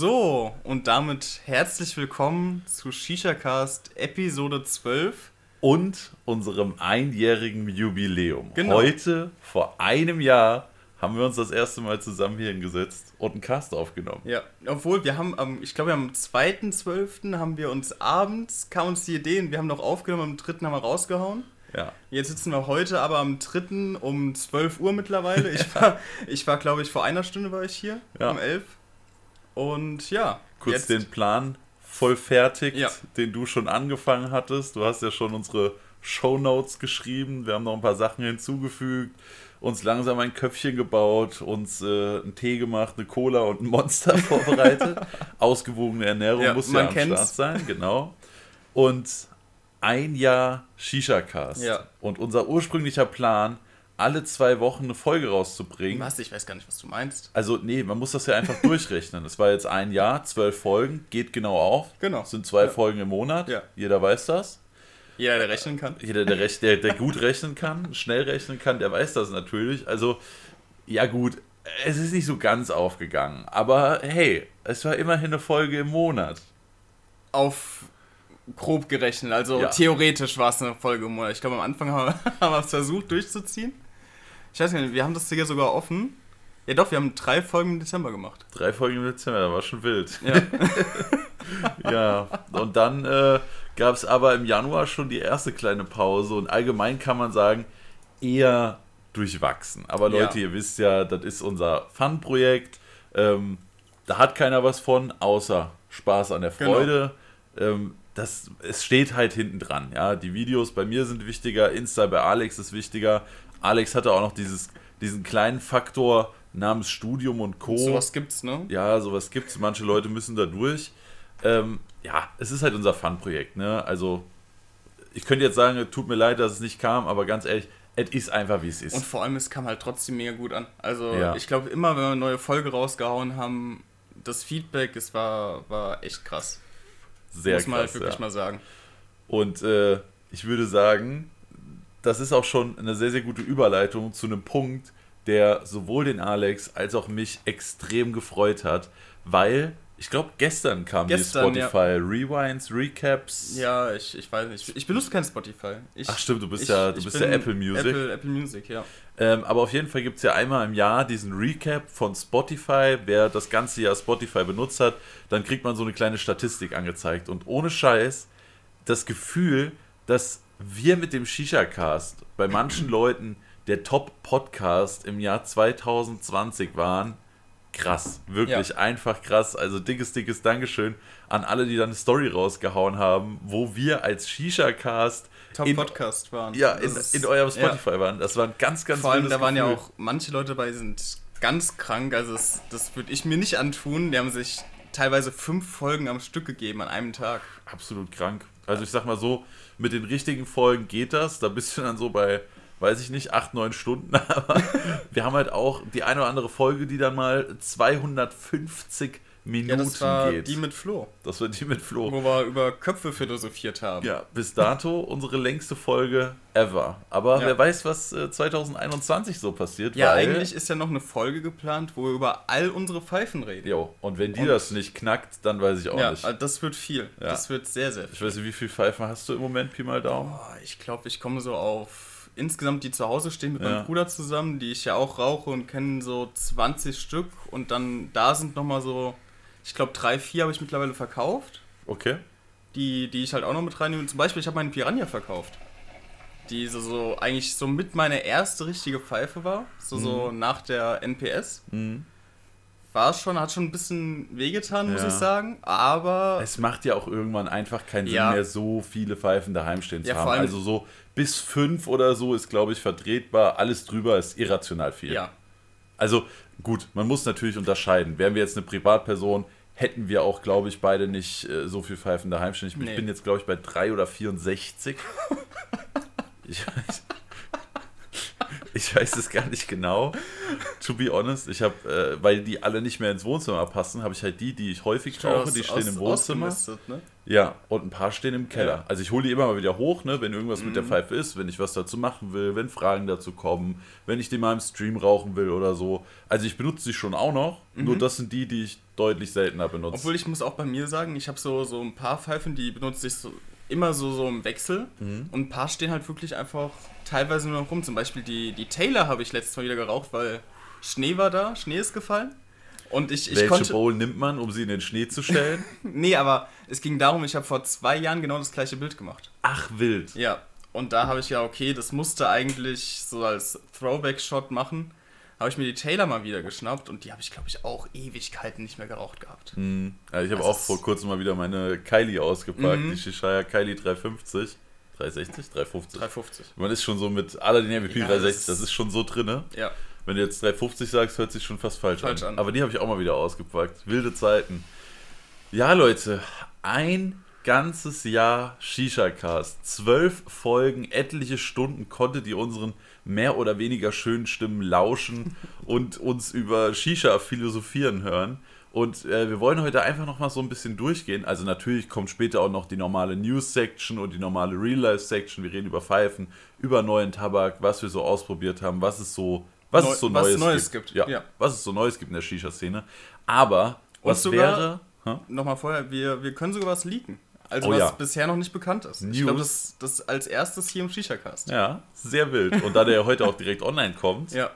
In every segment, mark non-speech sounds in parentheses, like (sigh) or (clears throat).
So, und damit herzlich willkommen zu ShishaCast Episode 12. Und unserem einjährigen Jubiläum. Genau. Heute, vor einem Jahr, haben wir uns das erste Mal zusammen hier hingesetzt und einen Cast aufgenommen. Ja, obwohl wir haben, am, ich glaube, am 2.12. haben wir uns abends, kam uns die Idee und wir haben noch aufgenommen, am 3. haben wir rausgehauen. Ja. Jetzt sitzen wir heute aber am 3. um 12 Uhr mittlerweile. Ich war, (laughs) ich war glaube ich, vor einer Stunde war ich hier, ja. um 11. Und ja. Kurz jetzt. den Plan voll fertig, ja. den du schon angefangen hattest. Du hast ja schon unsere Show Notes geschrieben. Wir haben noch ein paar Sachen hinzugefügt, uns langsam ein Köpfchen gebaut, uns äh, einen Tee gemacht, eine Cola und ein Monster (laughs) vorbereitet. Ausgewogene Ernährung ja, muss ja am kennt's. Start sein, genau. Und ein Jahr Shisha-Cast. Ja. Und unser ursprünglicher Plan, alle zwei Wochen eine Folge rauszubringen. Was? Ich weiß gar nicht, was du meinst. Also, nee, man muss das ja einfach (laughs) durchrechnen. Es war jetzt ein Jahr, zwölf Folgen, geht genau auf. Genau. Das sind zwei ja. Folgen im Monat. Ja. Jeder weiß das. Jeder, der rechnen kann. Jeder, der, rech der, der gut rechnen kann, schnell rechnen kann, der weiß das natürlich. Also, ja, gut, es ist nicht so ganz aufgegangen. Aber hey, es war immerhin eine Folge im Monat. Auf grob gerechnet. Also ja. theoretisch war es eine Folge im Monat. Ich glaube, am Anfang haben wir (laughs) es versucht durchzuziehen. Ich weiß nicht, wir haben das hier sogar offen. Ja doch, wir haben drei Folgen im Dezember gemacht. Drei Folgen im Dezember, das war schon wild. Ja, (laughs) ja. und dann äh, gab es aber im Januar schon die erste kleine Pause und allgemein kann man sagen, eher durchwachsen. Aber Leute, ja. ihr wisst ja, das ist unser Fun-Projekt. Ähm, da hat keiner was von, außer Spaß an der genau. Freude. Genau. Ähm, das, es steht halt hinten dran. Ja? Die Videos bei mir sind wichtiger, Insta bei Alex ist wichtiger. Alex hatte auch noch dieses, diesen kleinen Faktor namens Studium und Co. Sowas gibt's, ne? Ja, sowas gibt's. Manche Leute müssen da durch. Ähm, ja, es ist halt unser Fun-Projekt, ne? Also, ich könnte jetzt sagen, tut mir leid, dass es nicht kam, aber ganz ehrlich, es ist einfach wie es ist. Und vor allem, es kam halt trotzdem mega gut an. Also, ja. ich glaube, immer, wenn wir eine neue Folge rausgehauen haben, das Feedback, es war, war echt krass. Sehr Muss man halt krass, halt wirklich ja. mal sagen. Und äh, ich würde sagen, das ist auch schon eine sehr, sehr gute Überleitung zu einem Punkt, der sowohl den Alex als auch mich extrem gefreut hat, weil ich glaube, gestern kam gestern, die Spotify ja. Rewinds, Recaps. Ja, ich, ich weiß nicht. Ich benutze kein Spotify. Ich, Ach stimmt, du bist ich, ja, du bist ja Apple Music. Apple, Apple Music, ja. Ähm, aber auf jeden Fall gibt es ja einmal im Jahr diesen Recap von Spotify. Wer das ganze Jahr Spotify benutzt hat, dann kriegt man so eine kleine Statistik angezeigt. Und ohne Scheiß, das Gefühl, dass wir mit dem Shisha-Cast bei manchen (clears throat) Leuten der Top-Podcast im Jahr 2020 waren, krass. Wirklich ja. einfach krass. Also dickes, dickes Dankeschön an alle, die dann eine Story rausgehauen haben, wo wir als Shisha-Cast Top-Podcast waren. Ja, in, in eurem Spotify ja. waren. Das waren ganz, ganz Vor allem, da waren Gefühl. ja auch manche Leute dabei, sind ganz krank. Also das, das würde ich mir nicht antun. Die haben sich teilweise fünf Folgen am Stück gegeben an einem Tag. Absolut krank. Also ich sag mal so, mit den richtigen Folgen geht das. Da bist du dann so bei weiß ich nicht, acht, neun Stunden, (laughs) aber wir haben halt auch die eine oder andere Folge, die dann mal 250 Minuten ja, das war geht. Die mit Flo. Das war die mit Flo. Wo wir über Köpfe philosophiert haben. Ja, bis dato unsere längste Folge ever. Aber ja. wer weiß, was 2021 äh, so passiert. Ja, eigentlich ist ja noch eine Folge geplant, wo wir über all unsere Pfeifen reden. Jo, und wenn die und das nicht knackt, dann weiß ich auch ja, nicht. Ja, das wird viel. Ja. Das wird sehr, sehr viel. Ich weiß nicht, wie viele Pfeifen hast du im Moment, Pi mal Daumen? Oh, ich glaube, ich komme so auf insgesamt, die zu Hause stehen mit ja. meinem Bruder zusammen, die ich ja auch rauche und kenne so 20 Stück. Und dann da sind nochmal so, ich glaube, drei, vier habe ich mittlerweile verkauft. Okay. Die, die ich halt auch noch mit reinnehme. Zum Beispiel, ich habe meinen Piranha verkauft. Die so, so eigentlich so mit meine erste richtige Pfeife war. So, mhm. so nach der NPS. Mhm war schon, hat schon ein bisschen wehgetan, ja. muss ich sagen. Aber. Es macht ja auch irgendwann einfach keinen Sinn ja. mehr, so viele Pfeifen daheim stehen zu ja, haben. Also so bis fünf oder so ist, glaube ich, vertretbar. Alles drüber ist irrational viel. Ja. Also gut, man muss natürlich unterscheiden. Wären wir jetzt eine Privatperson, hätten wir auch, glaube ich, beide nicht äh, so viel Pfeifen daheim stehen. Ich nee. bin jetzt, glaube ich, bei 3 oder 64. (laughs) ich weiß. Ich weiß es gar nicht genau. To be honest, ich habe, äh, weil die alle nicht mehr ins Wohnzimmer passen, habe ich halt die, die ich häufig rauche, die stehen aus, im Wohnzimmer. Ne? Ja, und ein paar stehen im Keller. Ja. Also ich hole die immer mal wieder hoch, ne, wenn irgendwas mhm. mit der mhm. Pfeife ist, wenn ich was dazu machen will, wenn Fragen dazu kommen, wenn ich die mal im Stream rauchen will oder so. Also ich benutze sie schon auch noch, mhm. nur das sind die, die ich deutlich seltener benutze. Obwohl ich muss auch bei mir sagen, ich habe so, so ein paar Pfeifen, die benutze ich so immer so, so im Wechsel. Mhm. Und ein paar stehen halt wirklich einfach teilweise nur noch rum. Zum Beispiel die, die Taylor habe ich letztes Mal wieder geraucht, weil Schnee war da, Schnee ist gefallen. Und ich, ich Welche konnte... Bowl nimmt man, um sie in den Schnee zu stellen? (laughs) nee, aber es ging darum, ich habe vor zwei Jahren genau das gleiche Bild gemacht. Ach, wild. Ja. Und da habe ich ja, okay, das musste eigentlich so als Throwback-Shot machen habe ich mir die Taylor mal wieder geschnappt und die habe ich, glaube ich, auch Ewigkeiten nicht mehr geraucht gehabt. Mhm. Ja, ich habe auch vor kurzem mal wieder meine Kylie ausgepackt, mhm. die Shishaya Kylie 350. 360? 350. 350. Man ist schon so mit Aladdin MVP ja, 360, das ist schon so drin. Ja. Wenn du jetzt 350 sagst, hört sich schon fast falsch, falsch an. an. Aber die habe ich auch mal wieder ausgepackt. Wilde Zeiten. Ja, Leute, ein ganzes Jahr Shisha-Cast. Zwölf Folgen, etliche Stunden konntet ihr unseren mehr oder weniger schönen Stimmen lauschen (laughs) und uns über Shisha philosophieren hören. Und äh, wir wollen heute einfach noch mal so ein bisschen durchgehen. Also natürlich kommt später auch noch die normale News-Section und die normale Real-Life-Section. Wir reden über Pfeifen, über neuen Tabak, was wir so ausprobiert haben, was es so, was Neu, es so Neues, Neues gibt. gibt. Ja, ja, was es so Neues gibt in der Shisha-Szene. Aber was sogar, wäre... Huh? Nochmal vorher, wir, wir können sogar was leaken. Also oh, was ja. bisher noch nicht bekannt ist. News. Ich glaube, das, das als erstes hier im Shisha-Cast. Ja, sehr wild. Und da der heute auch direkt online kommt, ja.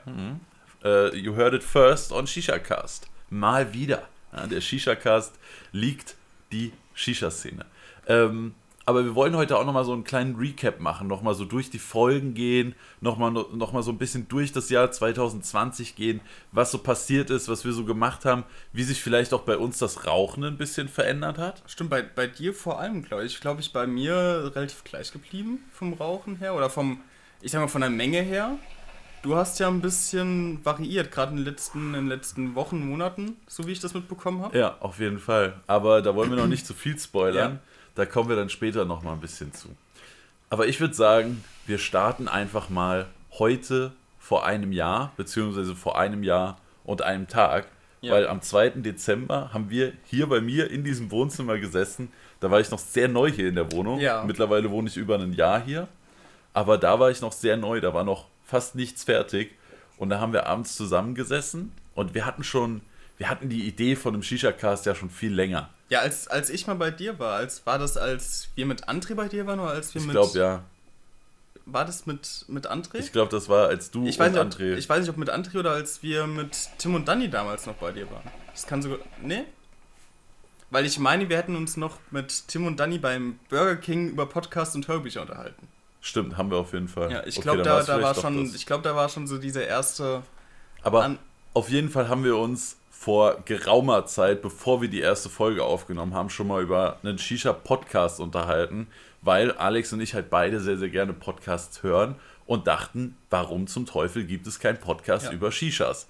uh, you heard it first on Shisha-Cast. Mal wieder. Ja, der Shisha-Cast liegt die Shisha-Szene. Ähm, aber wir wollen heute auch nochmal so einen kleinen Recap machen, nochmal so durch die Folgen gehen, nochmal noch mal so ein bisschen durch das Jahr 2020 gehen, was so passiert ist, was wir so gemacht haben, wie sich vielleicht auch bei uns das Rauchen ein bisschen verändert hat. Stimmt, bei, bei dir vor allem, glaube ich. Glaube ich, bei mir relativ gleich geblieben vom Rauchen her oder vom, ich sag mal, von der Menge her. Du hast ja ein bisschen variiert, gerade in, den letzten, in den letzten Wochen, Monaten, so wie ich das mitbekommen habe. Ja, auf jeden Fall. Aber da wollen wir noch nicht zu viel spoilern. Ja. Da kommen wir dann später nochmal ein bisschen zu. Aber ich würde sagen, wir starten einfach mal heute vor einem Jahr, beziehungsweise vor einem Jahr und einem Tag. Ja. Weil am 2. Dezember haben wir hier bei mir in diesem Wohnzimmer gesessen. Da war ich noch sehr neu hier in der Wohnung. Ja. Mittlerweile wohne ich über ein Jahr hier. Aber da war ich noch sehr neu, da war noch fast nichts fertig. Und da haben wir abends zusammengesessen und wir hatten schon, wir hatten die Idee von einem Shisha-Cast ja schon viel länger. Ja, als, als ich mal bei dir war, als war das, als wir mit André bei dir waren oder als wir ich mit. Ich glaube ja. War das mit, mit André? Ich glaube, das war als du ich und nicht, André. Ob, ich weiß nicht, ob mit André oder als wir mit Tim und Danny damals noch bei dir waren. Das kann sogar. Nee? Weil ich meine, wir hätten uns noch mit Tim und Danny beim Burger King über Podcast und Hörbücher unterhalten. Stimmt, haben wir auf jeden Fall. Ja, ich glaube, okay, da, da war schon, ich glaube, da war schon so diese erste. Aber auf jeden Fall haben wir uns vor geraumer Zeit, bevor wir die erste Folge aufgenommen haben, schon mal über einen Shisha-Podcast unterhalten, weil Alex und ich halt beide sehr, sehr gerne Podcasts hören und dachten, warum zum Teufel gibt es keinen Podcast ja. über Shishas?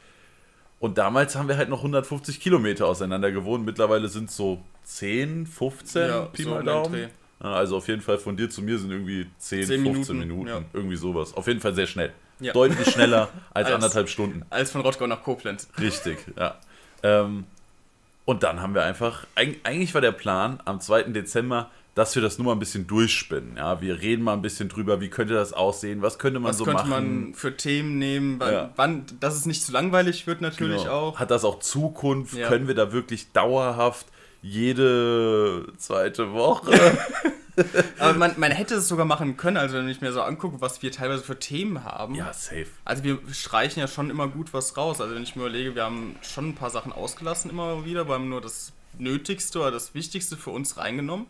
Und damals haben wir halt noch 150 Kilometer auseinander gewohnt. Mittlerweile sind es so 10, 15 ja, Pi mal Daumen. Also auf jeden Fall von dir zu mir sind irgendwie 10, 10 15 Minuten. Minuten ja. Irgendwie sowas. Auf jeden Fall sehr schnell. Ja. Deutlich schneller (laughs) als, als, anderthalb Stunden. Als von Rottgau nach Koblenz. Richtig, ja. Ähm, und dann haben wir einfach, eigentlich war der Plan am 2. Dezember, dass wir das nur mal ein bisschen durchspinnen. Ja, wir reden mal ein bisschen drüber, wie könnte das aussehen, was könnte man was so machen. Was könnte man für Themen nehmen, wann, ja. wann, dass es nicht zu langweilig wird natürlich genau. auch. Hat das auch Zukunft? Ja. Können wir da wirklich dauerhaft jede zweite Woche (laughs) Aber man, man hätte es sogar machen können, also wenn ich mir so angucke, was wir teilweise für Themen haben. Ja, safe. Also wir streichen ja schon immer gut was raus. Also wenn ich mir überlege, wir haben schon ein paar Sachen ausgelassen immer wieder, wir haben nur das Nötigste oder das Wichtigste für uns reingenommen,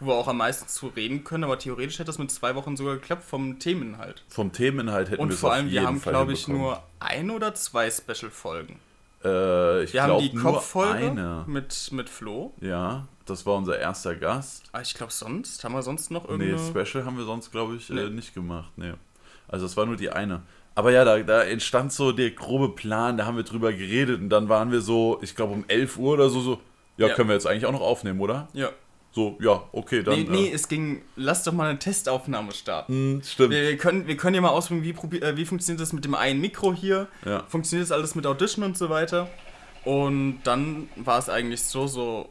wo wir auch am meisten zu reden können. Aber theoretisch hätte das mit zwei Wochen sogar geklappt vom Themeninhalt. Vom Themeninhalt hätten wir es vor allem, wir haben, glaube ich, nur ein oder zwei Special-Folgen. Äh, ich wir haben die Kopffolge mit, mit Flo. Ja, das war unser erster Gast. Ah, ich glaube sonst. Haben wir sonst noch irgendeine... Nee, Special haben wir sonst, glaube ich, äh, nee. äh, nicht gemacht. Nee. Also das war nur die eine. Aber ja, da, da entstand so der grobe Plan, da haben wir drüber geredet und dann waren wir so, ich glaube um 11 Uhr oder so, so, ja, ja, können wir jetzt eigentlich auch noch aufnehmen, oder? Ja. So, ja, okay, dann. Nee, nee äh, es ging, lass doch mal eine Testaufnahme starten. Mh, stimmt. Wir, wir, können, wir können ja mal ausprobieren, wie, äh, wie funktioniert das mit dem einen Mikro hier. Ja. Funktioniert das alles mit Audition und so weiter. Und dann war es eigentlich so, so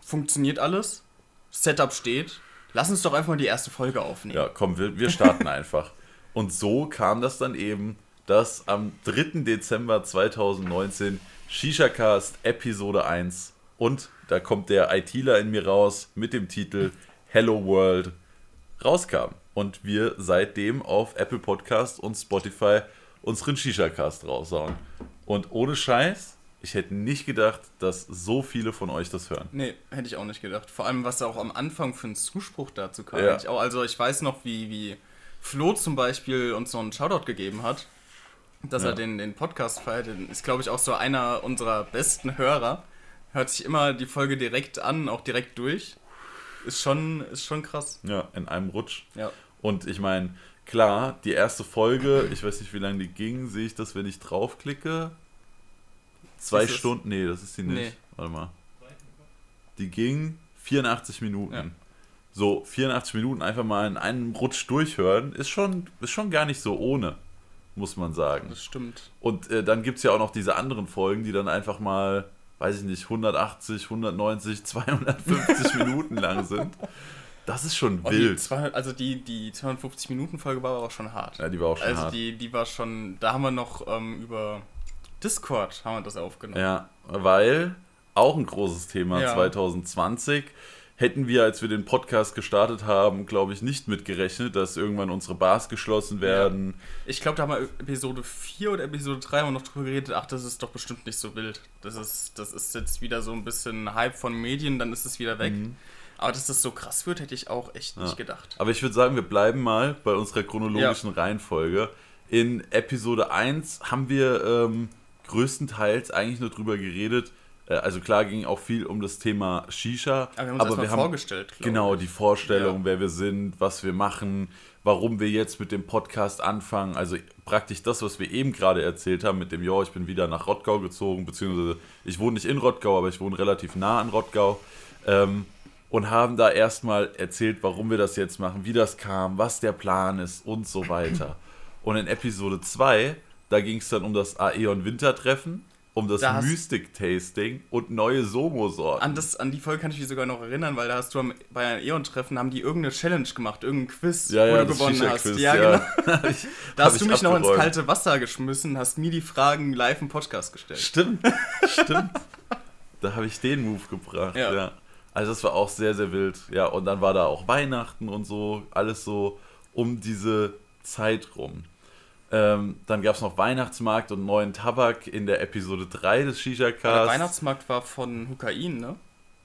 funktioniert alles. Setup steht. Lass uns doch einfach mal die erste Folge aufnehmen. Ja, komm, wir, wir starten einfach. Und so kam das dann eben, dass am 3. Dezember 2019 ShishaCast Episode 1 und da kommt der ITler in mir raus mit dem Titel Hello World rauskam. Und wir seitdem auf Apple Podcast und Spotify unseren ShishaCast raushauen. Und ohne Scheiß, ich hätte nicht gedacht, dass so viele von euch das hören. Nee, hätte ich auch nicht gedacht. Vor allem, was auch am Anfang für einen Zuspruch dazu kam. Ja. Ich auch, also ich weiß noch, wie, wie Flo zum Beispiel uns so einen Shoutout gegeben hat, dass ja. er den, den Podcast feiert. Ist, glaube ich, auch so einer unserer besten Hörer hört sich immer die Folge direkt an, auch direkt durch. Ist schon, ist schon krass. Ja, in einem Rutsch. Ja. Und ich meine, klar, die erste Folge, ich weiß nicht, wie lange die ging, sehe ich das, wenn ich draufklicke. Zwei ist Stunden, nee, das ist die nicht. Nee. Warte mal. Die ging 84 Minuten. Ja. So, 84 Minuten einfach mal in einem Rutsch durchhören, ist schon, ist schon gar nicht so ohne, muss man sagen. Das stimmt. Und äh, dann gibt es ja auch noch diese anderen Folgen, die dann einfach mal weiß ich nicht, 180, 190, 250 Minuten lang sind. Das ist schon oh, wild. Die 200, also die, die 250 Minuten Folge war aber auch schon hart. Ja, die war auch schon also hart. Also die, die war schon, da haben wir noch ähm, über Discord haben wir das aufgenommen. Ja, weil auch ein großes Thema ja. 2020 hätten wir, als wir den Podcast gestartet haben, glaube ich, nicht mitgerechnet, dass irgendwann unsere Bars geschlossen werden. Ja. Ich glaube, da haben wir Episode 4 oder Episode 3 haben noch drüber geredet, ach, das ist doch bestimmt nicht so wild. Das ist, das ist jetzt wieder so ein bisschen Hype von Medien, dann ist es wieder weg. Mhm. Aber dass das so krass wird, hätte ich auch echt ja. nicht gedacht. Aber ich würde sagen, wir bleiben mal bei unserer chronologischen ja. Reihenfolge. In Episode 1 haben wir ähm, größtenteils eigentlich nur drüber geredet, also klar ging auch viel um das Thema Shisha. Aber wir haben uns aber wir haben, vorgestellt. Genau, ich. die Vorstellung, ja. wer wir sind, was wir machen, warum wir jetzt mit dem Podcast anfangen. Also praktisch das, was wir eben gerade erzählt haben mit dem, ja, ich bin wieder nach Rottgau gezogen, beziehungsweise ich wohne nicht in Rottgau, aber ich wohne relativ nah an Rottgau. Ähm, und haben da erstmal erzählt, warum wir das jetzt machen, wie das kam, was der Plan ist und so weiter. Und in Episode 2, da ging es dann um das Aeon Wintertreffen um das da Mystic Tasting und neue Somo-Sorten. An, an die Folge kann ich mich sogar noch erinnern, weil da hast du am, bei einem Eon-Treffen haben die irgendeeine Challenge gemacht, irgendein Quiz, ja, ja, wo du gewonnen hast. Ja, ja, genau. (laughs) ich, da hast du mich noch ins kalte Wasser geschmissen, hast mir die Fragen live im Podcast gestellt. Stimmt, (laughs) stimmt. Da habe ich den Move gebracht, ja. ja. Also das war auch sehr, sehr wild. Ja, und dann war da auch Weihnachten und so, alles so um diese Zeit rum. Ähm, dann gab es noch Weihnachtsmarkt und neuen Tabak in der Episode 3 des Shisha-Cast. Der Weihnachtsmarkt war von Hukain, ne?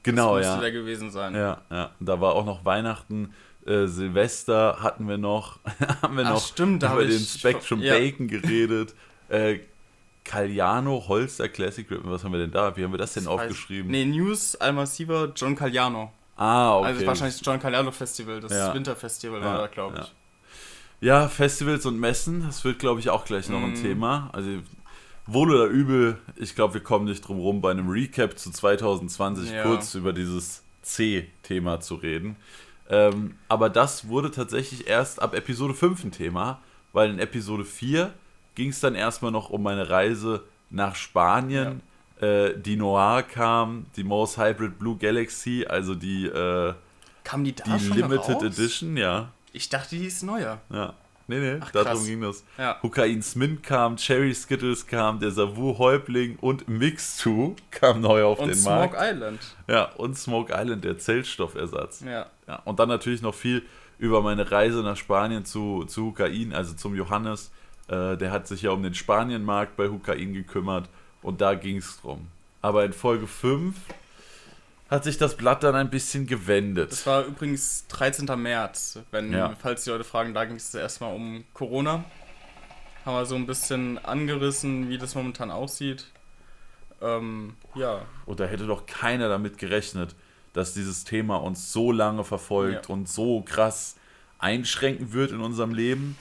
Genau, das ja. der gewesen sein. Ja, ja. Da war auch noch Weihnachten. Äh, Silvester hatten wir noch, (laughs) haben wir Ach, noch stimmt, über den Spectrum ja. Bacon geredet. äh, Cagliano, Holster Classic Rip, was haben wir denn da? Wie haben wir das denn das aufgeschrieben? Nee, News Almassiva, John Cagliano. Ah, okay. Also wahrscheinlich das John Cagliano Festival, das ja. Winterfestival ja, war da, glaube ich. Ja, Festivals und Messen, das wird, glaube ich, auch gleich noch ein mm. Thema. Also, wohl oder übel, ich glaube, wir kommen nicht drum rum, bei einem Recap zu 2020 ja. kurz über dieses C-Thema zu reden. Ähm, aber das wurde tatsächlich erst ab Episode 5 ein Thema, weil in Episode 4 ging es dann erstmal noch um meine Reise nach Spanien. Ja. Äh, die Noir kam, die Most Hybrid Blue Galaxy, also die, äh, die, die Limited raus? Edition, ja. Ich dachte, die ist neuer. Ja. Nee, nee, Ach, darum ging das. Ja. Hukain Smint kam, Cherry Skittles kam, der Savu Häuptling und Mix 2 kam neu auf und den Smoke Markt. Smoke Island. Ja, und Smoke Island, der Zellstoffersatz. Ja. ja. Und dann natürlich noch viel über meine Reise nach Spanien zu, zu Hukain, also zum Johannes. Äh, der hat sich ja um den Spanienmarkt bei Hukain gekümmert und da ging es drum. Aber in Folge 5 hat sich das Blatt dann ein bisschen gewendet. Das war übrigens 13. März, wenn, ja. falls die Leute fragen, da ging es erstmal um Corona. Haben wir so ein bisschen angerissen, wie das momentan aussieht. Ähm, ja. Und da hätte doch keiner damit gerechnet, dass dieses Thema uns so lange verfolgt ja. und so krass einschränken wird in unserem Leben.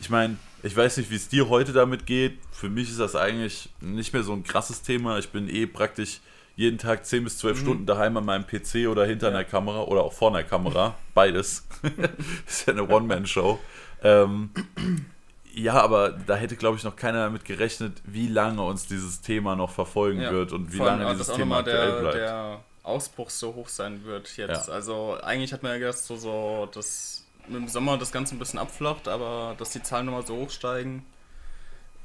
Ich meine, ich weiß nicht, wie es dir heute damit geht. Für mich ist das eigentlich nicht mehr so ein krasses Thema. Ich bin eh praktisch jeden Tag 10 bis 12 mhm. Stunden daheim an meinem PC oder hinter ja. einer Kamera oder auch vor einer Kamera. Beides. (laughs) ist ja eine One-Man-Show. Ähm, ja, aber da hätte, glaube ich, noch keiner damit gerechnet, wie lange uns dieses Thema noch verfolgen ja. wird und wie Vor lange dieses Thema aktuell der, bleibt. Der Ausbruch so hoch sein wird jetzt. Ja. Also eigentlich hat man ja gedacht, so, so dass dem Sommer das Ganze ein bisschen abflacht, aber dass die Zahlen nochmal so hoch steigen,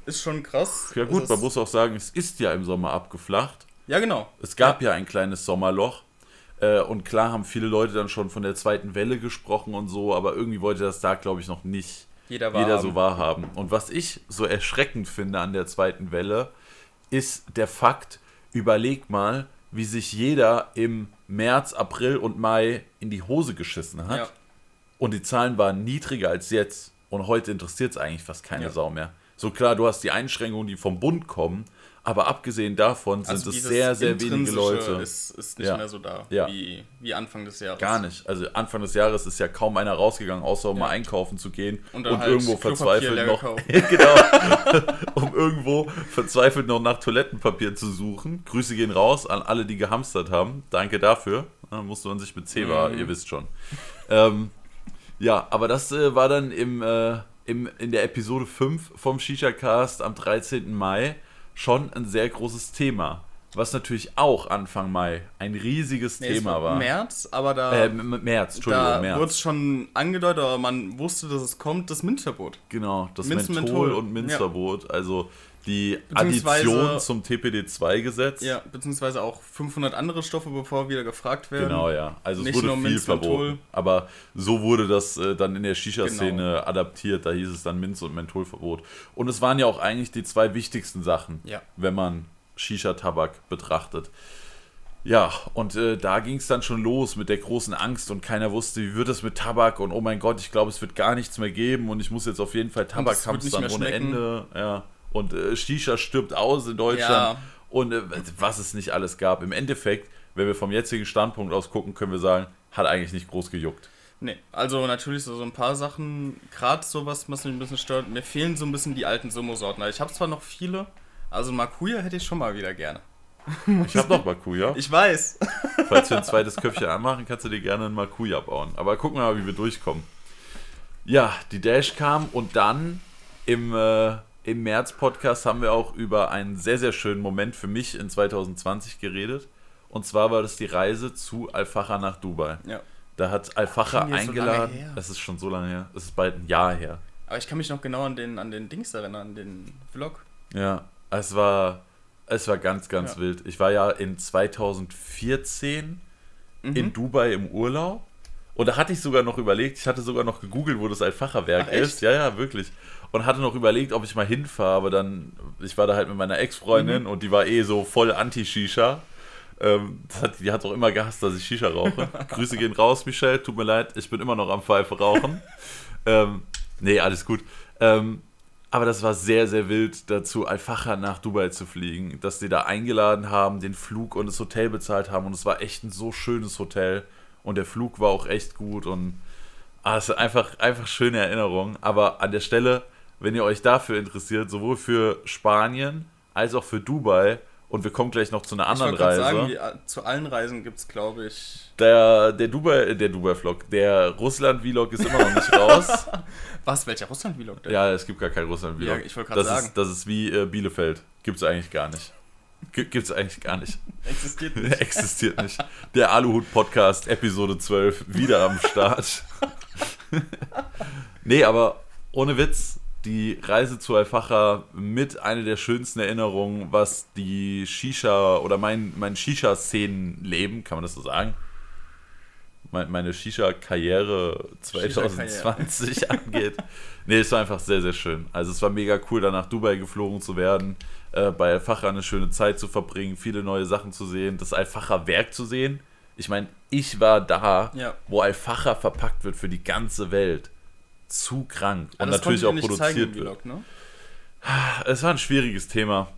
ist schon krass. Ja gut, man muss auch sagen, es ist ja im Sommer abgeflacht. Ja, genau. Es gab ja, ja ein kleines Sommerloch. Äh, und klar haben viele Leute dann schon von der zweiten Welle gesprochen und so, aber irgendwie wollte das da, glaube ich, noch nicht jeder, jeder so wahrhaben. Und was ich so erschreckend finde an der zweiten Welle, ist der Fakt, überleg mal, wie sich jeder im März, April und Mai in die Hose geschissen hat. Ja. Und die Zahlen waren niedriger als jetzt. Und heute interessiert es eigentlich fast keine ja. Sau mehr. So klar, du hast die Einschränkungen, die vom Bund kommen, aber abgesehen davon sind also es sehr, sehr wenige Leute. Ist, ist nicht ja. mehr so da ja. wie, wie Anfang des Jahres. Gar nicht. Also Anfang des Jahres ist ja kaum einer rausgegangen, außer um ja. mal einkaufen zu gehen und, und halt irgendwo verzweifelt noch. (laughs) genau. (laughs) um irgendwo verzweifelt noch nach Toilettenpapier zu suchen. Grüße gehen raus an alle, die gehamstert haben. Danke dafür. Da musste man sich mit Ceva, mm. ihr wisst schon. ähm, ja, aber das äh, war dann im, äh, im, in der Episode 5 vom Shisha Cast am 13. Mai schon ein sehr großes Thema. Was natürlich auch Anfang Mai ein riesiges nee, Thema war. März, aber da. Äh, März, Entschuldigung, da März. wurde es schon angedeutet, aber man wusste, dass es kommt, das Minzverbot. Genau, das Minz Menthol, Menthol und Minzverbot. Ja. Also die Addition zum TPD2-Gesetz. Ja, beziehungsweise auch 500 andere Stoffe, bevor wieder gefragt werden. Genau, ja. Also Nicht es wurde viel Minz, verboten. Menthol. Aber so wurde das äh, dann in der Shisha-Szene genau. adaptiert. Da hieß es dann Minz- und Mentholverbot. Und es waren ja auch eigentlich die zwei wichtigsten Sachen, ja. wenn man Shisha-Tabak betrachtet. Ja, und äh, da ging es dann schon los mit der großen Angst und keiner wusste, wie wird es mit Tabak und oh mein Gott, ich glaube, es wird gar nichts mehr geben und ich muss jetzt auf jeden Fall Tabak hamstern ohne Ende. Ja und äh, Shisha stirbt aus in Deutschland ja. und äh, was es nicht alles gab. Im Endeffekt, wenn wir vom jetzigen Standpunkt aus gucken, können wir sagen, hat eigentlich nicht groß gejuckt. Nee, also natürlich so, so ein paar Sachen, gerade sowas, was mich ein bisschen stört. Mir fehlen so ein bisschen die alten Sumo-Sorten. Ich habe zwar noch viele, also Makuya hätte ich schon mal wieder gerne. (laughs) Ich habe noch Makuya. Ich weiß. Falls wir ein (laughs) zweites Köpfchen anmachen, kannst du dir gerne ein Makuya bauen. Aber gucken wir mal, wie wir durchkommen. Ja, die Dash kam und dann im äh, im März-Podcast haben wir auch über einen sehr, sehr schönen Moment für mich in 2020 geredet. Und zwar war das die Reise zu Alfacha nach Dubai. Ja. Da hat Alfacha eingeladen. So das ist schon so lange her. Es ist bald ein Jahr her. Aber ich kann mich noch genau an den, an den Dings erinnern, an den Vlog. Ja, es war, es war ganz, ganz ja. wild. Ich war ja in 2014 mhm. in Dubai im Urlaub. Und da hatte ich sogar noch überlegt, ich hatte sogar noch gegoogelt, wo das Alfacher-Werk ist. Ja, ja, wirklich und hatte noch überlegt, ob ich mal hinfahre, aber dann, ich war da halt mit meiner Ex-Freundin mhm. und die war eh so voll Anti-Shisha. Ähm, hat, die hat auch immer gehasst, dass ich Shisha rauche. (laughs) Grüße gehen raus, Michelle, tut mir leid, ich bin immer noch am Pfeife rauchen. (laughs) ähm, nee, alles gut. Ähm, aber das war sehr, sehr wild, dazu Al-Facher nach Dubai zu fliegen, dass die da eingeladen haben, den Flug und das Hotel bezahlt haben und es war echt ein so schönes Hotel und der Flug war auch echt gut und ah, es ist einfach, einfach schöne Erinnerungen. Aber an der Stelle wenn ihr euch dafür interessiert, sowohl für Spanien als auch für Dubai. Und wir kommen gleich noch zu einer anderen ich Reise. Sagen, die, äh, zu allen Reisen gibt es, glaube ich. Der, der Dubai, der Dubai-Vlog, der Russland-Vlog ist immer noch nicht raus. (laughs) Was? Welcher Russland-Vlog denn? Ja, es gibt gar keinen Russland-Vlog. Ja, ich wollte gerade sagen. Ist, das ist wie äh, Bielefeld. Gibt es eigentlich gar nicht. Gibt es eigentlich gar nicht. (laughs) Existiert nicht. (laughs) Existiert nicht. Der Aluhut-Podcast, Episode 12, wieder am Start. nee, aber ohne Witz, die Reise zu Alfacha mit einer der schönsten Erinnerungen, was die Shisha oder mein, mein Shisha-Szenenleben, kann man das so sagen? Meine Shisha-Karriere 2020 Shisha (laughs) angeht. Nee, es war einfach sehr, sehr schön. Also es war mega cool, da nach Dubai geflogen zu werden, äh, bei Alfacha eine schöne Zeit zu verbringen, viele neue Sachen zu sehen, das Alfacha Werk zu sehen. Ich meine, ich war da, ja. wo Alfacha verpackt wird für die ganze Welt zu krank und natürlich auch produziert wird. Vlog, ne? Es war ein schwieriges Thema.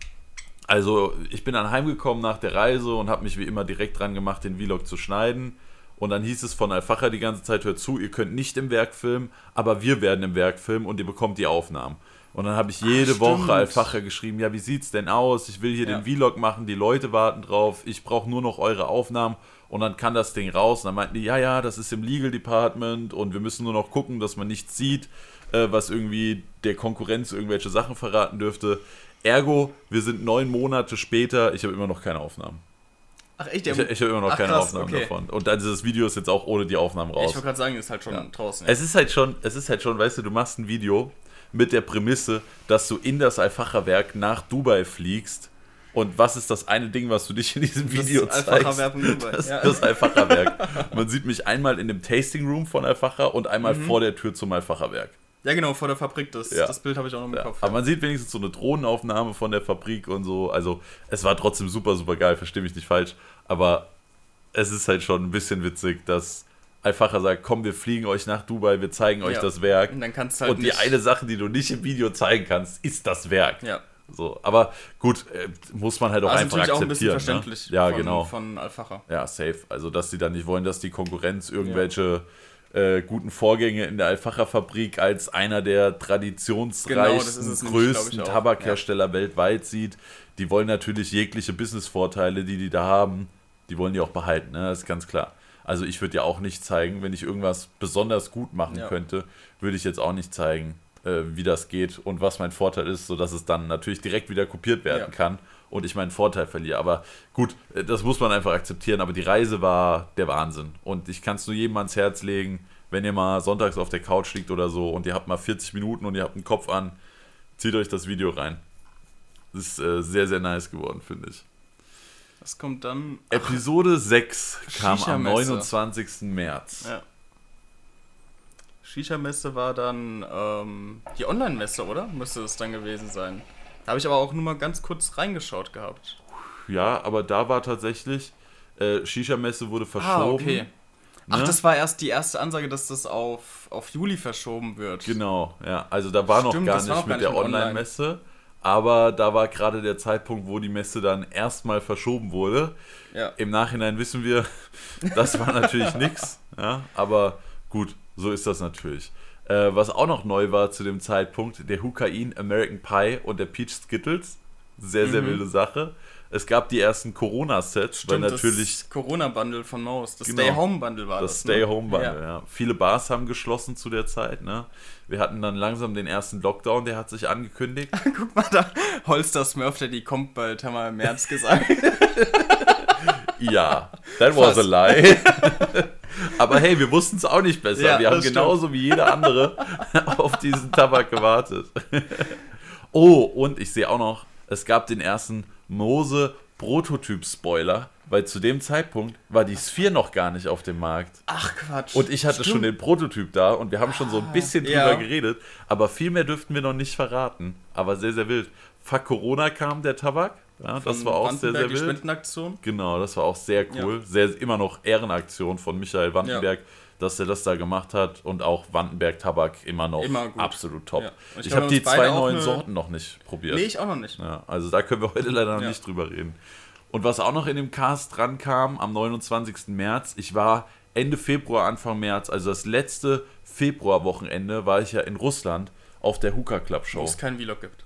Also, ich bin dann heimgekommen nach der Reise und habe mich wie immer direkt dran gemacht, den Vlog zu schneiden. Und dann hieß es von Alfacher die ganze Zeit, hört zu, ihr könnt nicht im Werk filmen, aber wir werden im Werk filmen und ihr bekommt die Aufnahmen. Und dann habe ich jede Ach, Woche Alfacher geschrieben, ja, wie sieht's denn aus? Ich will hier ja. den Vlog machen, die Leute warten drauf, ich brauche nur noch eure Aufnahmen und dann kann das Ding raus. Und dann meinten die, ja, ja, das ist im Legal Department und wir müssen nur noch gucken, dass man nichts sieht, äh, was irgendwie der Konkurrenz irgendwelche Sachen verraten dürfte. Ergo, wir sind neun Monate später, ich habe immer noch keine Aufnahmen. Ach echt? Ich, ich habe immer noch Ach, keine krass, Aufnahmen okay. davon. Und dann ist das Video ist jetzt auch ohne die Aufnahmen raus. Ich wollte gerade sagen, ist halt schon ja. draußen. Es ist halt schon, es ist halt schon, weißt du, du machst ein Video mit der Prämisse, dass du in das Alfacher-Werk nach Dubai fliegst. Und was ist das eine Ding, was du dich in diesem Video das zeigst? Dubai. Das, ja. das Alfacher-Werk. Man sieht mich einmal in dem Tasting Room von Alfacher und einmal mhm. vor der Tür zum Alfacher-Werk. Ja, genau, vor der Fabrik. Das, ja. das Bild habe ich auch noch im ja. Kopf. Aber man sieht wenigstens so eine Drohnenaufnahme von der Fabrik und so. Also, es war trotzdem super, super geil, verstehe mich nicht falsch. Aber es ist halt schon ein bisschen witzig, dass Alfacher sagt, komm, wir fliegen euch nach Dubai, wir zeigen euch das Werk. Und, dann kannst halt und die eine Sache, die du nicht im Video zeigen kannst, ist das Werk. Ja. So, aber gut, äh, muss man halt auch also einfach akzeptieren. Auch ein bisschen ne? verständlich ne? Ja, von, genau. Von Alfacher. Ja, safe. Also, dass sie dann nicht wollen, dass die Konkurrenz irgendwelche ja. äh, guten Vorgänge in der Alfacher Fabrik als einer der traditionsreichsten, genau, größten nämlich, Tabakhersteller ja. weltweit sieht. Die wollen natürlich jegliche Businessvorteile, die die da haben, die wollen die auch behalten, ne? das ist ganz klar. Also ich würde ja auch nicht zeigen, wenn ich irgendwas besonders gut machen ja. könnte, würde ich jetzt auch nicht zeigen, äh, wie das geht und was mein Vorteil ist, sodass es dann natürlich direkt wieder kopiert werden ja. kann und ich meinen Vorteil verliere. Aber gut, äh, das muss man einfach akzeptieren. Aber die Reise war der Wahnsinn. Und ich kann es nur jedem ans Herz legen, wenn ihr mal sonntags auf der Couch liegt oder so und ihr habt mal 40 Minuten und ihr habt einen Kopf an, zieht euch das Video rein. Das ist äh, sehr, sehr nice geworden, finde ich. Was kommt dann? Episode 6 kam am 29. März. Ja. Shisha-Messe war dann ähm, die Online-Messe, oder? Müsste es dann gewesen sein. Da habe ich aber auch nur mal ganz kurz reingeschaut gehabt. Ja, aber da war tatsächlich, äh, Shisha-Messe wurde verschoben. Ah, okay. Ne? Ach, das war erst die erste Ansage, dass das auf, auf Juli verschoben wird. Genau, ja. Also da war Stimmt, noch gar nicht mit gar nicht der Online-Messe. Online aber da war gerade der Zeitpunkt, wo die Messe dann erstmal verschoben wurde. Ja. Im Nachhinein wissen wir, (laughs) das war natürlich (laughs) nichts. Ja, aber gut, so ist das natürlich. Äh, was auch noch neu war zu dem Zeitpunkt, der Hukain American Pie und der Peach Skittles. Sehr, sehr mhm. wilde Sache. Es gab die ersten Corona-Sets, weil natürlich. Das Corona-Bundle von Maus, das genau, Stay-Home-Bundle war das. Das ne? Stay-Home-Bundle, ja. ja. Viele Bars haben geschlossen zu der Zeit, ne? Wir hatten dann langsam den ersten Lockdown, der hat sich angekündigt. (laughs) Guck mal da, Holster Smurf, der die kommt bald, haben wir im März gesagt. (laughs) ja, that was Fast. a lie. (laughs) Aber hey, wir wussten es auch nicht besser. Ja, wir haben genauso stimmt. wie jeder andere (laughs) auf diesen Tabak gewartet. oh, und ich sehe auch noch, es gab den ersten Mose Prototyp-Spoiler, weil zu dem Zeitpunkt war die Sphere noch gar nicht auf dem Markt. Ach Quatsch. Und ich hatte Stimmt. schon den Prototyp da und wir haben schon so ein ah, bisschen drüber ja. geredet, aber viel mehr dürften wir noch nicht verraten. Aber sehr, sehr wild. Fuck Corona kam der Tabak. Ja, das war auch sehr, sehr wild. Die Spendenaktion. Genau, das war auch sehr cool. Ja. Sehr, immer noch Ehrenaktion von Michael Wandenberg. Ja dass er das da gemacht hat und auch Wandenberg Tabak immer noch immer absolut top. Ja. Ich, ich habe die zwei neuen Sorten noch nicht probiert. Nee, ich auch noch nicht. Also da können wir heute (laughs) leider noch nicht drüber reden. Und was auch noch in dem Cast dran kam, am 29. März, ich war Ende Februar, Anfang März, also das letzte Februarwochenende, war ich ja in Russland auf der Hookah Club Show. Wo es keinen Vlog gibt.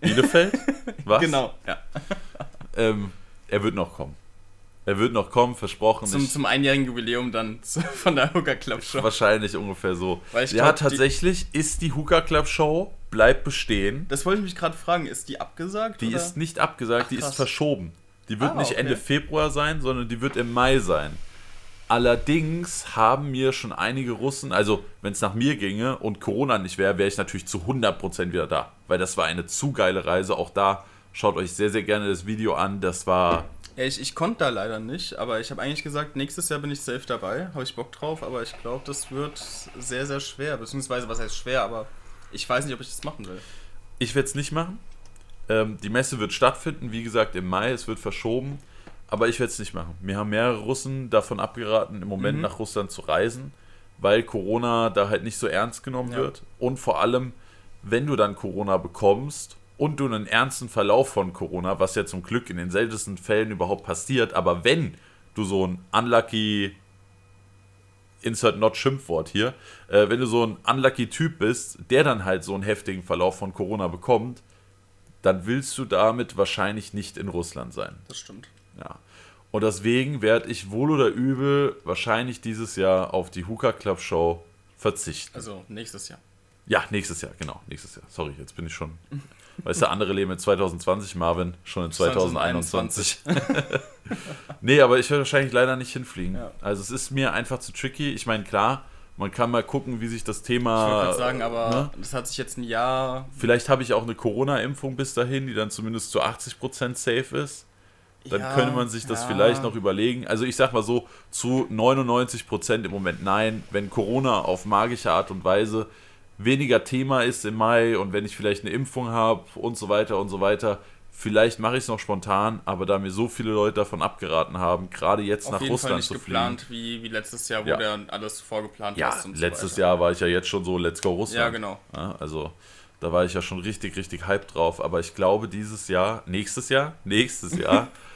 Bielefeld? (laughs) Was? Genau, ja. ähm, er wird noch kommen. Er wird noch kommen, versprochen. Zum, zum einjährigen Jubiläum dann (laughs) von der Hooker Club Show. Wahrscheinlich ungefähr so. ja, glaub, tatsächlich die, ist die Hooker Club Show, bleibt bestehen. Das wollte ich mich gerade fragen, ist die abgesagt? Die oder? ist nicht abgesagt, Ach, die ist verschoben. Die wird ah, nicht okay. Ende Februar sein, sondern die wird im Mai sein. Allerdings haben mir schon einige Russen, also wenn es nach mir ginge und Corona nicht wäre, wäre ich natürlich zu 100% wieder da. Weil das war eine zu geile Reise. Auch da schaut euch sehr, sehr gerne das Video an. Das war ja, ich, ich konnte da leider nicht, aber ich habe eigentlich gesagt, nächstes Jahr bin ich safe dabei, habe ich Bock drauf, aber ich glaube, das wird sehr, sehr schwer, beziehungsweise was heißt schwer, aber ich weiß nicht, ob ich das machen will. Ich werde es nicht machen. Ähm, die Messe wird stattfinden, wie gesagt, im Mai, es wird verschoben, aber ich werde es nicht machen. Mir haben mehrere Russen davon abgeraten, im Moment mhm. nach Russland zu reisen, weil Corona da halt nicht so ernst genommen ja. wird und vor allem, wenn du dann Corona bekommst und du einen ernsten Verlauf von Corona, was ja zum Glück in den seltensten Fällen überhaupt passiert, aber wenn du so einen unlucky insert not Schimpfwort hier, äh, wenn du so ein unlucky Typ bist, der dann halt so einen heftigen Verlauf von Corona bekommt, dann willst du damit wahrscheinlich nicht in Russland sein. Das stimmt. Ja. Und deswegen werde ich wohl oder übel wahrscheinlich dieses Jahr auf die Hookah Club Show verzichten. Also nächstes Jahr. Ja, nächstes Jahr, genau, nächstes Jahr. Sorry, jetzt bin ich schon. (laughs) Weißt du, andere leben in 2020, Marvin schon in 2021. (laughs) nee, aber ich werde wahrscheinlich leider nicht hinfliegen. Ja. Also es ist mir einfach zu tricky. Ich meine, klar, man kann mal gucken, wie sich das Thema. Ich wollte sagen, aber ne? das hat sich jetzt ein Jahr. Vielleicht habe ich auch eine Corona-Impfung bis dahin, die dann zumindest zu 80% safe ist. Dann ja, könnte man sich das ja. vielleicht noch überlegen. Also ich sag mal so, zu 99% im Moment nein. Wenn Corona auf magische Art und Weise weniger Thema ist im Mai und wenn ich vielleicht eine Impfung habe und so weiter und so weiter, vielleicht mache ich es noch spontan, aber da mir so viele Leute davon abgeraten haben, gerade jetzt Auf nach jeden Russland Fall nicht zu geplant, fliegen. Wie, wie letztes Jahr, wo ja. der alles vorgeplant ja, hast. Ja, letztes so Jahr war ich ja jetzt schon so, let's go Russland. Ja, genau. Ja, also da war ich ja schon richtig, richtig hyped drauf. Aber ich glaube, dieses Jahr, nächstes Jahr, nächstes Jahr, (laughs)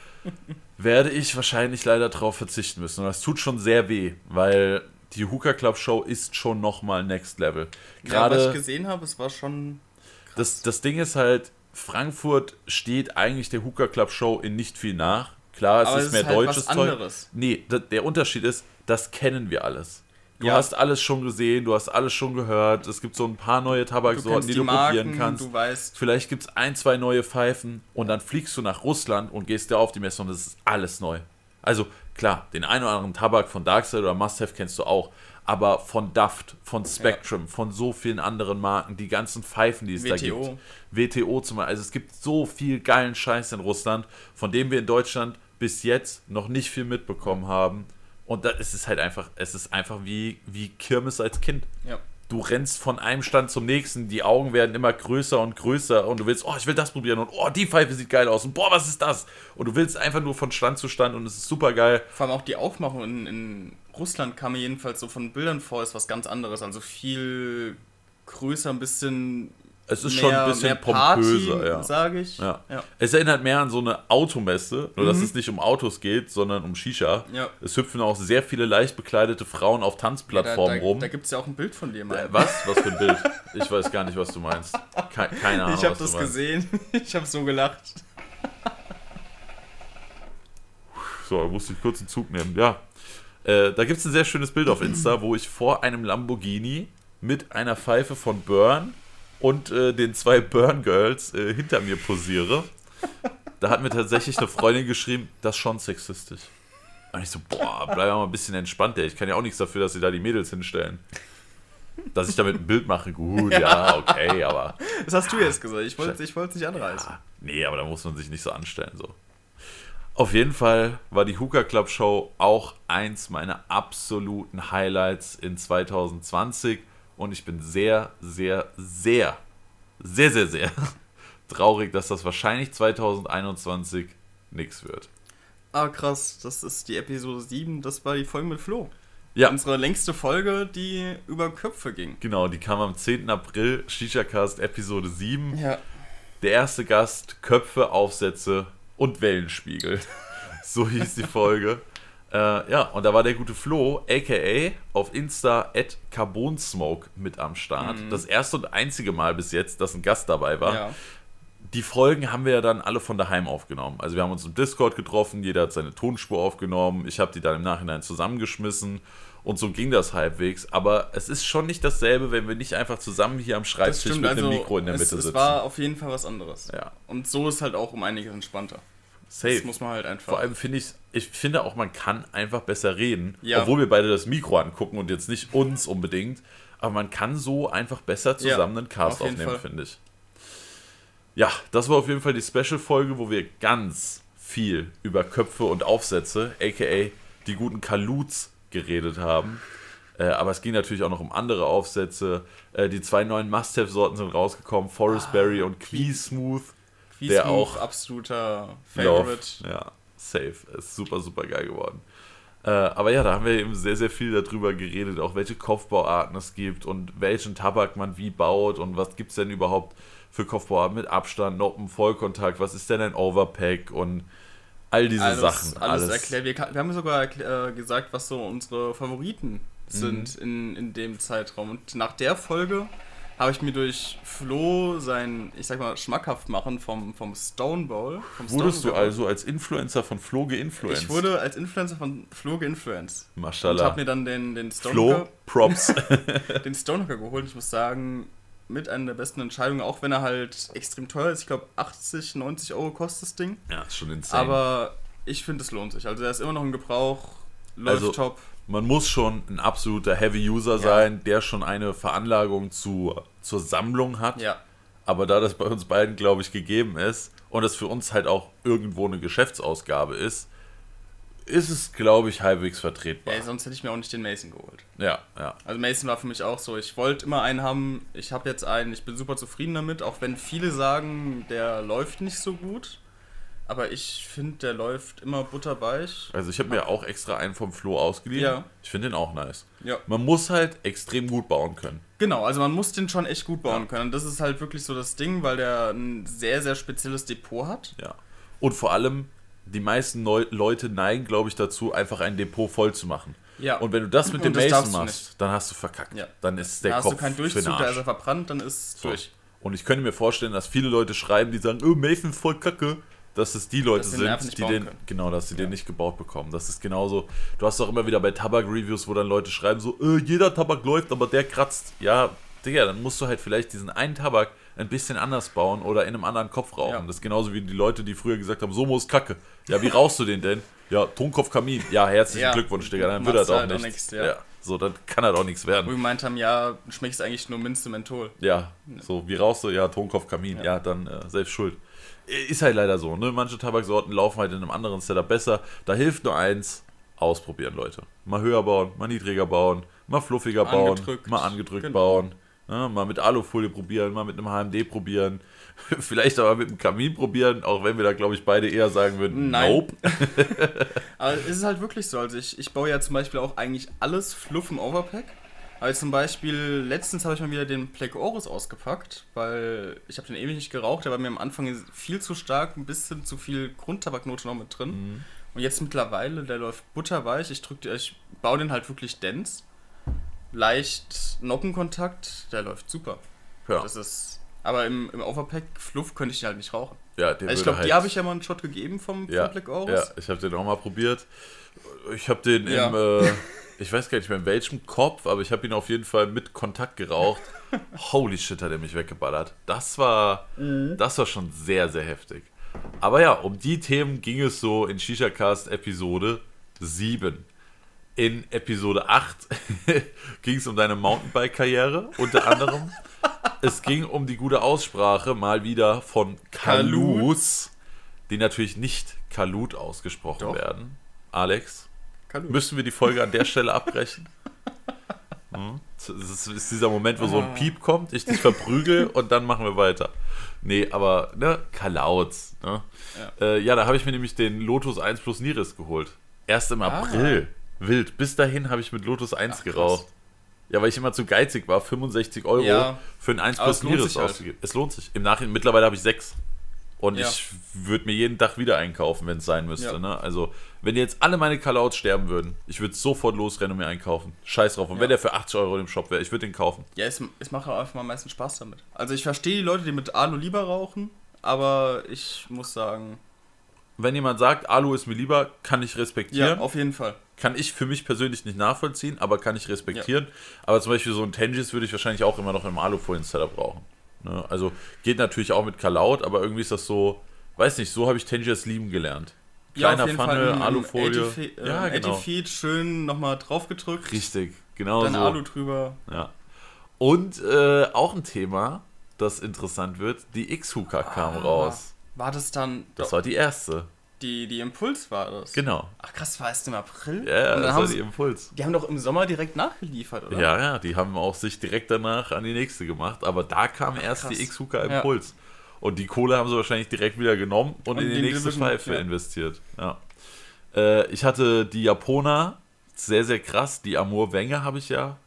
werde ich wahrscheinlich leider drauf verzichten müssen. Und das tut schon sehr weh, weil die Hooker Club Show ist schon nochmal Next Level. Gerade, ja, was ich gesehen habe, es war schon. Das, das Ding ist halt, Frankfurt steht eigentlich der Hooker Club Show in nicht viel nach. Klar, es Aber ist es mehr ist halt deutsches was anderes. Zeug. Nee, der Unterschied ist, das kennen wir alles. Du ja. hast alles schon gesehen, du hast alles schon gehört. Es gibt so ein paar neue Tabaksorten, die, die, du Marken, probieren kannst. Du weißt. Vielleicht gibt es ein, zwei neue Pfeifen und dann fliegst du nach Russland und gehst da auf die Messe und es ist alles neu. Also klar, den einen oder anderen Tabak von Darkside oder Must Have kennst du auch, aber von Duft, von Spectrum, ja. von so vielen anderen Marken, die ganzen Pfeifen, die es WTO. da gibt. WTO zum Beispiel. Also es gibt so viel geilen Scheiß in Russland, von dem wir in Deutschland bis jetzt noch nicht viel mitbekommen haben. Und da ist es halt einfach, es ist einfach wie, wie Kirmes als Kind. Ja du rennst von einem Stand zum nächsten, die Augen werden immer größer und größer und du willst, oh, ich will das probieren und oh, die Pfeife sieht geil aus und boah, was ist das? Und du willst einfach nur von Stand zu Stand und es ist super geil. Vor allem auch die Aufmachung in, in Russland kam mir jedenfalls so von Bildern vor, ist was ganz anderes. Also viel größer, ein bisschen es ist mehr, schon ein bisschen pompöser, ja. sage ich. Ja. ja. Es erinnert mehr an so eine Automesse, nur mhm. dass es nicht um Autos geht, sondern um Shisha. Ja. Es hüpfen auch sehr viele leicht bekleidete Frauen auf Tanzplattformen ja, da, rum. Da gibt es ja auch ein Bild von dir, mal. Was? Was für ein Bild? Ich weiß gar nicht, was du meinst. Keine Ahnung. Ich habe das gesehen. (laughs) Ich habe so gelacht. So, da musste ich kurz einen Zug nehmen. Ja. Äh, da gibt es ein sehr schönes Bild auf Insta, wo ich vor einem Lamborghini mit einer Pfeife von Burn und äh, den zwei Burn Girls äh, hinter mir posiere. Da hat mir tatsächlich eine Freundin geschrieben, das ist schon sexistisch. Und ich so, boah, bleib mal ein bisschen entspannt, ey. Ich kann ja auch nichts dafür, dass sie da die Mädels hinstellen. Dass ich damit ein Bild mache, gut, ja, ja okay, aber. Das hast du jetzt gesagt, ich wollte es nicht anreißen. Ja, nee, aber da muss man sich nicht so anstellen, so. Auf jeden Fall war die Hookah Club Show auch eins meiner absoluten Highlights in 2020 und ich bin sehr, sehr, sehr, sehr, sehr, sehr (laughs) traurig, dass das wahrscheinlich 2021 nichts wird. Ah, krass. Das ist die Episode 7. Das war die Folge mit Flo. Ja. Unsere längste Folge, die über Köpfe ging. Genau, die kam am 10. April, Shisha-Cast Episode 7. Ja. Der erste Gast, Köpfe, Aufsätze und Wellenspiegel. (laughs) so hieß die Folge. Äh, ja, und da war der gute Flo, aka auf Insta at Carbonsmoke mit am Start. Mhm. Das erste und einzige Mal bis jetzt, dass ein Gast dabei war. Ja. Die Folgen haben wir ja dann alle von daheim aufgenommen. Also wir haben uns im Discord getroffen, jeder hat seine Tonspur aufgenommen, ich habe die dann im Nachhinein zusammengeschmissen und so ging das halbwegs. Aber es ist schon nicht dasselbe, wenn wir nicht einfach zusammen hier am Schreibtisch mit also, einem Mikro in der Mitte es, sitzen. Es war auf jeden Fall was anderes. Ja. Und so ist halt auch um einiges entspannter. Safe. Das muss man halt einfach. Vor allem finde ich, ich finde auch, man kann einfach besser reden, ja. obwohl wir beide das Mikro angucken und jetzt nicht uns unbedingt. Aber man kann so einfach besser zusammen ja, einen Cast auf aufnehmen, finde ich. Ja, das war auf jeden Fall die Special-Folge, wo wir ganz viel über Köpfe und Aufsätze, aka die guten Kaluts, geredet haben. Äh, aber es ging natürlich auch noch um andere Aufsätze. Äh, die zwei neuen Must-Have-Sorten sind rausgekommen: Forest ah, Berry und Quee Smooth der auch absoluter Favorite. Love, ja, safe. Ist super, super geil geworden. Äh, aber ja, da haben wir eben sehr, sehr viel darüber geredet, auch welche Kopfbauarten es gibt und welchen Tabak man wie baut und was gibt es denn überhaupt für Kopfbauarten mit Abstand, Noppen, Vollkontakt, was ist denn ein Overpack und all diese alles, Sachen. Alles, alles. erklärt. Wir, wir, haben sogar äh, gesagt, was so unsere Favoriten sind in, in dem Zeitraum. Und nach der Folge habe ich mir durch Flo sein, ich sag mal, schmackhaft machen vom, vom Stone Bowl. Vom Wurdest Stone du also als Influencer von Flo geinfluenced? Ich wurde als Influencer von Flo geinfluenced. Maschallah. Und habe mir dann den, den Flo, Props. (laughs) (laughs) den Stonehooker geholt. Ich muss sagen, mit einer der besten Entscheidungen, auch wenn er halt extrem teuer ist. Ich glaube, 80, 90 Euro kostet das Ding. Ja, ist schon insane. Aber ich finde, es lohnt sich. Also, er ist immer noch in Gebrauch, läuft Also, top. Man muss schon ein absoluter Heavy-User sein, der schon eine Veranlagung zu, zur Sammlung hat. Ja. Aber da das bei uns beiden, glaube ich, gegeben ist und es für uns halt auch irgendwo eine Geschäftsausgabe ist, ist es, glaube ich, halbwegs vertretbar. Ey, sonst hätte ich mir auch nicht den Mason geholt. Ja, ja. Also Mason war für mich auch so. Ich wollte immer einen haben. Ich habe jetzt einen. Ich bin super zufrieden damit, auch wenn viele sagen, der läuft nicht so gut. Aber ich finde, der läuft immer butterweich. Also ich habe mir auch extra einen vom Flo ausgeliehen. Ja. Ich finde den auch nice. Ja. Man muss halt extrem gut bauen können. Genau, also man muss den schon echt gut bauen Ja. können. Das ist halt wirklich so das Ding, weil der ein sehr, sehr spezielles Depot hat. Ja. Und vor allem, die meisten Neu Leute neigen, glaube ich, dazu, einfach ein Depot voll zu machen. Ja. Und wenn du das mit dem das Mason machst, dann hast du verkackt. Ja. Dann ist der da hast Kopf du keinen Durchzug, da ist er verbrannt, dann ist So. durch. Und ich könnte mir vorstellen, dass viele Leute schreiben, die sagen, oh, Mason ist voll kacke, dass es die Leute sind, die den, können. genau, dass sie Ja. den nicht gebaut bekommen. Das ist genauso. Du hast auch immer wieder bei Tabak-Reviews, wo dann Leute schreiben so, äh, jeder Tabak läuft, aber der kratzt. Ja, Digga, dann musst du halt vielleicht diesen einen Tabak ein bisschen anders bauen oder in einem anderen Kopf rauchen. Ja. Das ist genauso wie die Leute, die früher gesagt haben, so muss Kacke. Ja, wie rauchst du den denn? Ja, Tonkopf Kamin. Ja, herzlichen Ja. Glückwunsch, Digga. Dann wird er doch halt auch nichts. nichts, ja. So, dann kann er doch nichts werden. Wo wir gemeint haben, ja, schmeckst eigentlich nur Minze Menthol. Ja, so, wie rauchst du? Ja, Tonkopf Kamin. Ja, Ja. dann äh, selbst schuld. Ist halt leider so, ne? Manche Tabaksorten laufen halt in einem anderen Setup besser. Da hilft nur eins: ausprobieren, Leute. Mal höher bauen, mal niedriger bauen, mal fluffiger bauen, Angedrückt. mal angedrückt Genau. bauen. Ja, mal mit Alufolie probieren, mal mit einem HMD probieren. (laughs) Vielleicht aber mit einem Kamin probieren, auch wenn wir da, glaube ich, beide eher sagen würden, Nein. nope. (laughs) Aber es ist halt wirklich so. Also ich, ich baue ja zum Beispiel auch eigentlich alles Fluff im Overpack. Aber zum Beispiel, letztens habe ich mal wieder den Black Oris ausgepackt, weil ich habe den ewig nicht geraucht, der war mir am Anfang viel zu stark, ein bisschen zu viel Grundtabaknote noch mit drin. Mhm. Und jetzt mittlerweile, der läuft butterweich. Ich drück, ich baue den halt wirklich dense. Leicht Noppenkontakt, der läuft super. Ja, Das ist. Aber im, im Overpack Fluff könnte ich den halt nicht rauchen. ja den Also ich glaube, halt, die habe ich ja mal einen Shot gegeben vom, ja, vom Black Oris. Ja, ich habe den auch mal probiert. Ich habe den Ja. im, äh, (laughs) ich weiß gar nicht mehr in welchem Kopf, aber ich habe ihn auf jeden Fall mit Kontakt geraucht. (laughs) Holy shit, hat er mich weggeballert. Das war, Mhm. das war schon sehr, sehr heftig. Aber ja, um die Themen ging es so in Shisha Cast Episode 7. In Episode 8 (laughs) ging es um deine Mountainbike-Karriere, unter (laughs) anderem. es ging um die gute Aussprache, mal wieder von. Kalus, die natürlich nicht Kalut ausgesprochen Doch. werden. Alex, Kalut. müssen wir die Folge an der Stelle abbrechen? (laughs) Hm? Das ist, dieser Moment, wo so Ah. ein Piep kommt, ich dich verprügel und dann machen wir weiter. Nee, aber, ne, Kalauz. Ne? Ja. Äh, ja, da habe ich mir nämlich den Lotus 1 plus Niris geholt. Erst im Ah. April. Wild. Bis dahin habe ich mit Lotus 1 Ach, krass. geraucht. Ja, weil ich immer zu geizig war, 65 Euro Ja. für ein 1 Aber plus Niris halt. ausgegeben. Es lohnt sich. Im Nachhinein, mittlerweile habe ich 6. Und Ja. ich würde mir jeden Tag wieder einkaufen, wenn es sein müsste. Ja. Ne? Also, wenn jetzt alle meine Kalouts sterben würden, ich würde sofort losrennen und mir einkaufen. Scheiß drauf. Und Ja. wenn der für 80 Euro im Shop wäre, ich würde den kaufen. Ja, es, es macht auch einfach mal am meisten Spaß damit. Also ich verstehe die Leute, die mit Alu lieber rauchen, aber ich muss sagen, Wenn jemand sagt, Alu ist mir lieber, kann ich ja, respektieren. auf jeden Fall. kann ich für mich persönlich nicht nachvollziehen, aber kann ich respektieren. Aber zum Beispiel so ein Tangis würde ich wahrscheinlich auch immer noch im Alufolien-Setup brauchen. Ne? Also geht natürlich auch mit Kalaut, aber irgendwie ist das so, weiß nicht, so habe ich Tangis lieben gelernt. Kleiner Funnel, im- im Alufolie. 80 äh, ja, genau. 80 Feet schön nochmal drauf gedrückt. Richtig, genau Dann so. Alu drüber. Ja. Und äh, auch ein Thema, das interessant wird, die X-Hooker kam Ah. raus. War das dann Das war die erste. Die, die Impuls war das? Genau. Ach krass, war erst im April? Ja, ja das haben war die Impuls. die haben doch im Sommer direkt nachgeliefert, oder? Ja, ja, die haben auch sich direkt danach an die nächste gemacht. Aber da kam erst krass. die X-Hooker Ja. Impuls. Und die Kohle haben sie wahrscheinlich direkt wieder genommen und, Und in die nächste Division, Pfeife ja. investiert. Ja. Äh, ich hatte die Japaner, sehr, sehr krass. Die Amur Wenge habe ich ja.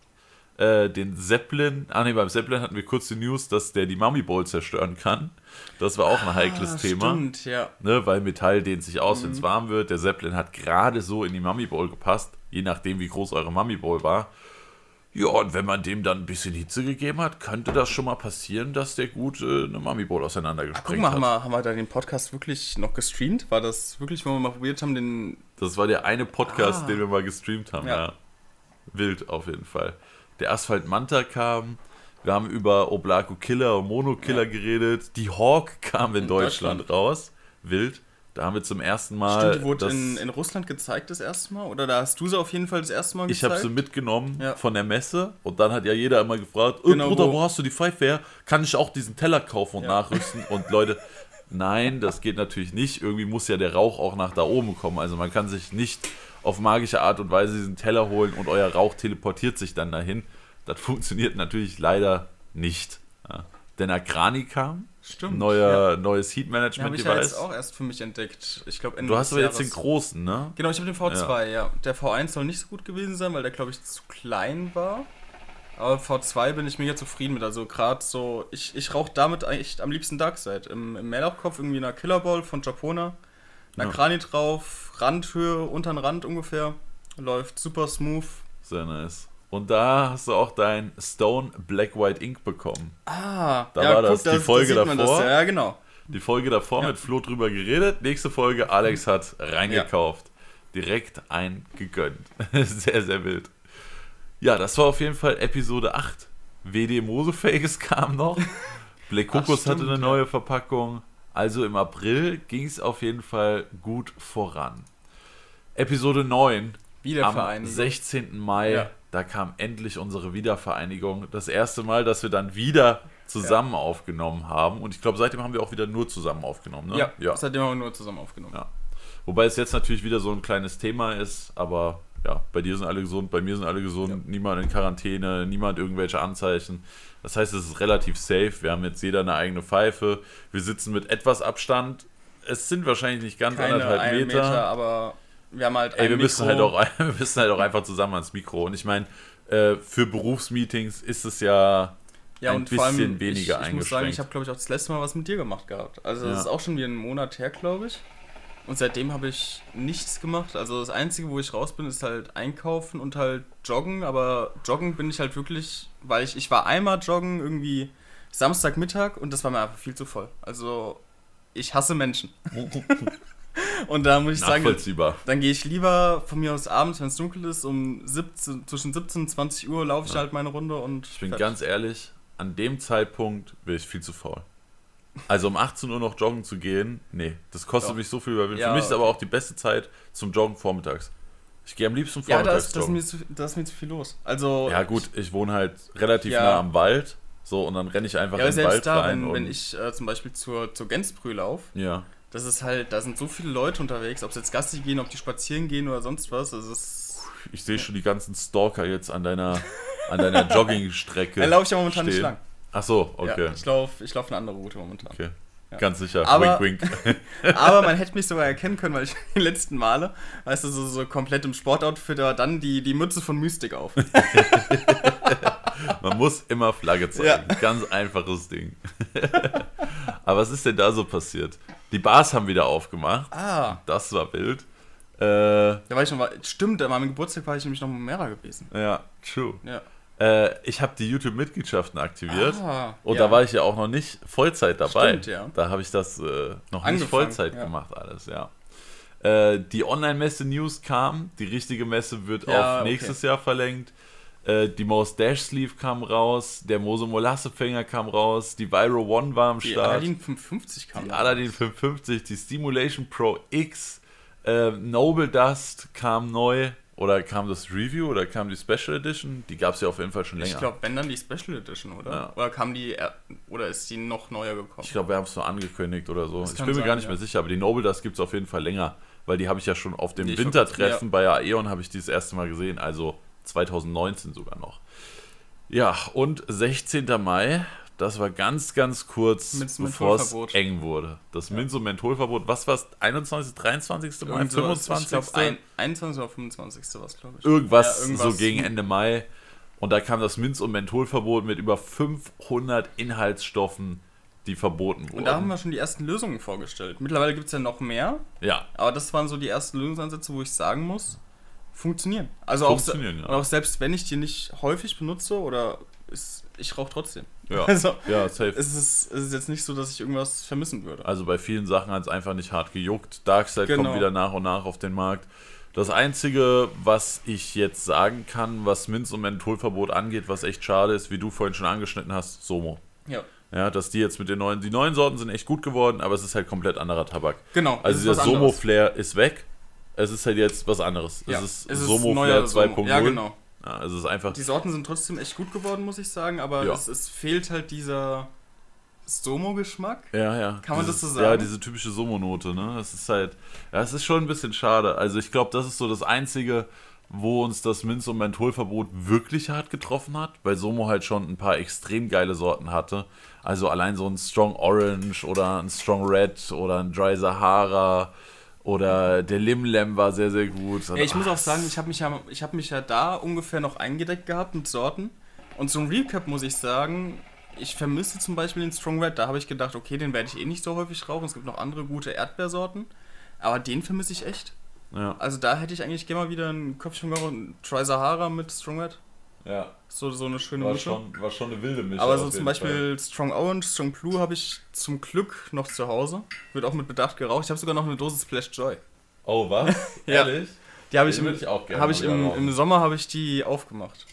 Äh, den Zeppelin, ah ne, beim Zeppelin hatten wir kurz die News, dass der die Mummy Bowl zerstören kann. Das war auch ein heikles ah, Thema Stimmt, ja. ne, weil Metall dehnt sich aus, wenn es Mhm. warm wird. Der Zeppelin hat gerade so in die Mummy Bowl gepasst, je nachdem, wie groß eure Mummy Bowl war. Ja, und wenn man dem dann ein bisschen Hitze gegeben hat, könnte das schon mal passieren, dass der gut äh, eine Mami Bowl auseinandergesprengt Guck mal, haben wir, haben wir da den Podcast wirklich noch gestreamt? War das wirklich, wo wir mal probiert haben, den. Das war der eine Podcast, Ah. den wir mal gestreamt haben, ja. Ja. Wild auf jeden Fall. Der Asphalt Manta kam. Wir haben über Oblako Killer und Mono Killer geredet. Die Hawk kam in, In Deutschland, Deutschland. raus. Wild. Da haben wir zum ersten Mal. Stimmt, die wurde in, in Russland gezeigt das erste Mal? Oder da hast du sie auf jeden Fall das erste Mal Ich gezeigt? habe sie mitgenommen Ja. von der Messe und dann hat ja jeder immer gefragt, oh, Genau, Bruder, wo- wo hast du die Pfeife her? Kann ich auch diesen Teller kaufen und Ja. nachrüsten? Und Leute, nein, das geht natürlich nicht. Irgendwie muss ja der Rauch auch nach da oben kommen. Also man kann sich nicht auf magische Art und Weise diesen Teller holen und euer Rauch teleportiert sich dann dahin. Das funktioniert natürlich leider nicht. Ja. Denn Akrani kam, Stimmt. neuer, neues Heat Ja, Management habe ich ja Device. jetzt auch erst für mich entdeckt. Ich glaube, Ende du hast aber jetzt den großen, ne? Genau, ich habe den V2, ja. Der V1 soll nicht so gut gewesen sein, weil der, glaube ich, zu klein war. Aber V2 bin ich mega zufrieden mit. Also gerade so, ich, ich rauche damit eigentlich am liebsten Darkseid. Im, im Mehrlauchkopf irgendwie eine Killerball von Japona. Eine Ja. Krani drauf, Randhöhe, unteren Rand ungefähr. Läuft super smooth. Sehr nice. Und da hast du auch dein Stone Black White Ink bekommen. Ah, Da war das die Folge sieht man davor. Das, ja, genau. Die Folge davor Ja. mit Flo drüber geredet. Nächste Folge, Alex hat reingekauft. Direkt ein gegönnt. (laughs) sehr, sehr wild. Ja, das war auf jeden Fall Episode 8. WD Mosefages (laughs) kam noch. Black Kokos hatte stimmt, eine ja. neue Verpackung. Also im April ging es auf jeden Fall gut voran. Episode 9 am Wiedervereinigung. 16. Mai, Ja. Da kam endlich unsere Wiedervereinigung. Das erste Mal, dass wir dann wieder zusammen aufgenommen haben. Und ich glaube, seitdem haben wir auch wieder nur zusammen aufgenommen. Ne? Ja, seitdem haben wir nur zusammen aufgenommen. Ja. Wobei es jetzt natürlich wieder so ein kleines Thema ist, aber ja, bei dir sind alle gesund, bei mir sind alle gesund, Ja. niemand in Quarantäne, niemand irgendwelche Anzeichen. Das heißt, es ist relativ safe. Wir haben jetzt jeder eine eigene Pfeife. Wir sitzen mit etwas Abstand. Es sind wahrscheinlich nicht ganz Keine anderthalb Meter. Meter. aber wir haben halt Ey, wir müssen, Mikro. halt auch, (laughs) wir müssen halt auch einfach zusammen ans Mikro. Und ich meine, äh, für Berufsmeetings ist es ja, Ja, ein und vor allem, bisschen weniger ich, ich muss sagen, eingeschränkt. ich habe, glaube ich, auch das letzte Mal was mit dir gemacht gehabt. Also, Ja. das ist auch schon wieder einen Monat her, glaube ich. Und seitdem habe ich nichts gemacht. Also, das Einzige, wo ich raus bin, ist halt einkaufen und halt joggen. Aber joggen bin ich halt wirklich, weil ich, ich war einmal joggen irgendwie Samstagmittag und das war mir einfach viel zu voll. Also, ich hasse Menschen. (laughs) und da muss ich sagen, dann gehe ich lieber von mir aus abends, wenn es dunkel ist, um 17, zwischen 17 und 20 Uhr laufe ich Ja. halt meine Runde und. Ich bin ganz ehrlich, an dem Zeitpunkt bin ich viel zu faul. Also um 18 Uhr noch joggen zu gehen, nee, das kostet Doch. mich so viel Überwindung. Ja, Für mich ist aber auch die beste Zeit zum Joggen vormittags. Ich gehe am liebsten Ja, vormittags ist, das, ist joggen. mir zu, da ist mir zu viel los. Also, Ja gut, ich wohne halt relativ Ja. nah am Wald, so und dann renne ich einfach ja, in den Wald selbst da, rein. wenn, wenn ich äh, zum Beispiel zur, zur Gänsebrühe laufe, ja, das ist halt, da sind so viele Leute unterwegs, ob sie jetzt Gassi gehen, ob die spazieren gehen oder sonst was. Ist. ich sehe schon die ganzen Stalker jetzt an deiner, an deiner (laughs) Joggingstrecke. Da laufe ich ja momentan nicht stehen. lang. Ach so, okay. Ja, ich laufe ich lauf eine andere Route momentan. okay. Ja. Ganz sicher. Aber- wink, wink. (laughs) Aber man hätte mich sogar erkennen können, weil ich (laughs) die letzten Male, weißt du, so, so komplett im Sportoutfit, aber dann die, die Mütze von Mystik auf. Man muss immer Flagge zeigen. Ganz einfaches Ding. Aber was ist denn da so passiert? Die Bars haben wieder aufgemacht. Ah, Das war wild. Äh, da war ich noch mal. Stimmt, an meinem Geburtstag war ich nämlich noch mit Mera gewesen. ja, true. Ja. Äh, ich habe die YouTube-Mitgliedschaften aktiviert. Ah, Und ja. da war ich ja auch noch nicht Vollzeit dabei. Stimmt, ja. Da habe ich das äh, noch nicht Angefangen, Vollzeit ja. gemacht, alles, ja. Äh, die Online-Messe-News kam. Die richtige Messe wird auf okay. nächstes Jahr verlängert. Äh, die Mouse Dash Sleeve kam raus. Der Mose Molassefänger kam raus. Die Viro One war am Die Start. Aladdin 550 kam. die da Aladdin raus. 550. Die Stimulation Pro X. Äh, Noble Dust kam neu. Oder kam das Review oder kam die Special Edition? Die gab es ja auf jeden Fall schon länger. Ich glaube, wenn dann die Special Edition, oder? Ja. Oder kam die, er- oder ist die noch neuer gekommen? Ich glaube, wir haben es nur angekündigt oder so. Das Ich bin mir sein, gar nicht ja. mehr sicher, aber die Noble, das gibt es auf jeden Fall länger, weil die habe ich ja schon auf dem wollte Wintertreffen bei Aeon habe ich die das erste Mal gesehen, also 2019 sogar noch. Ja, und 16. Mai, das war ganz, ganz kurz, bevor es eng wurde. Das Minz- und Mentholverbot, was war es? 21., 23. Mai, Irgend sowas. 25. Ich glaube, ein, 21. oder 25. war es, glaube ich. Irgendwas, Ja, irgendwas. so gegen Ende Mai. Und da kam das Minz- und Mentholverbot mit über 500 Inhaltsstoffen, die verboten wurden. Und da haben wir schon die ersten Lösungen vorgestellt. Mittlerweile gibt es ja noch mehr, ja, aber das waren so die ersten Lösungsansätze, wo ich sagen muss, funktionieren. Also funktionieren, auch, ja. auch selbst wenn ich die nicht häufig benutze oder ist, ich rauche trotzdem. Ja, (laughs) also, ja safe. Es ist, es ist jetzt nicht so, dass ich irgendwas vermissen würde. Also bei vielen Sachen hat es einfach nicht hart gejuckt. Darkseid genau. kommt wieder nach und nach auf den Markt. Das Einzige, was ich jetzt sagen kann, was Minz- und Mentholverbot angeht, was echt schade ist, wie du vorhin schon angeschnitten hast, Somo. Ja. Ja, dass die jetzt mit den neuen, die neuen Sorten sind echt gut geworden, aber es ist halt komplett anderer Tabak. Genau. Also der Somo-Flair ist weg. Es ist halt jetzt was anderes. Ja, es ist es Somo-Flair 2.0. Ja, genau. Ja, es ist einfach. Die Sorten sind trotzdem echt gut geworden, muss ich sagen, aber ja. es, es, fehlt halt dieser Somo-Geschmack. Ja, ja. Kann man Dieses, das so sagen? Ja, diese typische Somo-Note, ne? Es ist halt, ja, es ist schon ein bisschen schade. Also ich glaube, das ist so das Einzige, wo uns das Minz- und Mentholverbot wirklich hart getroffen hat, weil Somo halt schon ein paar extrem geile Sorten hatte. Also allein so ein Strong Orange oder ein Strong Red oder ein Dry Sahara oder der Limlem war sehr, sehr gut. Ja, ich muss auch sagen, ich habe mich, ja, hab mich ja da ungefähr noch eingedeckt gehabt mit Sorten. Und zum Recap muss ich sagen, ich vermisse zum Beispiel den Strong Red. Da habe ich gedacht, okay, den werde ich eh nicht so häufig rauchen. Es gibt noch andere gute Erdbeersorten. Aber den vermisse ich echt. Ja. Also da hätte ich eigentlich gerne mal wieder ein Köpfchen geraucht. Tri Sahara mit Strong Red. Ja. So, so eine schöne war Mischung. Schon, war schon eine wilde Mischung. Aber so zum Beispiel Fall. Strong Orange, Strong Blue habe ich zum Glück noch zu Hause. Wird auch mit Bedacht geraucht. Ich habe sogar noch eine Dose Splash Joy. Oh, was? (laughs) Ehrlich? Die habe ich, im, ich, auch gerne hab ich im, im Sommer habe ich die aufgemacht.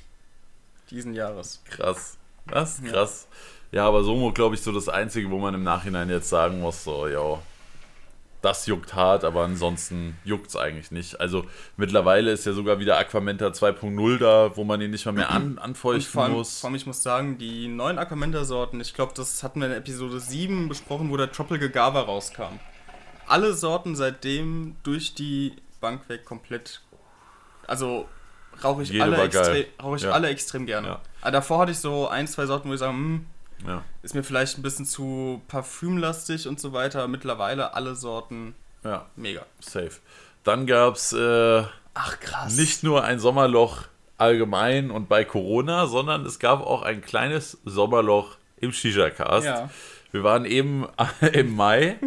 Diesen Jahres. Krass. Ist krass. Ja, ja aber Somo, glaube ich, so das Einzige, wo man im Nachhinein jetzt sagen muss, so, ja, das juckt hart, aber ansonsten juckt es eigentlich nicht. Also mittlerweile ist ja sogar wieder Aquamenta 2.0 da, wo man ihn nicht mal mehr an, anfeuchten vor allem, muss. Vor allem, ich muss sagen, die neuen Aquamenta-Sorten, ich glaube, das hatten wir in Episode 7 besprochen, wo der Tropical Gava rauskam. Alle Sorten seitdem durch die Bank weg komplett. Also rauche ich, alle, extre rauch ich ja. alle extrem gerne. Ja. Aber davor hatte ich so ein, zwei Sorten, wo ich sage, hm, ja. Ist mir vielleicht ein bisschen zu parfümlastig und so weiter. Mittlerweile alle Sorten. Ja. Mega. Safe. Dann gab es äh, Ach, krass. nicht nur ein Sommerloch allgemein und bei Corona, sondern es gab auch ein kleines Sommerloch im Shisha-Cast. Ja. Wir waren eben (laughs) im Mai.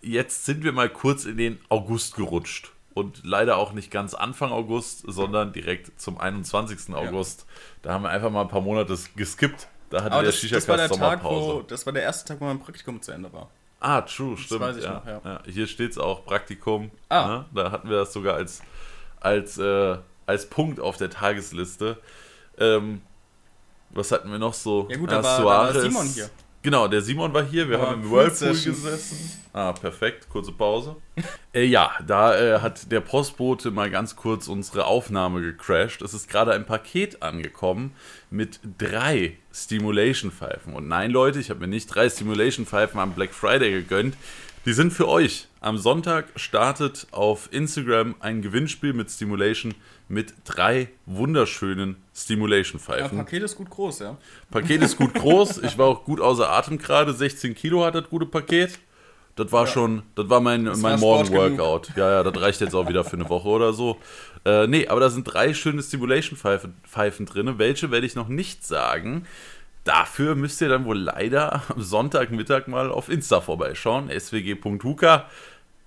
Jetzt sind wir mal kurz in den August gerutscht. Und leider auch nicht ganz Anfang August, sondern direkt zum 21. August. Ja. Da haben wir einfach mal ein paar Monate geskippt. Da hatte Aber der das, das war der Tag, wo, Das war der erste Tag, wo mein Praktikum zu Ende war. Ah, true, das stimmt. Weiß ich ja, noch, ja. Ja. Hier steht es auch Praktikum. Ah. Ne? Da hatten wir das sogar als, als, äh, als Punkt auf der Tagesliste. Ähm, was hatten wir noch so? Ja gut, da, war, da war Simon hier. Genau, der Simon war hier, wir ja, haben im Whirlpool gesessen. Ah, perfekt, kurze Pause. äh, ja, da äh, hat der Postbote mal ganz kurz unsere Aufnahme gecrashed. Es ist gerade ein Paket angekommen mit drei Stimulation-Pfeifen. Und nein, Leute, ich habe mir nicht drei Stimulation-Pfeifen am Black Friday gegönnt. Die sind für euch. Am Sonntag startet auf Instagram ein Gewinnspiel mit Stimulation mit drei wunderschönen Stimulation-Pfeifen. Ja, Paket ist gut groß, ja. Paket ist gut groß. Ich war auch gut außer Atem gerade. 16 Kilo hat das gute Paket. Das war ja. schon, das war mein, das mein Morgen-Workout. Ja, ja, das reicht jetzt auch wieder für eine Woche oder so. Äh, nee, aber da sind drei schöne Stimulation-Pfeifen Pfeifen drin. Welche werde ich noch nicht sagen. Dafür müsst ihr dann wohl leider am Sonntagmittag mal auf Insta vorbeischauen. swg.huka.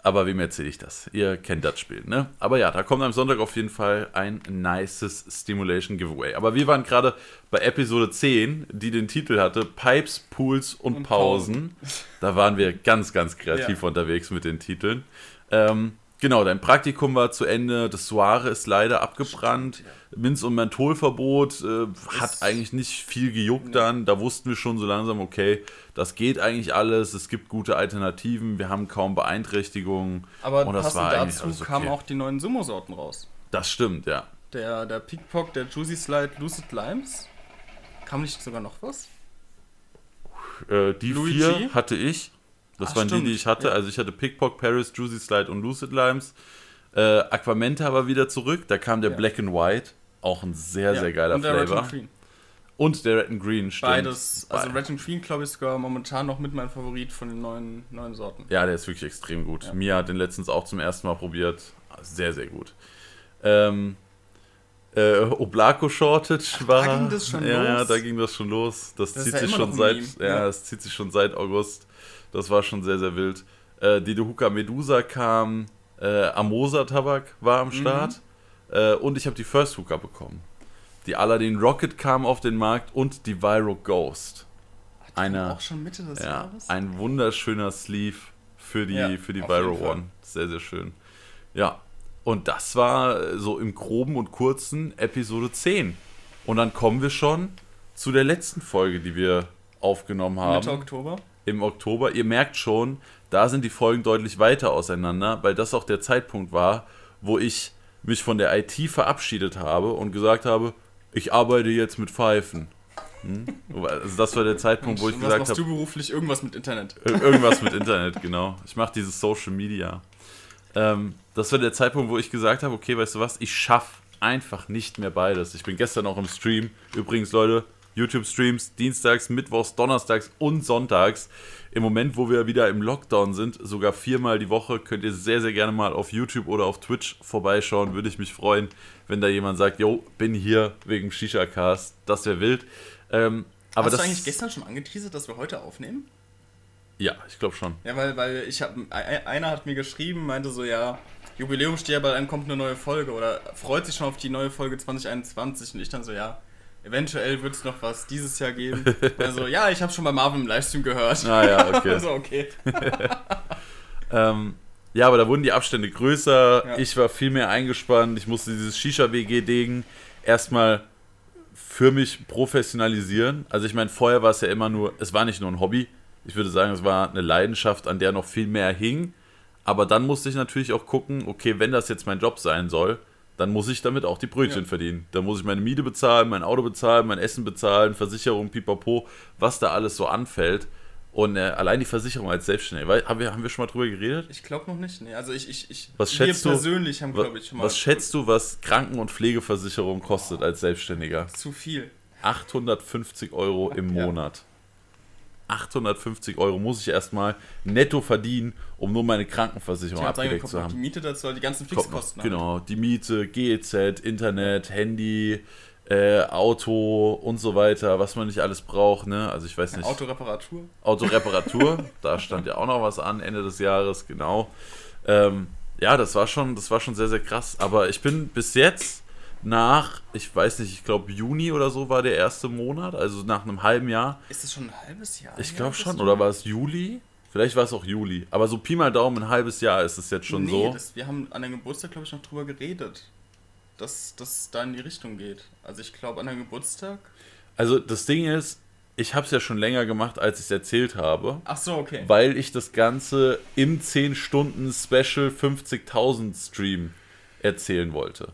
Aber wem erzähle ich das? Ihr kennt das Spiel, ne? Aber ja, da kommt am Sonntag auf jeden Fall ein nices Stimulation Giveaway. Aber wir waren gerade bei Episode 10, die den Titel hatte Pipes, Pools und, und Pausen. Pausen. Da waren wir ganz, ganz kreativ ja. unterwegs mit den Titeln. Ähm, Genau, dein Praktikum war zu Ende, das Soire ist leider abgebrannt. Ja. Minz- und Mentholverbot äh, hat eigentlich nicht viel gejuckt nee. dann. Da wussten wir schon so langsam, okay, das geht eigentlich alles, es gibt gute Alternativen, wir haben kaum Beeinträchtigungen. Aber und das war dazu okay. kamen auch die neuen Sumo-Sorten raus. Das stimmt, ja. Der, der Pickpock, der Juicy Slide Lucid Limes. Kam nicht sogar noch was? Äh, die Luigi? vier hatte ich. Das Ach, waren stimmt. die, die ich hatte. Ja. Also ich hatte Pickpock, Paris, Juicy Slide und Lucid Limes. Äh, Aquamenta war wieder zurück. Da kam der ja. Black and White. Auch ein sehr, ja. sehr geiler und der Flavor. Red and Green. Und der Red and Green, stimmt. Beides. Also Red and Green, glaube ich, ist sogar momentan noch mit mein Favorit von den neuen, neuen Sorten. Ja, der ist wirklich extrem gut. Mia hat den letztens auch zum ersten Mal probiert. Sehr, sehr gut. Ähm, äh, Oblako Shortage war. Da ging das schon ja, los. Ja, da ging das schon los. Das, das zieht sich schon seit. Ja, ja, das zieht sich schon seit August. Das war schon sehr, sehr wild. Äh, Dedehuka Medusa kam, äh, Amosa Tabak war am mhm. Start. Äh, und ich habe die First Hooker bekommen. Die Aladdin Rocket kam auf den Markt und die Viro Ghost. Eine, auch schon Mitte des ja, Jahres? Ein wunderschöner Sleeve für die, ja, für die Viro One. Sehr, sehr schön. Ja, und das war so im Groben und Kurzen Episode 10. Und dann kommen wir schon zu der letzten Folge, die wir aufgenommen haben. Mitte Oktober. Im Oktober. Ihr merkt schon, da sind die Folgen deutlich weiter auseinander, weil das auch der Zeitpunkt war, wo ich mich von der IT verabschiedet habe und gesagt habe, ich arbeite jetzt mit Pfeifen. Hm? Also das war der Zeitpunkt, wo ich gesagt habe. Machst hab, du beruflich? Irgendwas mit Internet. Irgendwas mit Internet, genau. Ich mache dieses Social Media. Ähm, das war der Zeitpunkt, wo ich gesagt habe, okay, weißt du was, ich schaffe einfach nicht mehr beides. Ich bin gestern auch im Stream. Übrigens, Leute, YouTube-Streams dienstags, mittwochs, donnerstags und sonntags. Im Moment, wo wir wieder im Lockdown sind, sogar viermal die Woche, könnt ihr sehr, sehr gerne mal auf YouTube oder auf Twitch vorbeischauen. Würde ich mich freuen, wenn da jemand sagt, yo, bin hier wegen Shisha-Cast. Das wäre wild. Ähm, aber Hast das, du eigentlich gestern schon angeteasert, dass wir heute aufnehmen? Ja, ich glaube schon. Ja, weil, weil ich habe einer hat mir geschrieben, meinte so, ja, Jubiläum steht ja, bald dann kommt eine neue Folge oder freut sich schon auf die neue Folge 2021 und ich dann so, ja, eventuell wird es noch was dieses Jahr geben. (laughs) also, ja, ich habe schon bei Marvin im Livestream gehört. Ah ja, okay. (laughs) also, okay. (laughs) ähm, ja, aber da wurden die Abstände größer. Ja. Ich war viel mehr eingespannt. Ich musste dieses Shisha-WG-Ding erstmal für mich professionalisieren. Also ich meine, vorher war es ja immer nur, es war nicht nur ein Hobby. Ich würde sagen, es war eine Leidenschaft, an der noch viel mehr hing. Aber dann musste ich natürlich auch gucken, okay, wenn das jetzt mein Job sein soll, dann muss ich damit auch die Brötchen ja. verdienen. Dann muss ich meine Miete bezahlen, mein Auto bezahlen, mein Essen bezahlen, Versicherung, pipapo, was da alles so anfällt. Und äh, allein die Versicherung als Selbstständiger, haben, wir, haben wir schon mal drüber geredet? Ich glaube noch nicht. Nee. Also ich, ich, ich was schätzt wir persönlich haben, glaube ich, schon mal. Was schätzt du, was Kranken- und Pflegeversicherung kostet als Selbstständiger? Zu viel. 850 Euro im Monat. 850 Euro muss ich erstmal netto verdienen, um nur meine Krankenversicherung ich abgedeckt zu haben. Die Miete dazu, die ganzen Fixkosten. Genau, die Miete, GEZ, Internet, Handy, äh, Auto und so weiter, was man nicht alles braucht, ne? Also ich weiß nicht. Autoreparatur. Autoreparatur, (laughs) da stand ja auch noch was an, Ende des Jahres, genau. Ähm, ja, das war schon, das war schon sehr, sehr krass. Aber ich bin bis jetzt nach, ich weiß nicht, ich glaube Juni oder so war der erste Monat, also nach einem halben Jahr. Ist das schon ein halbes Jahr? Ich glaube schon, oder war es Juli? Vielleicht war es auch Juli. Aber so Pi mal Daumen, ein halbes Jahr ist es jetzt schon nee, so. Das, wir haben an deinem Geburtstag, glaube ich, noch drüber geredet dass das da in die Richtung geht. Also ich glaube an der Geburtstag. Also das Ding ist, ich habe es ja schon länger gemacht, als ich es erzählt habe. Ach so, okay. Weil ich das Ganze im 10 Stunden Special 50.000 Stream erzählen wollte.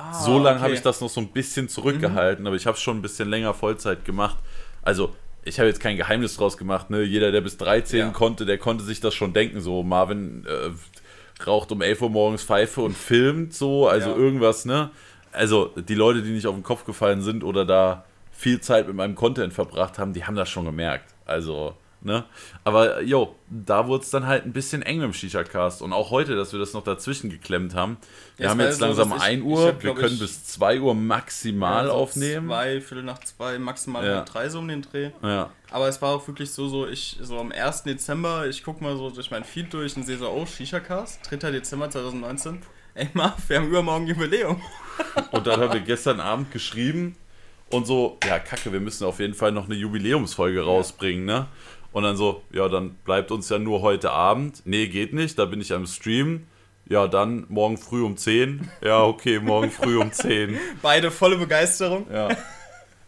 Ah, so lange okay. habe ich das noch so ein bisschen zurückgehalten, mhm. aber ich habe es schon ein bisschen länger Vollzeit gemacht. Also ich habe jetzt kein Geheimnis draus gemacht. Ne? Jeder, der bis 13 ja. konnte, der konnte sich das schon denken. So Marvin äh, raucht um 11 Uhr morgens Pfeife und filmt so, also ja. irgendwas, ne? Also die Leute, die nicht auf den Kopf gefallen sind oder da viel Zeit mit meinem Content verbracht haben, die haben das schon gemerkt. Also, ne? Aber jo, da wurde es dann halt ein bisschen eng mit dem Shisha-Cast. Und auch heute, dass wir das noch dazwischen geklemmt haben. Wir ja, haben jetzt langsam so, 1 Uhr, hab, wir können bis 2 Uhr maximal ja, also aufnehmen. Zwei, Viertel nach zwei, maximal ja. drei so um den Dreh. Ja. Aber es war auch wirklich so, so ich, so am 1. Dezember, ich gucke mal so durch mein Feed durch und sehe so, oh, Shisha-Cast, 3. Dezember 2019. Ey, Marv, wir haben übermorgen Jubiläum. (laughs) und dann haben wir gestern Abend geschrieben und so, ja, kacke, wir müssen auf jeden Fall noch eine Jubiläumsfolge rausbringen, ne? Und dann so, ja, dann bleibt uns ja nur heute Abend. Nee, geht nicht, da bin ich am Stream. Ja, dann morgen früh um 10. Ja, okay, morgen früh um 10. (laughs) Beide volle Begeisterung. Ja.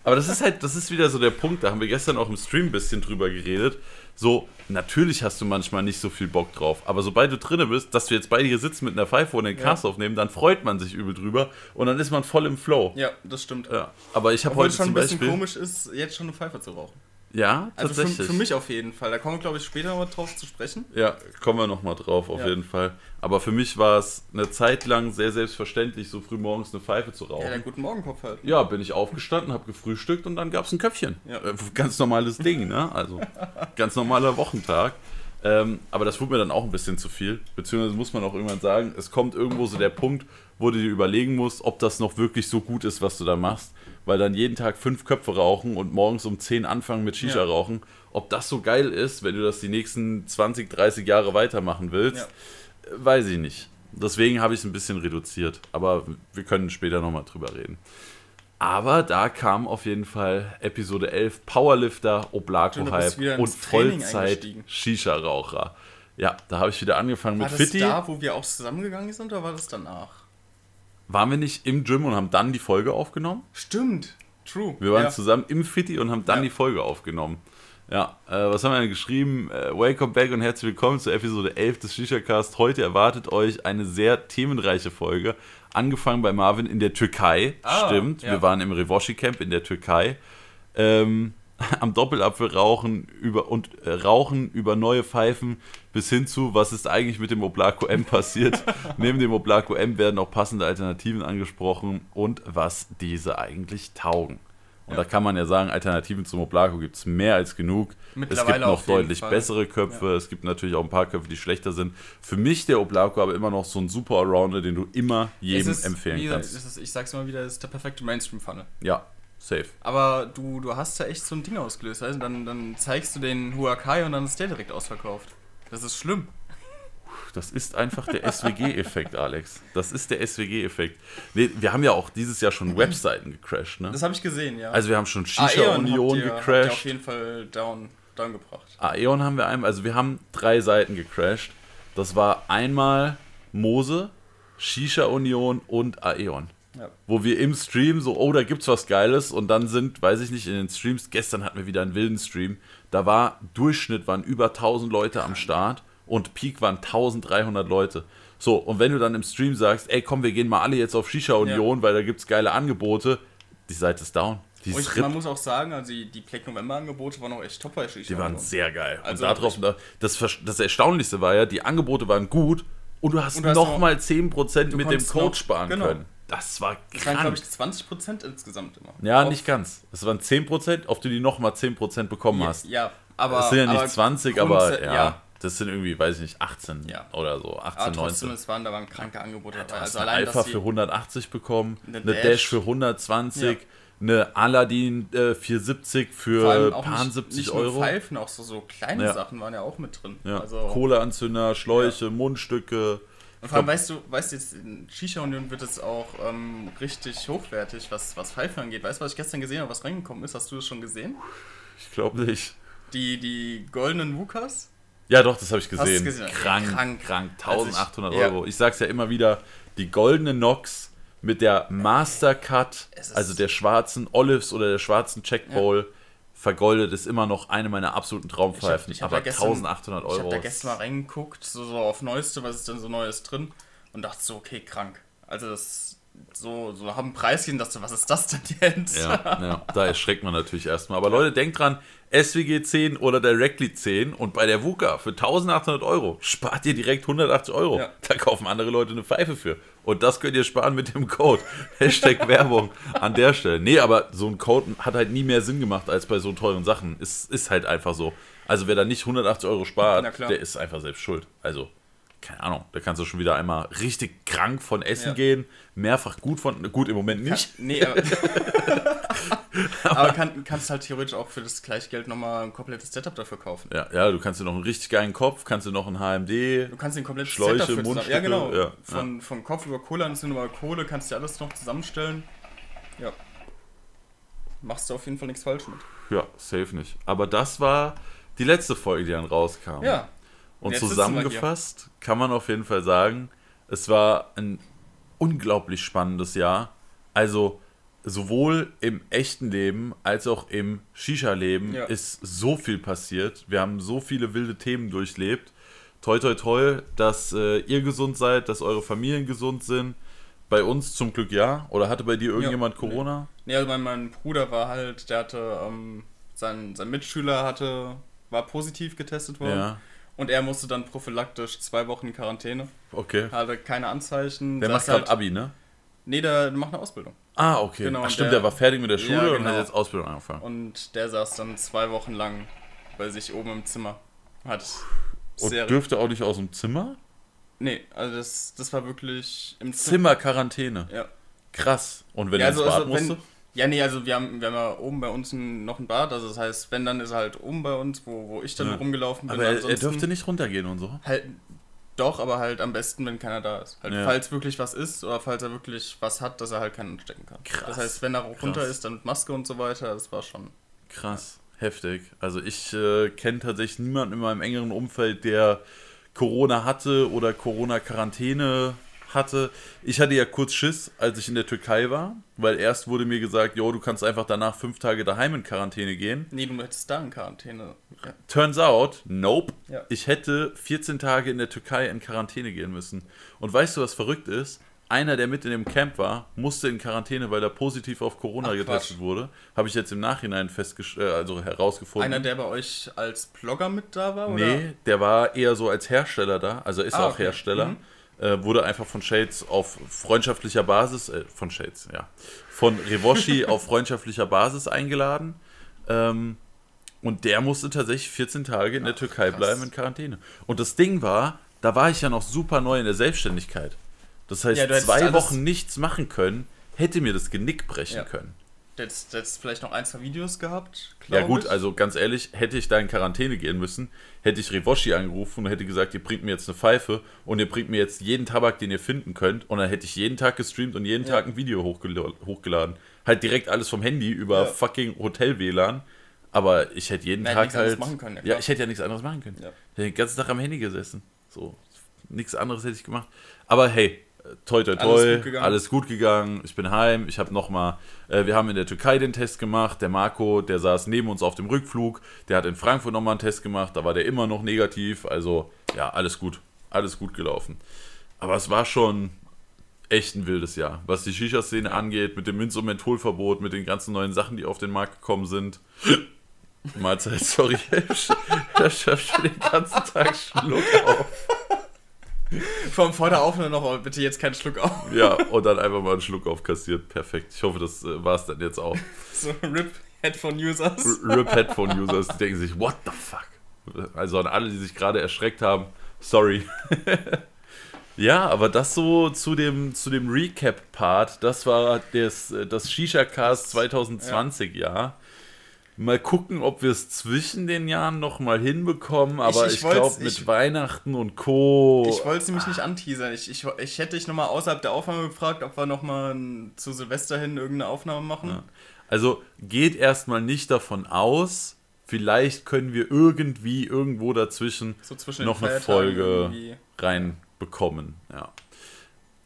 Aber das ist halt, das ist wieder so der Punkt, da haben wir gestern auch im Stream ein bisschen drüber geredet. So, natürlich hast du manchmal nicht so viel Bock drauf, aber sobald du drinne bist, dass wir jetzt beide hier sitzen mit einer Pfeife und den Cast ja. aufnehmen, dann freut man sich übel drüber und dann ist man voll im Flow. Ja, das stimmt. Ja. Aber ich habe heute es schon ein bisschen Beispiel, komisch ist, jetzt schon eine Pfeife zu rauchen. Ja, also tatsächlich. Für, für, mich auf jeden Fall. Da kommen wir, glaube ich, später noch drauf zu sprechen. Ja, kommen wir noch mal drauf, auf ja. jeden Fall. Aber für mich war es eine Zeit lang sehr selbstverständlich, so früh morgens eine Pfeife zu rauchen. Ja, der guten Morgenkopf halt. Ja, bin ich aufgestanden, habe gefrühstückt und dann gab es ein Köpfchen. Ja. Äh, ganz normales Ding, ne? Also, ganz normaler Wochentag. Ähm, aber das wurde mir dann auch ein bisschen zu viel. Beziehungsweise muss man auch irgendwann sagen, es kommt irgendwo so der Punkt, wo du dir überlegen musst, ob das noch wirklich so gut ist, was du da machst weil dann jeden Tag fünf Köpfe rauchen und morgens um zehn anfangen mit Shisha ja. rauchen. Ob das so geil ist, wenn du das die nächsten 20, 30 Jahre weitermachen willst, ja. weiß ich nicht. Deswegen habe ich es ein bisschen reduziert. Aber wir können später nochmal drüber reden. Aber da kam auf jeden Fall Episode 11 Powerlifter, Oblako-Hype und Vollzeit-Shisha-Raucher. Ja, da habe ich wieder angefangen war mit Fitti. War das da, wo wir auch zusammengegangen sind, oder war das danach? Waren wir nicht im Gym und haben dann die Folge aufgenommen? Stimmt, true. Wir waren ja. zusammen im Fitti und haben dann ja. die Folge aufgenommen. Ja, äh, was haben wir denn geschrieben? Äh, welcome back und herzlich willkommen zur Episode 11 des Shisha-Cast. Heute erwartet euch eine sehr themenreiche Folge. Angefangen bei Marvin in der Türkei. Ah, Stimmt, ja. wir waren im Revoshi-Camp in der Türkei. Ähm, (laughs) am Doppelapfel rauchen über, und äh, rauchen über neue Pfeifen bis hin zu, was ist eigentlich mit dem Oblako M passiert. (laughs) Neben dem Oblako M werden auch passende Alternativen angesprochen und was diese eigentlich taugen. Und ja. da kann man ja sagen, Alternativen zum Oblako gibt es mehr als genug. Es gibt noch deutlich Fall. bessere Köpfe. Ja. Es gibt natürlich auch ein paar Köpfe, die schlechter sind. Für mich der Oblako aber immer noch so ein super Allrounder, den du immer jedem ist, empfehlen kannst. Ist, ich sag's immer wieder, ist der perfekte Mainstream-Funnel. Ja, safe. Aber du, du hast ja echt so ein Ding ausgelöst. Also dann, dann zeigst du den Huakai und dann ist der direkt ausverkauft. Das ist schlimm. Das ist einfach der SWG-Effekt, Alex. Das ist der SWG-Effekt. Nee, wir haben ja auch dieses Jahr schon Webseiten gecrashed, ne? Das habe ich gesehen, ja. Also wir haben schon Shisha-Union ah, gecrashed. Habt ihr auf jeden Fall down, down gebracht. Aeon haben wir einmal, also wir haben drei Seiten gecrashed. Das war einmal Mose, Shisha-Union und Aeon. Ja. Wo wir im Stream so, oh, da gibt's was Geiles und dann sind, weiß ich nicht, in den Streams, gestern hatten wir wieder einen wilden Stream, da war Durchschnitt waren über 1000 Leute am Start und Peak waren 1300 Leute. So, und wenn du dann im Stream sagst, ey, komm, wir gehen mal alle jetzt auf Shisha Union, ja. weil da gibt es geile Angebote, die Seite ist down. Die ist man muss auch sagen, also die, die Black November Angebote waren auch echt top bei Shisha. Die waren sehr geil. Also und darauf, das, das Erstaunlichste war ja, die Angebote waren gut und du hast, und du hast nochmal 10% mit dem Code noch, sparen genau. können. Das war krank. Das waren, glaube ich, 20% insgesamt immer. Ja, auf nicht ganz. Es waren 10%, auf die du nochmal 10% bekommen ja, hast. Ja, aber. Das sind ja nicht 20, aber ja. ja. Das sind irgendwie, weiß ich nicht, 18 ja. oder so, 18, aber trotzdem, 19. Es waren, da waren kranke Angebote dabei. Also eine allein, Alpha für 180 bekommen, eine, eine Dash. Dash. für 120, ja. eine Aladdin äh, 470 für paar 70 nicht Euro. Nur Pfeifen, auch so, so kleine ja. Sachen waren ja auch mit drin. Ja. Also, Kohleanzünder, Schläuche, Mundstücke. Und vor allem, weißt du, weißt du, jetzt in Shisha-Union wird es auch ähm, richtig hochwertig, was, was Pfeifen angeht. Weißt du, was ich gestern gesehen habe, was reingekommen ist? Hast du das schon gesehen? Ich glaube nicht. Die, die goldenen Wukas? Ja, doch, das habe ich gesehen. gesehen. Krank, krank, krank. 1800 also ich, Euro. Ja. Ich sag's ja immer wieder, die goldene Nox mit der Mastercut, also der schwarzen Olives oder der schwarzen Checkbowl, ja. Vergoldet ist immer noch eine meiner absoluten Traumpfeifen. Ich hab, ich hab aber gestern, 1800 Euro. Ich habe da gestern mal reingeguckt, so, so auf Neueste, was ist denn so Neues drin und dachte so, okay, krank. Also das so, so haben Preischen, dass du, was ist das denn jetzt? Ja, (laughs) ja, da erschreckt man natürlich erstmal. Aber Leute, denkt dran, SWG 10 oder Directly 10 und bei der VUCA für 1800 Euro spart ihr direkt 180 Euro. Ja. Da kaufen andere Leute eine Pfeife für. Und das könnt ihr sparen mit dem Code. (laughs) Hashtag Werbung an der Stelle. Nee, aber so ein Code hat halt nie mehr Sinn gemacht als bei so teuren Sachen. Ist, ist halt einfach so. Also wer da nicht 180 Euro spart, der ist einfach selbst schuld. Also keine Ahnung, da kannst du schon wieder einmal richtig krank von Essen ja. gehen, mehrfach gut von, gut im Moment nicht. Kann, nee, aber, (laughs) aber kann, kannst halt theoretisch auch für das gleiche Geld nochmal ein komplettes Setup dafür kaufen. Ja, ja, du kannst dir noch einen richtig geilen Kopf, kannst du noch ein HMD, du kannst den kompletten Schläuche, Setup Mundstücke, Ja, genau. Ja, von, ja. von Kopf über Kohle an über Kohle kannst du alles noch zusammenstellen. Ja. Machst du auf jeden Fall nichts falsch mit. Ja, safe nicht. Aber das war die letzte Folge, die dann rauskam. Ja. Und zusammengefasst kann man auf jeden Fall sagen, es war ein unglaublich spannendes Jahr. Also sowohl im echten Leben als auch im Shisha-Leben ja. ist so viel passiert. Wir haben so viele wilde Themen durchlebt. Toi, toi, toi, dass äh, ihr gesund seid, dass eure Familien gesund sind. Bei uns zum Glück ja. Oder hatte bei dir irgendjemand ja, Corona? Nee, also mein, mein, Bruder war halt, der hatte, ähm, sein, sein Mitschüler hatte, war positiv getestet worden. Ja. Und er musste dann prophylaktisch zwei Wochen in Quarantäne. Okay. Hatte keine Anzeichen. Der macht halt, Abi, ne? Nee, der macht eine Ausbildung. Ah, okay. Genau, Ach, stimmt, der, der, war fertig mit der Schule ja, genau. und hat jetzt Ausbildung angefangen. Und der saß dann zwei Wochen lang bei sich oben im Zimmer. Hat und dürfte auch nicht aus dem Zimmer? Nee, also das, das war wirklich im Zimmer. Zimmer-Quarantäne. Ja. Krass. Und wenn ja, er ins also, Bad also, musste? Wenn, ja, nee, also wir haben, wir haben ja oben bei uns noch ein Bad, also das heißt, wenn, dann ist er halt oben bei uns, wo, wo ich dann ja. rumgelaufen bin. Aber er, er, dürfte nicht runtergehen und so? Halt, Doch, aber halt am besten, wenn keiner da ist. Halt, ja. falls wirklich was ist oder falls er wirklich was hat, dass er halt keinen anstecken kann. Krass. Das heißt, wenn er runter ist, dann mit Maske und so weiter, das war schon. Krass, heftig. Also ich äh, kenne tatsächlich niemanden in meinem engeren Umfeld, der Corona hatte oder Corona-Quarantäne hatte. Ich hatte ja kurz Schiss, als ich in der Türkei war, weil erst wurde mir gesagt, jo, du kannst einfach danach fünf Tage daheim in Quarantäne gehen. Nee, du hättest da in Quarantäne. Ja. Turns out, nope. Ja. Ich hätte 14 Tage in der Türkei in Quarantäne gehen müssen. Und weißt du, was verrückt ist? Einer, der mit in dem Camp war, musste in Quarantäne, weil er positiv auf Corona Ach, getestet wurde. Habe ich jetzt im Nachhinein festgestellt, äh, also herausgefunden. Einer, der bei euch als Blogger mit da war? Oder? Nee, der war eher so als Hersteller da. Also ist ah, auch okay. Hersteller. Mhm äh, wurde einfach von Shades auf freundschaftlicher Basis, äh, von Shades, ja, von Revoshi (laughs) auf freundschaftlicher Basis eingeladen. Ähm, und der musste tatsächlich 14 Tage in der Ach, Türkei krass. bleiben in Quarantäne. Und das Ding war, da war ich ja noch super neu in der Selbstständigkeit. Das heißt, ja, zwei Wochen nichts machen können, hätte mir das Genick brechen ja. können. Jetzt, jetzt vielleicht noch ein, zwei Videos gehabt. Ja, gut, ich. also ganz ehrlich, hätte ich da in Quarantäne gehen müssen, hätte ich Revoshi angerufen und hätte gesagt, ihr bringt mir jetzt eine Pfeife und ihr bringt mir jetzt jeden Tabak, den ihr finden könnt. Und dann hätte ich jeden Tag gestreamt und jeden ja. Tag ein Video hochgel hochgeladen. Halt direkt alles vom Handy über ja. fucking Hotel-WLAN. Aber ich hätte jeden Nein, Tag halt. Machen können, ja, ja, ich hätte ja nichts anderes machen können. Ich hätte den ganzen Tag am Handy gesessen. So, nichts anderes hätte ich gemacht. Aber hey, toi toi toi, alles gut, alles gut gegangen, ich bin heim, ich habe nochmal, äh, wir haben in der Türkei den Test gemacht, der Marco, der saß neben uns auf dem Rückflug, der hat in Frankfurt nochmal einen Test gemacht, da war der immer noch negativ, also ja, alles gut, alles gut gelaufen. Aber es war schon echt ein wildes Jahr, was die Shisha-Szene angeht, mit dem Minz- und Mentholverbot, mit den ganzen neuen Sachen, die auf den Markt gekommen sind. (laughs) Mahlzeit, sorry, (laughs) ich schon den ganzen Tag Schluck auf. Vom vor der Aufnahme noch, bitte jetzt keinen Schluck auf. Ja, und dann einfach mal einen Schluck aufkassiert. Perfekt. Ich hoffe, das äh, war es dann jetzt auch. (laughs) So, RIP Headphone-Users. RIP Headphone-Users, die denken sich, what the fuck? Also an alle, die sich gerade erschreckt haben, sorry. (laughs) ja, aber das so zu dem, zu dem Recap-Part, das war das, das Shisha-Cast 2020 ja. Jahr. Mal gucken, ob wir es zwischen den Jahren noch mal hinbekommen, aber ich, ich, ich glaube mit ich, Weihnachten und Co. Ich wollte es nämlich nicht anteasern. Ich, ich, ich hätte dich noch mal außerhalb der Aufnahme gefragt, ob wir noch mal zu Silvester hin irgendeine Aufnahme machen. Ja. Also geht erstmal nicht davon aus, vielleicht können wir irgendwie irgendwo dazwischen so noch eine Folge irgendwie. reinbekommen. Ja.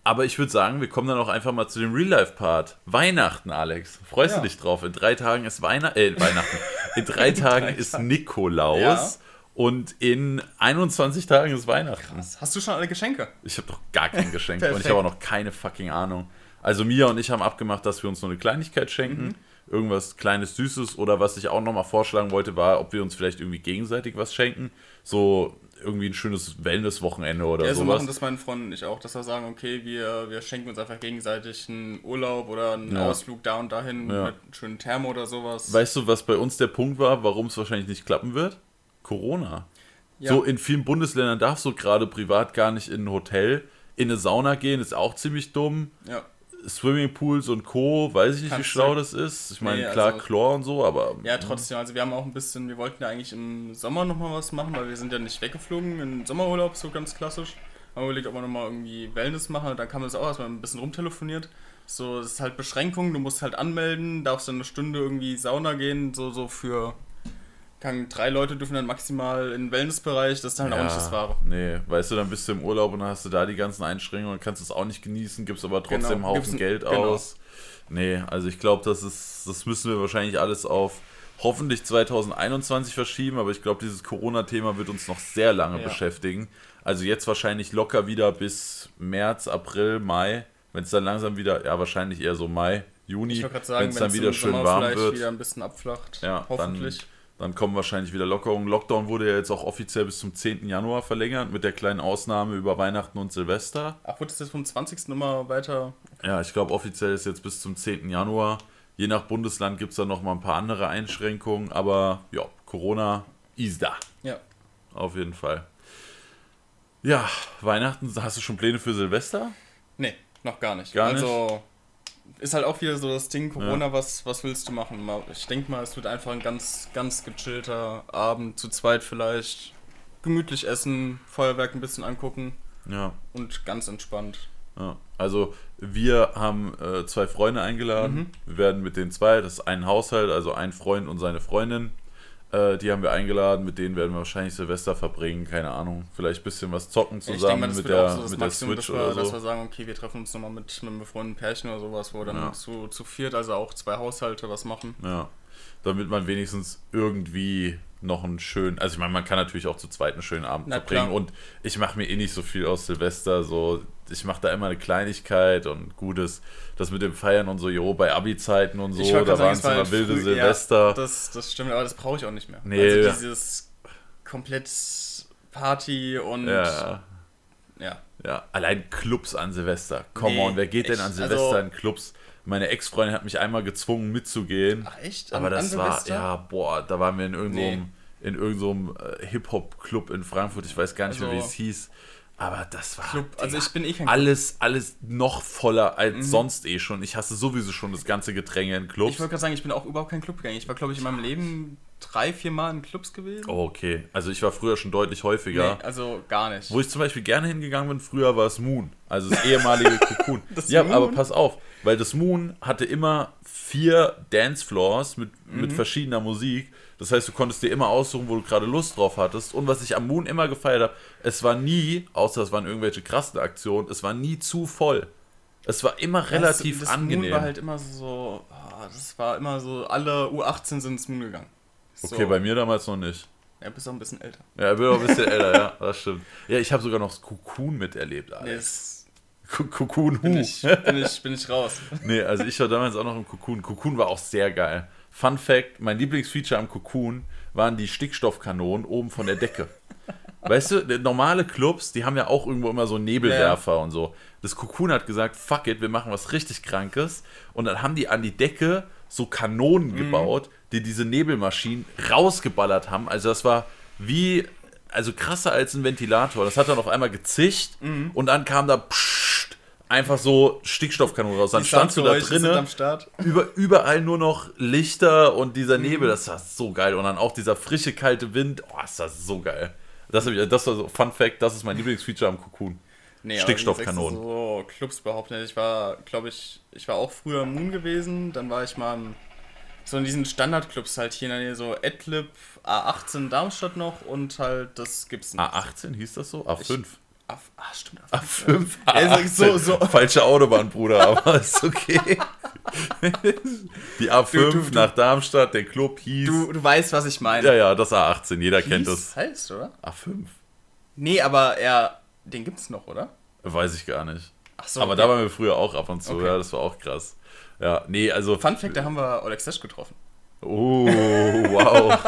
Aber ich würde sagen, wir kommen dann auch einfach mal zu dem Real-Life-Part. Weihnachten, Alex. Freust ja. du dich drauf? In drei Tagen ist Weihnachten. Äh, Weihnachten. In (laughs) drei Tagen ist Nikolaus. Ja. Und in 21 Tagen ist Weihnachten. Krass. Hast du schon alle Geschenke? Ich habe doch gar kein Geschenk und ich habe auch noch keine fucking Ahnung. Also Mia und ich haben abgemacht, dass wir uns nur eine Kleinigkeit schenken. Mhm. Irgendwas kleines, süßes. Oder was ich auch nochmal vorschlagen wollte, war, ob wir uns vielleicht irgendwie gegenseitig was schenken. So irgendwie ein schönes Wellness-Wochenende oder ja, so machen das meine Freunde nicht auch, dass wir sagen, okay, wir, wir schenken uns einfach gegenseitig einen Urlaub oder einen ja. Ausflug da und dahin ja. mit einem schönen Thermo oder sowas. Weißt du, was bei uns der Punkt war, warum es wahrscheinlich nicht klappen wird? Corona. Ja. So in vielen Bundesländern darfst du gerade privat gar nicht in ein Hotel, in eine Sauna gehen, ist auch ziemlich dumm. Ja. Swimmingpools und Co., weiß ich nicht, Kannst wie schlau das ist. Ich meine, nee, klar, also, Chlor und so, aber. Ja, trotzdem. Also, wir haben auch ein bisschen, wir wollten ja eigentlich im Sommer nochmal was machen, weil wir sind ja nicht weggeflogen, in Sommerurlaub, so ganz klassisch. Haben wir überlegt, ob wir nochmal irgendwie Wellness machen. Da kam es auch erstmal ein bisschen rumtelefoniert. So, es ist halt Beschränkung, du musst halt anmelden, darfst dann eine Stunde irgendwie Sauna gehen, so, so für kann, drei Leute dürfen dann maximal in den Wellnessbereich, das ist dann ja, auch nicht das Wahre. Nee, weißt du, dann bist du im Urlaub und dann hast du da die ganzen Einschränkungen und kannst es auch nicht genießen, gibst aber trotzdem genau, einen Haufen Geld genau. aus. Nee, also ich glaube, das ist, das müssen wir wahrscheinlich alles auf hoffentlich 2021 verschieben, aber ich glaube, dieses Corona-Thema wird uns noch sehr lange ja. beschäftigen. Also jetzt wahrscheinlich locker wieder bis März, April, Mai, wenn es dann langsam wieder, ja wahrscheinlich eher so Mai, Juni, wenn es dann wieder schön warm wird. wieder ein bisschen abflacht, ja, hoffentlich. Dann, dann kommen wahrscheinlich wieder Lockerungen. Lockdown wurde ja jetzt auch offiziell bis zum 10. Januar verlängert, mit der kleinen Ausnahme über Weihnachten und Silvester. Ach, wird es jetzt vom 20. immer weiter? Ja, ich glaube, offiziell ist jetzt bis zum 10. Januar. Je nach Bundesland gibt es da noch mal ein paar andere Einschränkungen, aber ja, Corona ist da. Ja. Auf jeden Fall. Ja, Weihnachten, hast du schon Pläne für Silvester? Nee, noch gar nicht. Gar also, nicht? Ist halt auch wieder so das Ding, Corona, ja. was, was willst du machen? Ich denke mal, es wird einfach ein ganz, ganz gechillter Abend, zu zweit vielleicht. gemütlich essen, Feuerwerk ein bisschen angucken. Ja. Und ganz entspannt. Ja. Also wir haben äh, zwei Freunde eingeladen. Mhm. Wir werden mit den zwei, das ist ein Haushalt, also ein Freund und seine Freundin. Äh, die haben wir eingeladen, mit denen werden wir wahrscheinlich Silvester verbringen, keine Ahnung. Vielleicht ein bisschen was zocken zusammen mal, mit, der, so mit der Switch wir, oder so. Dass wir sagen, okay, wir treffen uns nochmal mit, mit einem befreundeten Pärchen oder sowas, wo wir dann ja. zu, zu viert, also auch zwei Haushalte, was machen. Ja, damit man wenigstens irgendwie noch einen schönen, also ich meine, man kann natürlich auch zu zweit einen schönen Abend Na, verbringen klar. und ich mache mir eh nicht so viel aus Silvester, so ich mache da immer eine Kleinigkeit und Gutes, das mit dem Feiern und so, jo, bei Abi-Zeiten und so, da waren es immer wilde früh, Silvester. Ja, das, das stimmt, aber das brauche ich auch nicht mehr. Nee. Also dieses komplett Party und ja. ja. Ja, allein Clubs an Silvester. Come nee, on, wer geht echt? denn an Silvester also, in Clubs? Meine Ex-Freundin hat mich einmal gezwungen mitzugehen. Ach echt? Aber das war, ja, boah, da waren wir in irgendeinem, nee. in irgendeinem äh, Hip-Hop-Club in Frankfurt, ich weiß gar nicht also, mehr, wie es hieß. Aber das war Club, also ich bin eh kein alles, alles noch voller als mhm. sonst eh schon. Ich hasse sowieso schon das ganze Gedränge in Clubs. Ich wollte gerade sagen, ich bin auch überhaupt kein Clubgänger. Ich war, glaube ich, in meinem Leben drei, vier Mal in Clubs gewesen. Oh, okay. Also ich war früher schon deutlich häufiger. Nee, also gar nicht. Wo ich zum Beispiel gerne hingegangen bin, früher war es Moon. Also das ehemalige (laughs) Cocoon. das ja, Moon? aber pass auf, weil das Moon hatte immer vier Dancefloors mit, mhm. mit verschiedener Musik. Das heißt, du konntest dir immer aussuchen, wo du gerade Lust drauf hattest. Und was ich am Moon immer gefeiert habe, es war nie, außer es waren irgendwelche krassen Aktionen, es war nie zu voll. Es war immer relativ das, das angenehm. Moon war halt immer so, oh, das war immer so, alle U18 sind ins Moon gegangen. So. Okay, bei mir damals noch nicht. Ja, bist auch ein bisschen älter. Ja, ich bin auch ein bisschen (laughs) älter, ja, das stimmt. Ja, ich habe sogar noch das Cocoon miterlebt, Alex. Nee, Cocoon Hu. Bin ich, bin, ich, bin ich raus. (laughs) nee, also ich war damals auch noch im Cocoon. Cocoon war auch sehr geil. Fun Fact: Mein Lieblingsfeature am Cocoon waren die Stickstoffkanonen oben von der Decke. Weißt du, normale Clubs, die haben ja auch irgendwo immer so Nebelwerfer ja. und so. Das Cocoon hat gesagt, fuck it, wir machen was richtig Krankes. Und dann haben die an die Decke so Kanonen mhm. gebaut, die diese Nebelmaschinen rausgeballert haben. Also das war wie, also krasser als ein Ventilator. Das hat dann auf einmal gezischt mhm. und dann kam da psch, einfach so Stickstoffkanonen raus. Dann die standst du da drinnen, über, überall nur noch Lichter und dieser Nebel, mhm. das war so geil. Und dann auch dieser frische, kalte Wind, oh, ist das so geil. Das, ich, das war so, Fun Fact, das ist mein Lieblingsfeature am Cocoon. Nee, Stickstoffkanonen. So Clubs überhaupt nicht. Ich war, glaube ich, ich war auch früher im Moon gewesen, dann war ich mal im, so in diesen Standardclubs halt hier in der Nähe, so Adlib, A18 Darmstadt noch und halt das gibt's nicht. A18 hieß das so? A5? Ich, Ah, stimmt. A5. A5 A so, so. Falsche Autobahn, Bruder, aber (laughs) ist okay. Die A5 du, du, nach Darmstadt, der Club hieß. Du, du weißt, was ich meine. Ja, ja, das A18, jeder hieß, kennt das. heißt, oder? A5. Nee, aber er. Den gibt's noch, oder? Weiß ich gar nicht. Ach so. Aber okay. da waren wir früher auch ab und zu, okay. ja, das war auch krass. Ja, nee, also. Fun Fact, da haben wir Oleg Sesh getroffen. Oh, wow.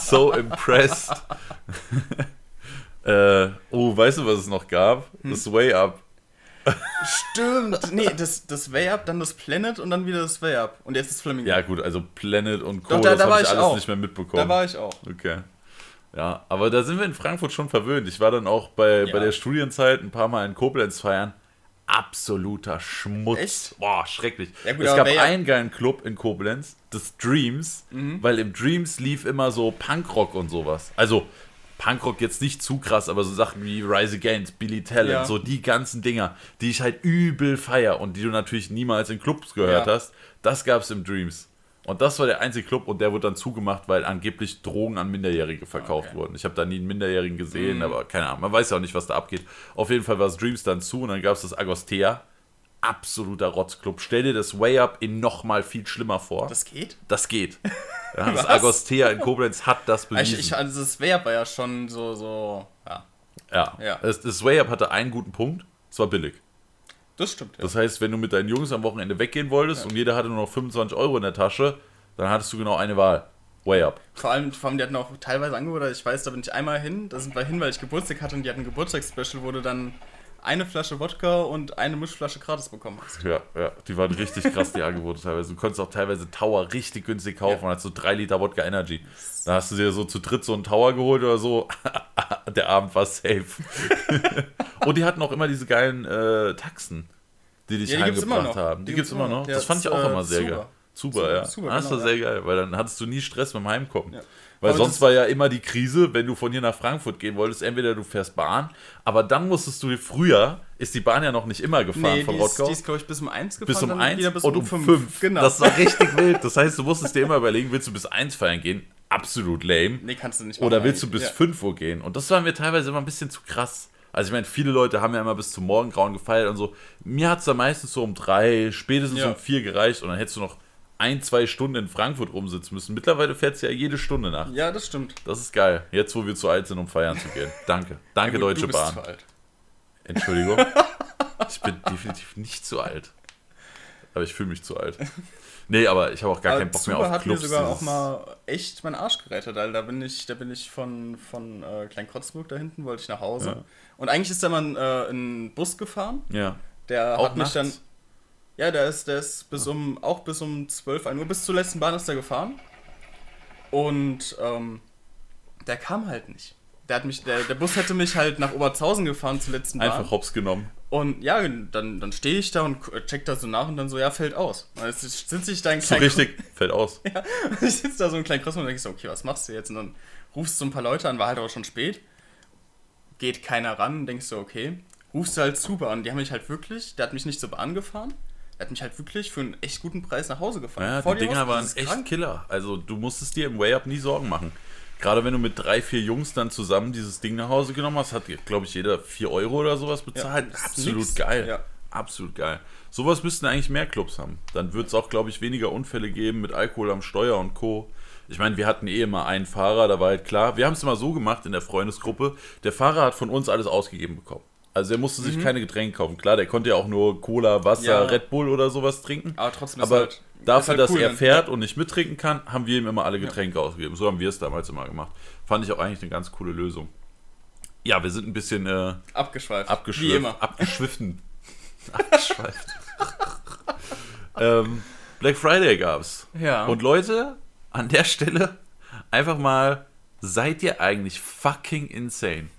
so impressed. (laughs) Äh, oh, weißt du, was es noch gab? Hm? Das Way Up. Stimmt. Nee, das, das Way Up, dann das Planet und dann wieder das Way Up. Und jetzt ist Flamingo. Ja, gut, also Planet und Co. Doch, da, das habe ich alles auch. nicht mehr mitbekommen. Da war ich auch. Okay. Ja, aber da sind wir in Frankfurt schon verwöhnt. Ich war dann auch bei, ja. bei der Studienzeit ein paar Mal in Koblenz feiern. Absoluter Schmutz. Echt? Boah, schrecklich. Ja, gut, es gab einen geilen Club in Koblenz, das Dreams, mhm. weil im Dreams lief immer so Punkrock und sowas. Also Punkrock jetzt nicht zu krass, aber so Sachen wie Rise Against, Billy Talent, ja. so die ganzen Dinger, die ich halt übel feier und die du natürlich niemals in Clubs gehört ja. hast, das gab es im Dreams. Und das war der einzige Club und der wurde dann zugemacht, weil angeblich Drogen an Minderjährige verkauft okay. wurden. Ich habe da nie einen Minderjährigen gesehen, mhm. aber keine Ahnung, man weiß ja auch nicht, was da abgeht. Auf jeden Fall war es Dreams dann zu und dann gab es das Agostea absoluter Rotzclub. Stell dir das Way Up in nochmal viel schlimmer vor. Das geht? Das geht. (laughs) Ja, das Agostea in Koblenz hat das (laughs) bewiesen. Ich, also das Way Up war ja schon so, so ja. Ja, ja. Das, das Way Up hatte einen guten Punkt, es war billig. Das stimmt, ja. Das heißt, wenn du mit deinen Jungs am Wochenende weggehen wolltest ja. und jeder hatte nur noch 25 Euro in der Tasche, dann hattest du genau eine Wahl. Way up. Vor allem, vor allem, die hatten auch teilweise Angebote, ich weiß, da bin ich einmal hin, da sind wir hin, weil ich Geburtstag hatte und die hatten ein Geburtstagsspecial, wo du dann eine Flasche Wodka und eine Mischflasche gratis bekommen hast. Ja, ja, die waren richtig krass, die Angebote teilweise. Du konntest auch teilweise Tower richtig günstig kaufen ja. und hast so drei Liter Wodka Energy. Da hast du dir so zu dritt so einen Tower geholt oder so. (laughs) Der Abend war safe. (laughs) und die hatten auch immer diese geilen äh, Taxen, die dich ja, die heimgebracht haben. Die, die gibt's, gibt's immer noch. Das fand ich auch äh, immer sehr geil. Zuber, ja. Zuber, das genau, war sehr geil, weil dann hattest du nie Stress beim Heimkommen. Weil aber sonst war ja immer die Krise, wenn du von hier nach Frankfurt gehen wolltest, entweder du fährst Bahn, aber dann musstest du früher, ist die Bahn ja noch nicht immer gefahren nee, von Rottgau. Die ist, glaube ich, bis um 1 gefahren. Bis um 1 bis und um 5. Genau. Das war richtig (laughs) wild. Das heißt, du musstest dir immer überlegen, willst du bis 1 feiern gehen? Absolut lame. Nee, kannst du nicht Oder willst du bis ja. 5 Uhr gehen? Und das war mir teilweise immer ein bisschen zu krass. Also ich meine, viele Leute haben ja immer bis zum Morgengrauen gefeiert und so. Mir hat es dann meistens so um drei, spätestens ja. um vier gereicht und dann hättest du noch ein, zwei Stunden in Frankfurt rumsitzen müssen. Mittlerweile fährt es ja jede Stunde nach. Ja, das stimmt. Das ist geil. Jetzt, wo wir zu alt sind, um feiern zu gehen. Danke. Danke, ja, gut, Deutsche Bahn. Zu alt. Entschuldigung. (laughs) ich bin definitiv nicht zu alt. Aber ich fühle mich zu alt. Nee, aber ich habe auch gar aber keinen Bock Zuba mehr auf hat Clubs. mir sogar auch mal echt meinen Arsch gerettet, weil da bin ich, da bin ich von, von äh, Kleinkotzburg da hinten, wollte ich nach Hause. Ja. Und eigentlich ist da mal äh, ein Bus gefahren. Ja. Der auch hat mich nachts? dann ja, der ist, der ist bis um, auch bis um 12, 1 Uhr, bis zur letzten Bahn ist er gefahren. Und ähm, der kam halt nicht. Der, hat mich, der, der Bus hätte mich halt nach Oberzhausen gefahren zur letzten Bahn. Einfach hops genommen. Und ja, dann, dann stehe ich da und check da so nach und dann so, ja, fällt aus. Und jetzt sitze ich da ein So richtig, fällt aus. (laughs) ja, ich sitze da so ein kleinen Cross und denke so, okay, was machst du jetzt? Und dann rufst du so ein paar Leute an, war halt auch schon spät. Geht keiner ran, denkst du, okay. Rufst du halt zu Bahn. Die haben mich halt wirklich, der hat mich nicht zur Bahn gefahren er hat mich halt wirklich für einen echt guten Preis nach Hause gefahren. Ja, Vor die Dinger waren echt krank. Killer. Also du musstest dir im Way-Up nie Sorgen machen. Gerade wenn du mit drei, vier Jungs dann zusammen dieses Ding nach Hause genommen hast, hat, glaube ich, jeder vier Euro oder sowas bezahlt. Ja, Absolut nix. geil. Ja. Absolut geil. Sowas müssten eigentlich mehr Clubs haben. Dann wird es auch, glaube ich, weniger Unfälle geben mit Alkohol am Steuer und Co. Ich meine, wir hatten eh immer einen Fahrer, da war halt klar. Wir haben es immer so gemacht in der Freundesgruppe. Der Fahrer hat von uns alles ausgegeben bekommen. Also er musste sich mhm. keine Getränke kaufen. Klar, der konnte ja auch nur Cola, Wasser, ja. Red Bull oder sowas trinken. Aber trotzdem Aber halt, dafür, halt dass cool, er fährt und nicht mittrinken kann, haben wir ihm immer alle Getränke ja. ausgegeben. So haben wir es damals immer gemacht. Fand ich auch eigentlich eine ganz coole Lösung. Ja, wir sind ein bisschen äh, abgeschweift. Abgeschweift. Wie immer. Abgeschwiffen. (laughs) Abgeschweift. ähm, Black Friday gab's. Ja. Und Leute, an der Stelle einfach mal, seid ihr eigentlich fucking insane?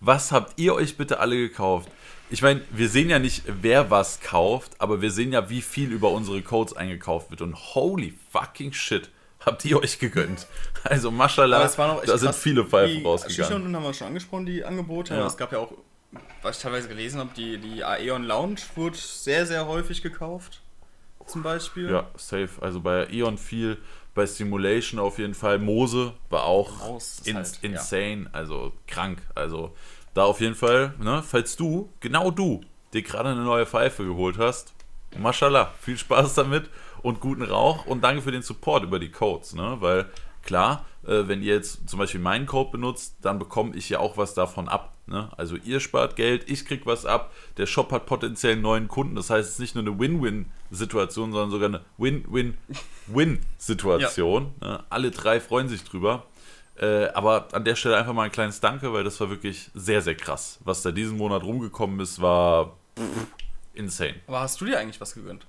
Was habt ihr euch bitte alle gekauft? Ich meine, wir sehen ja nicht, wer was kauft, aber wir sehen ja, wie viel über unsere Codes eingekauft wird. Und holy fucking shit, habt ihr euch gegönnt. Also, mashallah, da sind viele Pfeifen rausgegangen. Die haben wir schon angesprochen, die Angebote. Ja. Es gab ja auch, was ich teilweise gelesen habe, die, die Aeon Lounge wurde sehr, sehr häufig gekauft. Zum Beispiel. Ja, safe. Also bei Aeon viel, bei Simulation auf jeden Fall. Mose war auch in, halt, insane, ja. also krank. Also da auf jeden Fall, ne, falls du, genau du, dir gerade eine neue Pfeife geholt hast, mashallah, viel Spaß damit und guten Rauch und danke für den Support über die Codes, ne, weil klar, äh, wenn ihr jetzt zum Beispiel meinen Code benutzt, dann bekomme ich ja auch was davon ab. Ne? Also ihr spart Geld, ich krieg was ab, der Shop hat potenziell einen neuen Kunden. Das heißt, es ist nicht nur eine Win-Win-Situation, sondern sogar eine Win-Win-Win-Situation. Ne? Alle drei freuen sich drüber. Äh, aber an der Stelle einfach mal ein kleines Danke, weil das war wirklich sehr, sehr krass. Was da diesen Monat rumgekommen ist, war pff, insane. Aber hast du dir eigentlich was gegönnt?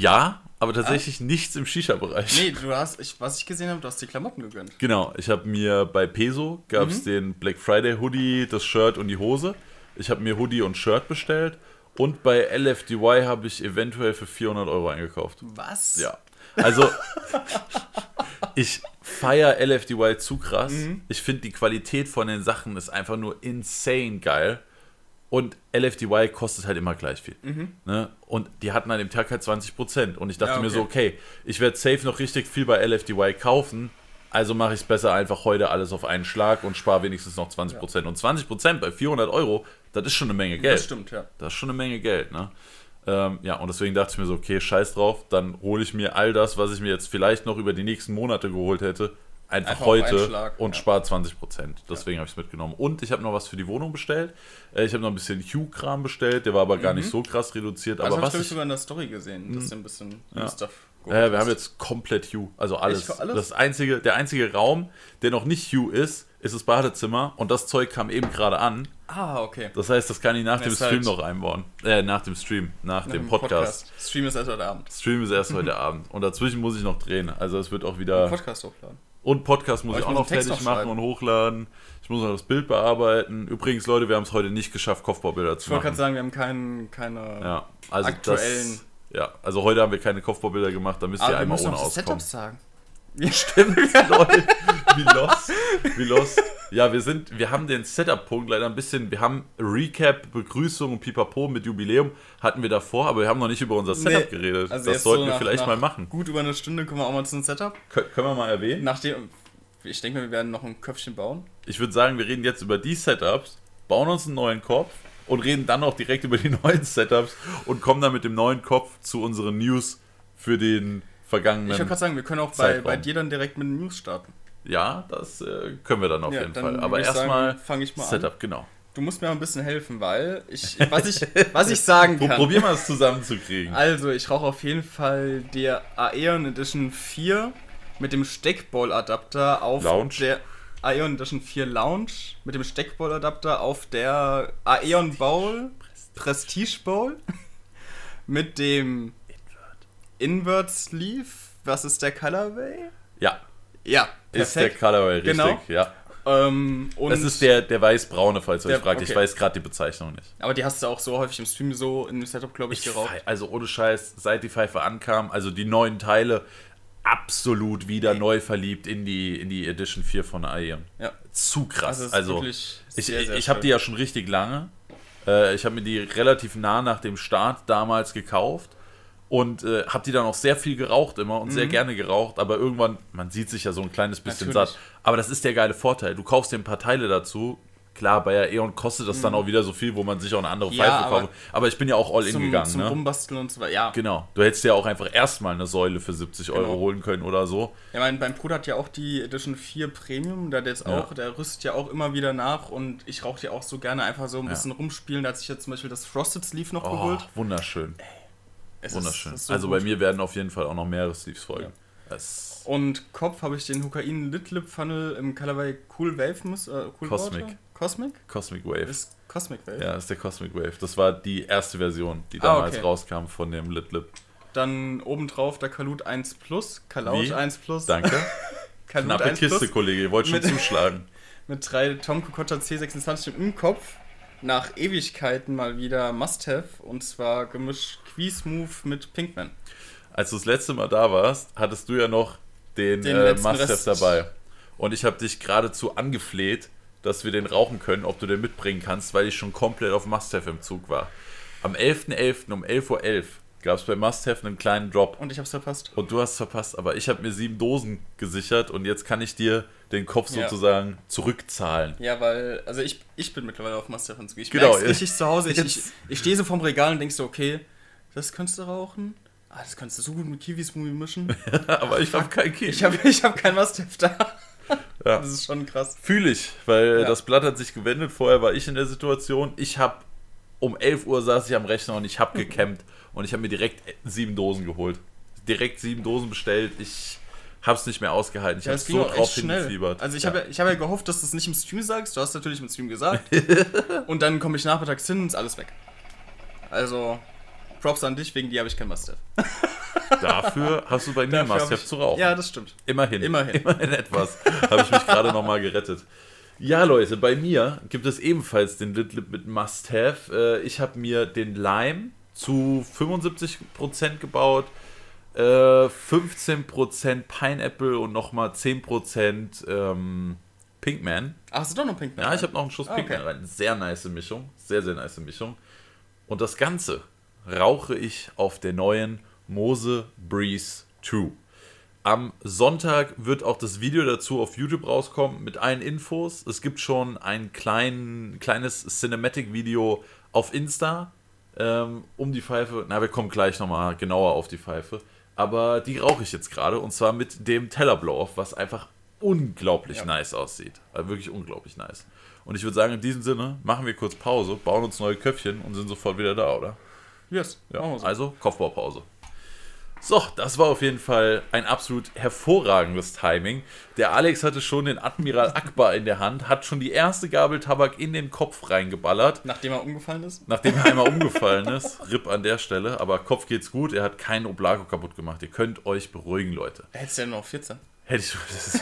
Ja, aber tatsächlich ja? nichts im Shisha-Bereich. Nee, du hast, ich, was ich gesehen habe, du hast die Klamotten gegönnt. Genau, ich habe mir bei Peso gab es mhm. den Black Friday Hoodie, das Shirt und die Hose. Ich habe mir Hoodie und Shirt bestellt. Und bei LFDY habe ich eventuell für 400 Euro eingekauft. Was? Ja. Also, (laughs) ich feiere LFDY zu krass. Mhm. Ich finde, die Qualität von den Sachen ist einfach nur insane geil. Und LFDY kostet halt immer gleich viel. Mhm. Ne? Und die hatten an dem Tag halt 20%. Und ich dachte ja, okay. mir so, okay, ich werde safe noch richtig viel bei LFDY kaufen. Also mache ich es besser einfach heute alles auf einen Schlag und spare wenigstens noch 20%. Ja. Und 20% bei 400 Euro, das ist schon eine Menge Geld. Das stimmt, ja. Das ist schon eine Menge Geld, ne? Ähm, ja, und deswegen dachte ich mir so, okay, scheiß drauf, dann hole ich mir all das, was ich mir jetzt vielleicht noch über die nächsten Monate geholt hätte, einfach, einfach heute und ja. spare 20 Prozent. Deswegen ja. habe ich es mitgenommen. Und ich habe noch was für die Wohnung bestellt. Äh, ich habe noch ein bisschen Hue-Kram bestellt, der war aber mhm. gar nicht so krass reduziert. Also aber was ich sogar in der Story gesehen, dass du ein bisschen ja. Stuff ja, wir haben jetzt komplett Hue, also alles. alles. Das einzige, der einzige Raum, der noch nicht Hue ist, ist das Badezimmer und das Zeug kam eben gerade an. Ah, okay. Das heißt, das kann ich nach dem Stream halt noch einbauen. Äh, nach dem Stream, nach, nach dem Podcast. Podcast. Stream ist erst heute Abend. Stream ist erst heute Abend. Und dazwischen muss ich noch drehen. Also es wird auch wieder. Podcast hochladen. Und Podcast muss ich, ich auch noch fertig machen und hochladen. Ich muss noch das Bild bearbeiten. Übrigens, Leute, wir haben es heute nicht geschafft, Kopfbaubilder zu machen. Ich wollte gerade sagen, wir haben keinen, keine ja, also aktuellen. Ja, also heute haben wir keine Kopfbaubilder gemacht, da müsst ihr Aber wir einmal müssen ohne noch die auskommen. Setups sagen. Ja, stimmt, (laughs) Leute. Wie lost. Wie lost. Ja, wir sind, wir haben den Setup-Punkt leider ein bisschen, wir haben Recap, Begrüßung und Pipapo mit Jubiläum hatten wir davor, aber wir haben noch nicht über unser Setup Nee, geredet. also das sollten so wir nach- vielleicht nach mal machen. Gut über eine Stunde kommen wir auch mal zum Setup. Kö können wir mal erwähnen? Nachdem, ich denke mal, wir werden noch ein Köpfchen bauen. Ich würde sagen, wir reden jetzt über die Setups, bauen uns einen neuen Kopf und reden dann auch direkt über die (laughs) neuen Setups und kommen dann mit dem neuen Kopf zu unseren News für den vergangenen. Ich wollte gerade sagen, wir können auch bei, bei dir dann direkt mit den News starten. ja, das äh, können wir dann auf Ja, jeden dann Fall. Aber erstmal fange ich mal an. Setup, genau. Du musst mir mal ein bisschen helfen, weil ich, (laughs) was ich, was ich sagen kann. probieren wir es zusammenzukriegen. Also, ich rauche auf jeden Fall der Aeon Edition 4 mit dem Steckball-Adapter auf Lounge. der Aeon Edition 4 Lounge mit dem Steckball-Adapter auf der Aeon Bowl Prestige Bowl (laughs) mit dem Invert Sleeve. Was ist der Colorway? Ja, Ja, ist der perfekt. Colorway richtig. Genau. Ja. Ähm, Das ist der, der weiß-braune, falls ihr euch fragt. Ich okay. weiß gerade die Bezeichnung nicht. aber die hast du auch so häufig im Stream so in dem Setup, glaube ich, Ich geraucht. also ohne Scheiß, seit die Pfeife ankam, also die neuen Teile, absolut wieder neu verliebt in die, in die Edition 4 von Aeon. Ja. Zu krass. Also, ich, sehr, ich, sehr ich habe die ja schon richtig lange. Äh, ich habe mir die relativ nah nach dem Start damals gekauft und äh, habe die dann auch sehr viel geraucht immer und sehr gerne geraucht, aber irgendwann, man sieht sich ja so ein kleines bisschen Mhm. Natürlich. satt. Aber das ist der geile Vorteil. Du kaufst dir ein paar Teile dazu. Klar, bei Aeon kostet das dann auch wieder so viel, wo man sich auch eine andere Mhm. Ja, Pfeife kauft. Aber ich bin ja auch all in zum, gegangen. zum ne? Rumbasteln und so weiter. Ja, Genau. Du hättest ja auch einfach erstmal eine Säule für 70 Euro Genau. holen können oder so. Ja, mein, mein Bruder hat ja auch die Edition 4 Premium, der hat jetzt Ja. auch, der rüstet ja auch immer wieder nach und ich rauche ja auch so gerne einfach so ein Ja. bisschen rumspielen. Da hat sich jetzt zum Beispiel das Frosted Sleeve noch Oh, geholt. wunderschön. Es ist- Wunderschön. es ist so also gut. bei mir werden auf jeden Fall auch noch mehrere Sleeves folgen. Das Und Kopf habe ich den Hukain Lit Lip Funnel im Colorway Cool Wave, muss, äh, cool Cosmic. Water? Cosmic? Cosmic Wave. Ist Cosmic Wave. Ja, ist der Cosmic Wave. Das war die erste Version, die Ah, damals okay. rauskam von dem Lit Lip. Dann obendrauf der Kalut 1 Plus, Kalaut Wie? 1 Plus. Danke. (laughs) Kalut Knappe 1 Kiste, Plus Kollege. Ihr wollt schon Mit- zuschlagen. (laughs) mit drei Tom Kokotta C26 im Kopf. Nach Ewigkeiten mal wieder Must-Have und zwar gemischt Quiz-Move mit Pinkman. Als du das letzte Mal da warst, hattest du ja noch den, Den äh, Must-Have dabei. Und ich habe dich geradezu angefleht, dass wir den rauchen können, ob du den mitbringen kannst, weil ich schon komplett auf Must-Have im Zug war. Am 11.11. um 11.11 Uhr gab es bei Must-Have einen kleinen Drop. Und ich hab's verpasst. Und du hast es verpasst, aber ich habe mir sieben Dosen gesichert und jetzt kann ich dir den Kopf Ja. sozusagen zurückzahlen. Ja, weil, also ich, ich bin mittlerweile auf und so. Ich Genau, merk's ja. richtig zu Hause. Ich, ich, ich stehe so vorm Regal und denk so, okay, das könntest du rauchen. Ah, das könntest du so gut mit Kiwi-Smoothie mischen. (laughs) aber ich habe kein Kind. Ich habe ich hab kein Must-Have da. Ja. Das ist schon krass. Fühle ich, weil Ja. das Blatt hat sich gewendet. Vorher war ich in der Situation. Ich habe um 11 Uhr saß ich am Rechner und ich habe gecampt und ich habe mir direkt sieben Dosen geholt. Direkt sieben Dosen bestellt. Ich habe es nicht mehr ausgehalten. Ich Ja, habe so drauf hingefiebert. Also ich ja. habe ich hab ja gehofft, dass du es nicht im Stream sagst. Du hast natürlich im Stream gesagt. (laughs) und dann komme ich nachmittags hin und ist alles weg. Also, Props an dich, wegen dir habe ich kein Must-Have. (laughs) Dafür hast du bei mir ich- zu rauchen. Ja, das stimmt. Immerhin. Immerhin. (laughs) Immerhin etwas. Habe ich mich gerade nochmal gerettet. Ja, Leute, bei mir gibt es ebenfalls den Lit Lip mit Must-Have. Äh, Ich habe mir den Lime zu 75% gebaut, äh, 15% Pineapple und nochmal 10% ähm, Pinkman. Ach, hast du doch noch Pink Ja, ich habe noch einen Schuss Ah, Pinkman okay. rein. Sehr nice Mischung. Sehr, sehr nice Mischung. Und das Ganze rauche ich auf der neuen Mose Breeze 2. Am Sonntag wird auch das Video dazu auf YouTube rauskommen mit allen Infos. Es gibt schon ein klein, kleines Cinematic-Video auf Insta ähm, um die Pfeife. Na, wir kommen gleich nochmal genauer auf die Pfeife. Aber die rauche ich jetzt gerade und zwar mit dem Teller Blow-Off, was einfach unglaublich Ja. nice aussieht. Also wirklich unglaublich nice. Und ich würde sagen, in diesem Sinne machen wir kurz Pause, bauen uns neue Köpfchen und sind sofort wieder da, oder? Yes, Ja, also Kopfbaupause. So, das war auf jeden Fall ein absolut hervorragendes Timing. Der Alex hatte schon den Admiral Akbar in der Hand, hat schon die erste Gabel Tabak in den Kopf reingeballert, Nachdem er umgefallen ist. nachdem er einmal (laughs) umgefallen ist. Rip an der Stelle, aber Kopf geht's gut. Er hat keinen Oblago kaputt gemacht. Ihr könnt euch beruhigen, Leute. Hättest du ja nur noch 14. Hätte ich. (laughs) Das ist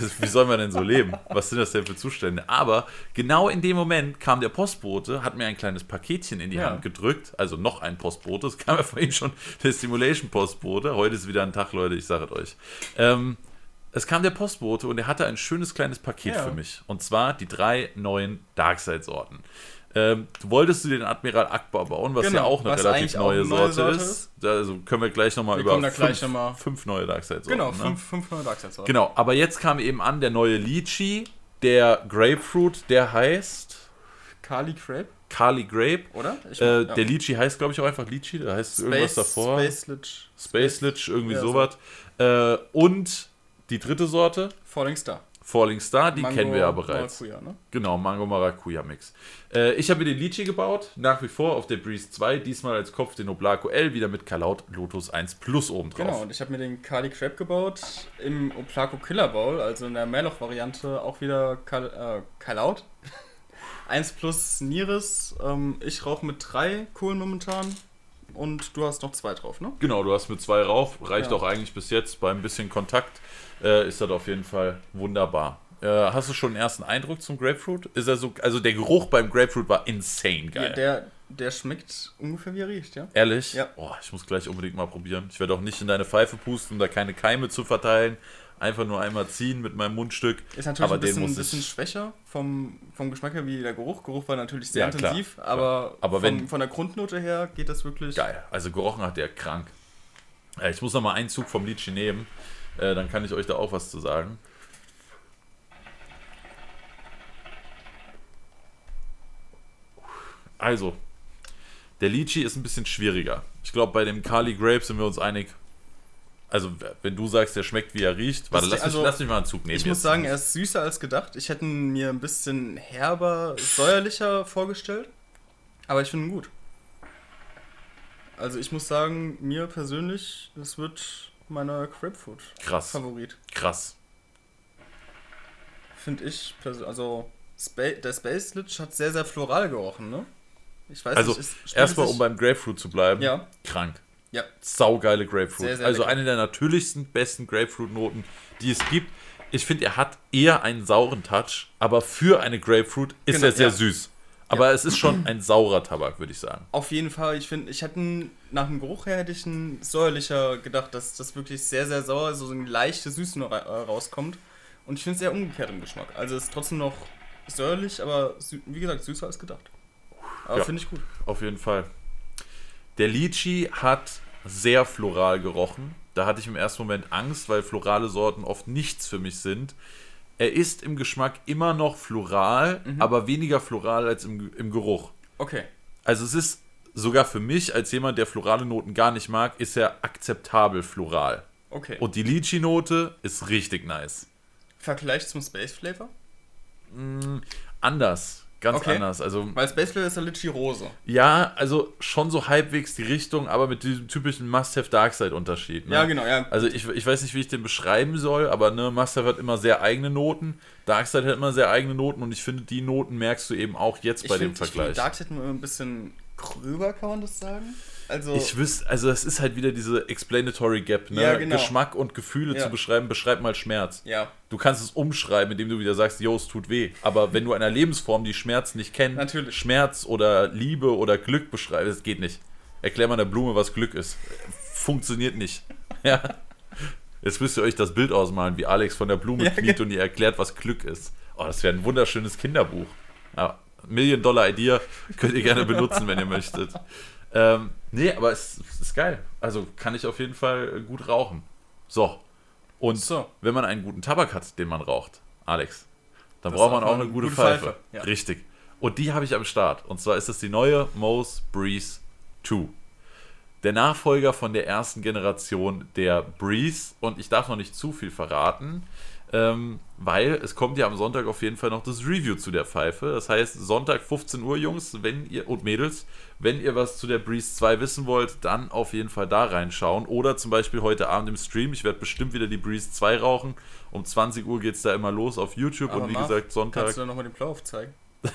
(laughs) wie sollen wir denn so leben? Was sind das denn für Zustände? Aber genau in dem Moment kam der Postbote, hat mir ein kleines Paketchen in die ja. Hand gedrückt, also noch ein Postbote, das kam ja vorhin schon der Simulation-Postbote. Heute ist wieder ein Tag, Leute, ich sage es euch. Ähm, es kam der Postbote und er hatte ein schönes kleines Paket ja. für mich. Und zwar die drei neuen Darkseid-Sorten. Ähm, wolltest du den Admiral Akbar bauen, was genau, ja auch eine relativ neue, eine neue, Sorte, ist. ist. Also können wir gleich nochmal über fünf, noch mal. fünf, neue Darkseid-Sorten. Genau, ne? fünf, fünf neue Darkseid-Sorten. Genau, aber jetzt kam eben an der neue Lychee, der Grapefruit, der heißt... Kali Grape? Kali Grape. Oder? Ich äh, ja. Der Lychee heißt, glaube ich, auch einfach Lychee. Da heißt Space, irgendwas davor. Space Lich. Space Lich, irgendwie ja, sowas. So. Äh, und die dritte Sorte? Falling Star. Falling Star, die Mango, kennen wir ja bereits. Maracuja, ne? Genau, Mango Maracuja Mix. Äh, ich habe mir den Litchi gebaut, nach wie vor auf der Breeze 2, diesmal als Kopf den Oblaco L, wieder mit Kalaut Lotus 1 Plus oben drauf. Genau, und ich habe mir den Kali Crab gebaut im Oblaco Killer Bowl, also in der Mehrloch-Variante, auch wieder Kal äh, Kalaut. (laughs) 1 Plus Niris. Ähm, ich rauche mit drei Kohlen momentan. Und du hast noch zwei drauf, ne? Genau, du hast mit zwei rauf. Reicht ja. auch eigentlich bis jetzt bei ein bisschen Kontakt äh, ist das auf jeden Fall wunderbar. Äh, hast du schon einen ersten Eindruck zum Grapefruit? Ist er so, also der Geruch beim Grapefruit war insane geil. Ja, der, der schmeckt ungefähr wie er riecht, ja. Ehrlich? Ja. Oh, ich muss gleich unbedingt mal probieren. Ich werde auch nicht in deine Pfeife pusten, um da keine Keime zu verteilen. Einfach nur einmal ziehen mit meinem Mundstück. Ist natürlich aber ein bisschen, ein bisschen schwächer vom, vom Geschmack her wie der Geruch. Geruch war natürlich sehr ja, intensiv, klar, aber, aber von, wenn, von der Grundnote her geht das wirklich. Geil. Also gerochen hat der krank. Ich muss noch mal einen Zug vom Litchi nehmen. Äh, dann kann ich euch da auch was zu sagen. Also, der Lychee ist ein bisschen schwieriger. Ich glaube, bei dem Kali Grape sind wir uns einig. Also, wenn du sagst, der schmeckt, wie er riecht, warte, lass, also, mich, lass mich mal einen Zug nehmen. Ich muss sagen, er ist süßer als gedacht. Ich hätte ihn mir ein bisschen herber, säuerlicher vorgestellt. Aber ich finde ihn gut. Also, ich muss sagen, mir persönlich, das wird meiner Crabfood Krass. Favorit. Krass. Finde ich, also Spa der Space Lich hat sehr, sehr floral gerochen, ne? Ich weiß also, erstmal, um beim Grapefruit zu bleiben, ja. krank. Ja. Saugeile Grapefruit. Sehr, sehr also eine der natürlichsten, besten Grapefruit-Noten, die es gibt. Ich finde, er hat eher einen sauren Touch, aber für eine Grapefruit ist genau, er sehr ja. süß. Aber ja. es ist schon ein saurer Tabak, würde ich sagen. Auf jeden Fall. Ich finde, ich hätte nach dem Geruch her hätte ich ein säuerlicher gedacht, dass das wirklich sehr, sehr sauer, so eine leichte Süße noch rauskommt. Und ich finde es sehr umgekehrt im Geschmack. Also es ist trotzdem noch säuerlich, aber wie gesagt, süßer als gedacht. Aber ja, finde ich gut. Auf jeden Fall. Der Litchi hat sehr floral gerochen. Da hatte ich im ersten Moment Angst, weil florale Sorten oft nichts für mich sind. Er ist im Geschmack immer noch floral, mhm. aber weniger floral als im, im Geruch. Okay. Also es ist sogar für mich, als jemand, der florale Noten gar nicht mag, ist er akzeptabel floral. Okay. Und die Lychee-Note ist richtig nice. Vergleich zum Space Flavor? Mm, anders. Ganz okay. anders. Also, Weil Space ist ja Litchi Rose. Ja, also schon so halbwegs die Richtung, aber mit diesem typischen Must-Have Darkside-Unterschied. Ne? Ja, genau, ja. Also ich, ich weiß nicht, wie ich den beschreiben soll, aber ne, Must-Have hat immer sehr eigene Noten. Darkside hat immer sehr eigene Noten und ich finde, die Noten merkst du eben auch jetzt ich bei find, dem Vergleich. Ich Darkside nur ein bisschen gröber, kann man das sagen? Also ich wüsste, also es ist halt wieder diese Explanatory Gap, ne? Ja, genau. Geschmack und Gefühle ja. zu beschreiben, beschreib mal Schmerz. Ja. Du kannst es umschreiben, indem du wieder sagst, yo, es tut weh. Aber wenn du einer Lebensform, die Schmerz nicht kennt, Natürlich. Schmerz oder Liebe oder Glück beschreibst, das geht nicht. Erklär mal einer Blume, was Glück ist. Funktioniert nicht. (laughs) Ja. Jetzt müsst ihr euch das Bild ausmalen, wie Alex von der Blume ja, kniet und ihr erklärt, was Glück ist. Oh, das wäre ein wunderschönes Kinderbuch. Ja, Million Dollar Idea könnt ihr gerne benutzen, wenn ihr möchtet. Ähm, nee, aber es, es, ist geil. Also kann ich auf jeden Fall gut rauchen. So. Und so. wenn man einen guten Tabak hat, den man raucht, Alex, dann das braucht man auch eine gute, gute Pfeife. Pfeife. Ja. Richtig. Und die habe ich am Start. Und zwar ist es die neue Mose Breeze 2. Der Nachfolger von der ersten Generation der Breeze. Und ich darf noch nicht zu viel verraten. Ähm, weil es kommt ja am Sonntag auf jeden Fall noch das Review zu der Pfeife. Das heißt, Sonntag 15 Uhr, Jungs, wenn ihr und Mädels, wenn ihr was zu der Breeze 2 wissen wollt, dann auf jeden Fall da reinschauen. Oder zum Beispiel heute Abend im Stream. Ich werde bestimmt wieder die Breeze 2 rauchen. Um 20 Uhr geht es da immer los auf YouTube Aber und wie Marv, gesagt, Sonntag. Kannst du da nochmal den Playoff zeigen? (laughs)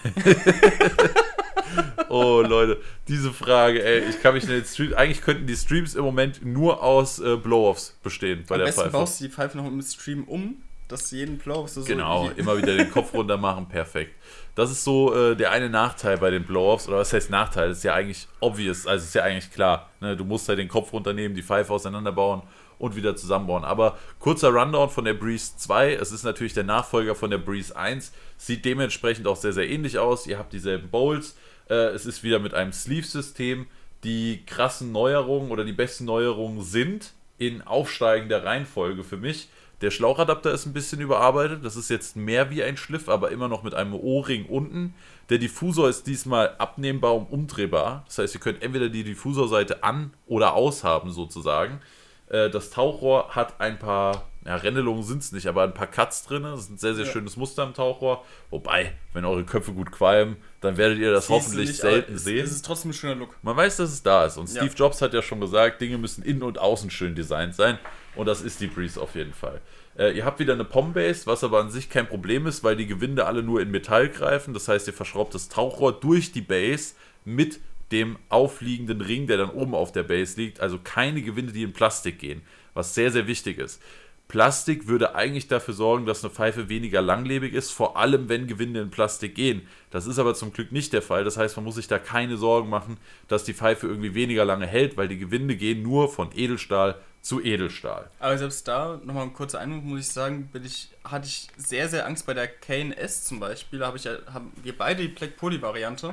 oh Leute, diese Frage, ey, ich kann mich in den Streams, eigentlich könnten die Streams im Moment nur aus äh, Blow-Offs bestehen bei Am der besten Pfeife. baust du die Pfeife noch im Stream um dass jeden Blow-Off so Genau, so immer wieder den Kopf runter machen, perfekt. Das ist so äh, der eine Nachteil bei den Blow-Offs, oder was heißt Nachteil? Das ist ja eigentlich obvious, also ist ja eigentlich klar. Ne? Du musst halt den Kopf runternehmen, die Pfeife auseinanderbauen und wieder zusammenbauen. Aber kurzer Rundown von der Breeze 2. Es ist natürlich der Nachfolger von der Breeze 1. Sieht dementsprechend auch sehr, sehr ähnlich aus. Ihr habt dieselben Bowls. Äh, es ist wieder mit einem Sleeve-System. Die krassen Neuerungen oder die besten Neuerungen sind in aufsteigender Reihenfolge für mich. Der Schlauchadapter ist ein bisschen überarbeitet. Das ist jetzt mehr wie ein Schliff, aber immer noch mit einem O-Ring unten. Der Diffusor ist diesmal abnehmbar und umdrehbar. Das heißt, ihr könnt entweder die Diffusorseite an- oder aushaben, sozusagen. Äh, das Tauchrohr hat ein paar, ja, Rennelungen sind es nicht, aber ein paar Cuts drin. Das ist ein sehr, sehr ja. schönes Muster im Tauchrohr. Wobei, wenn eure Köpfe gut qualmen, dann werdet ihr das Siehst hoffentlich nicht, selten es, sehen. Es ist trotzdem ein schöner Look. Man weiß, dass es da ist. Und Steve ja. Jobs hat ja schon gesagt, Dinge müssen innen und außen schön designt sein. Und das ist die Breeze auf jeden Fall. Äh, ihr habt wieder eine POM-Base, was aber an sich kein Problem ist, weil die Gewinde alle nur in Metall greifen. Das heißt, ihr verschraubt das Tauchrohr durch die Base mit dem aufliegenden Ring, der dann oben auf der Base liegt. Also keine Gewinde, die in Plastik gehen, was sehr, sehr wichtig ist. Plastik würde eigentlich dafür sorgen, dass eine Pfeife weniger langlebig ist, vor allem wenn Gewinde in Plastik gehen. Das ist aber zum Glück nicht der Fall. Das heißt, man muss sich da keine Sorgen machen, dass die Pfeife irgendwie weniger lange hält, weil die Gewinde gehen nur von Edelstahl zu Edelstahl. Aber selbst da, nochmal ein kurzer Einwurf, muss ich sagen, ich, hatte ich sehr, sehr Angst bei der Kane S zum Beispiel. Da habe ich haben wir beide die Black Poly Variante.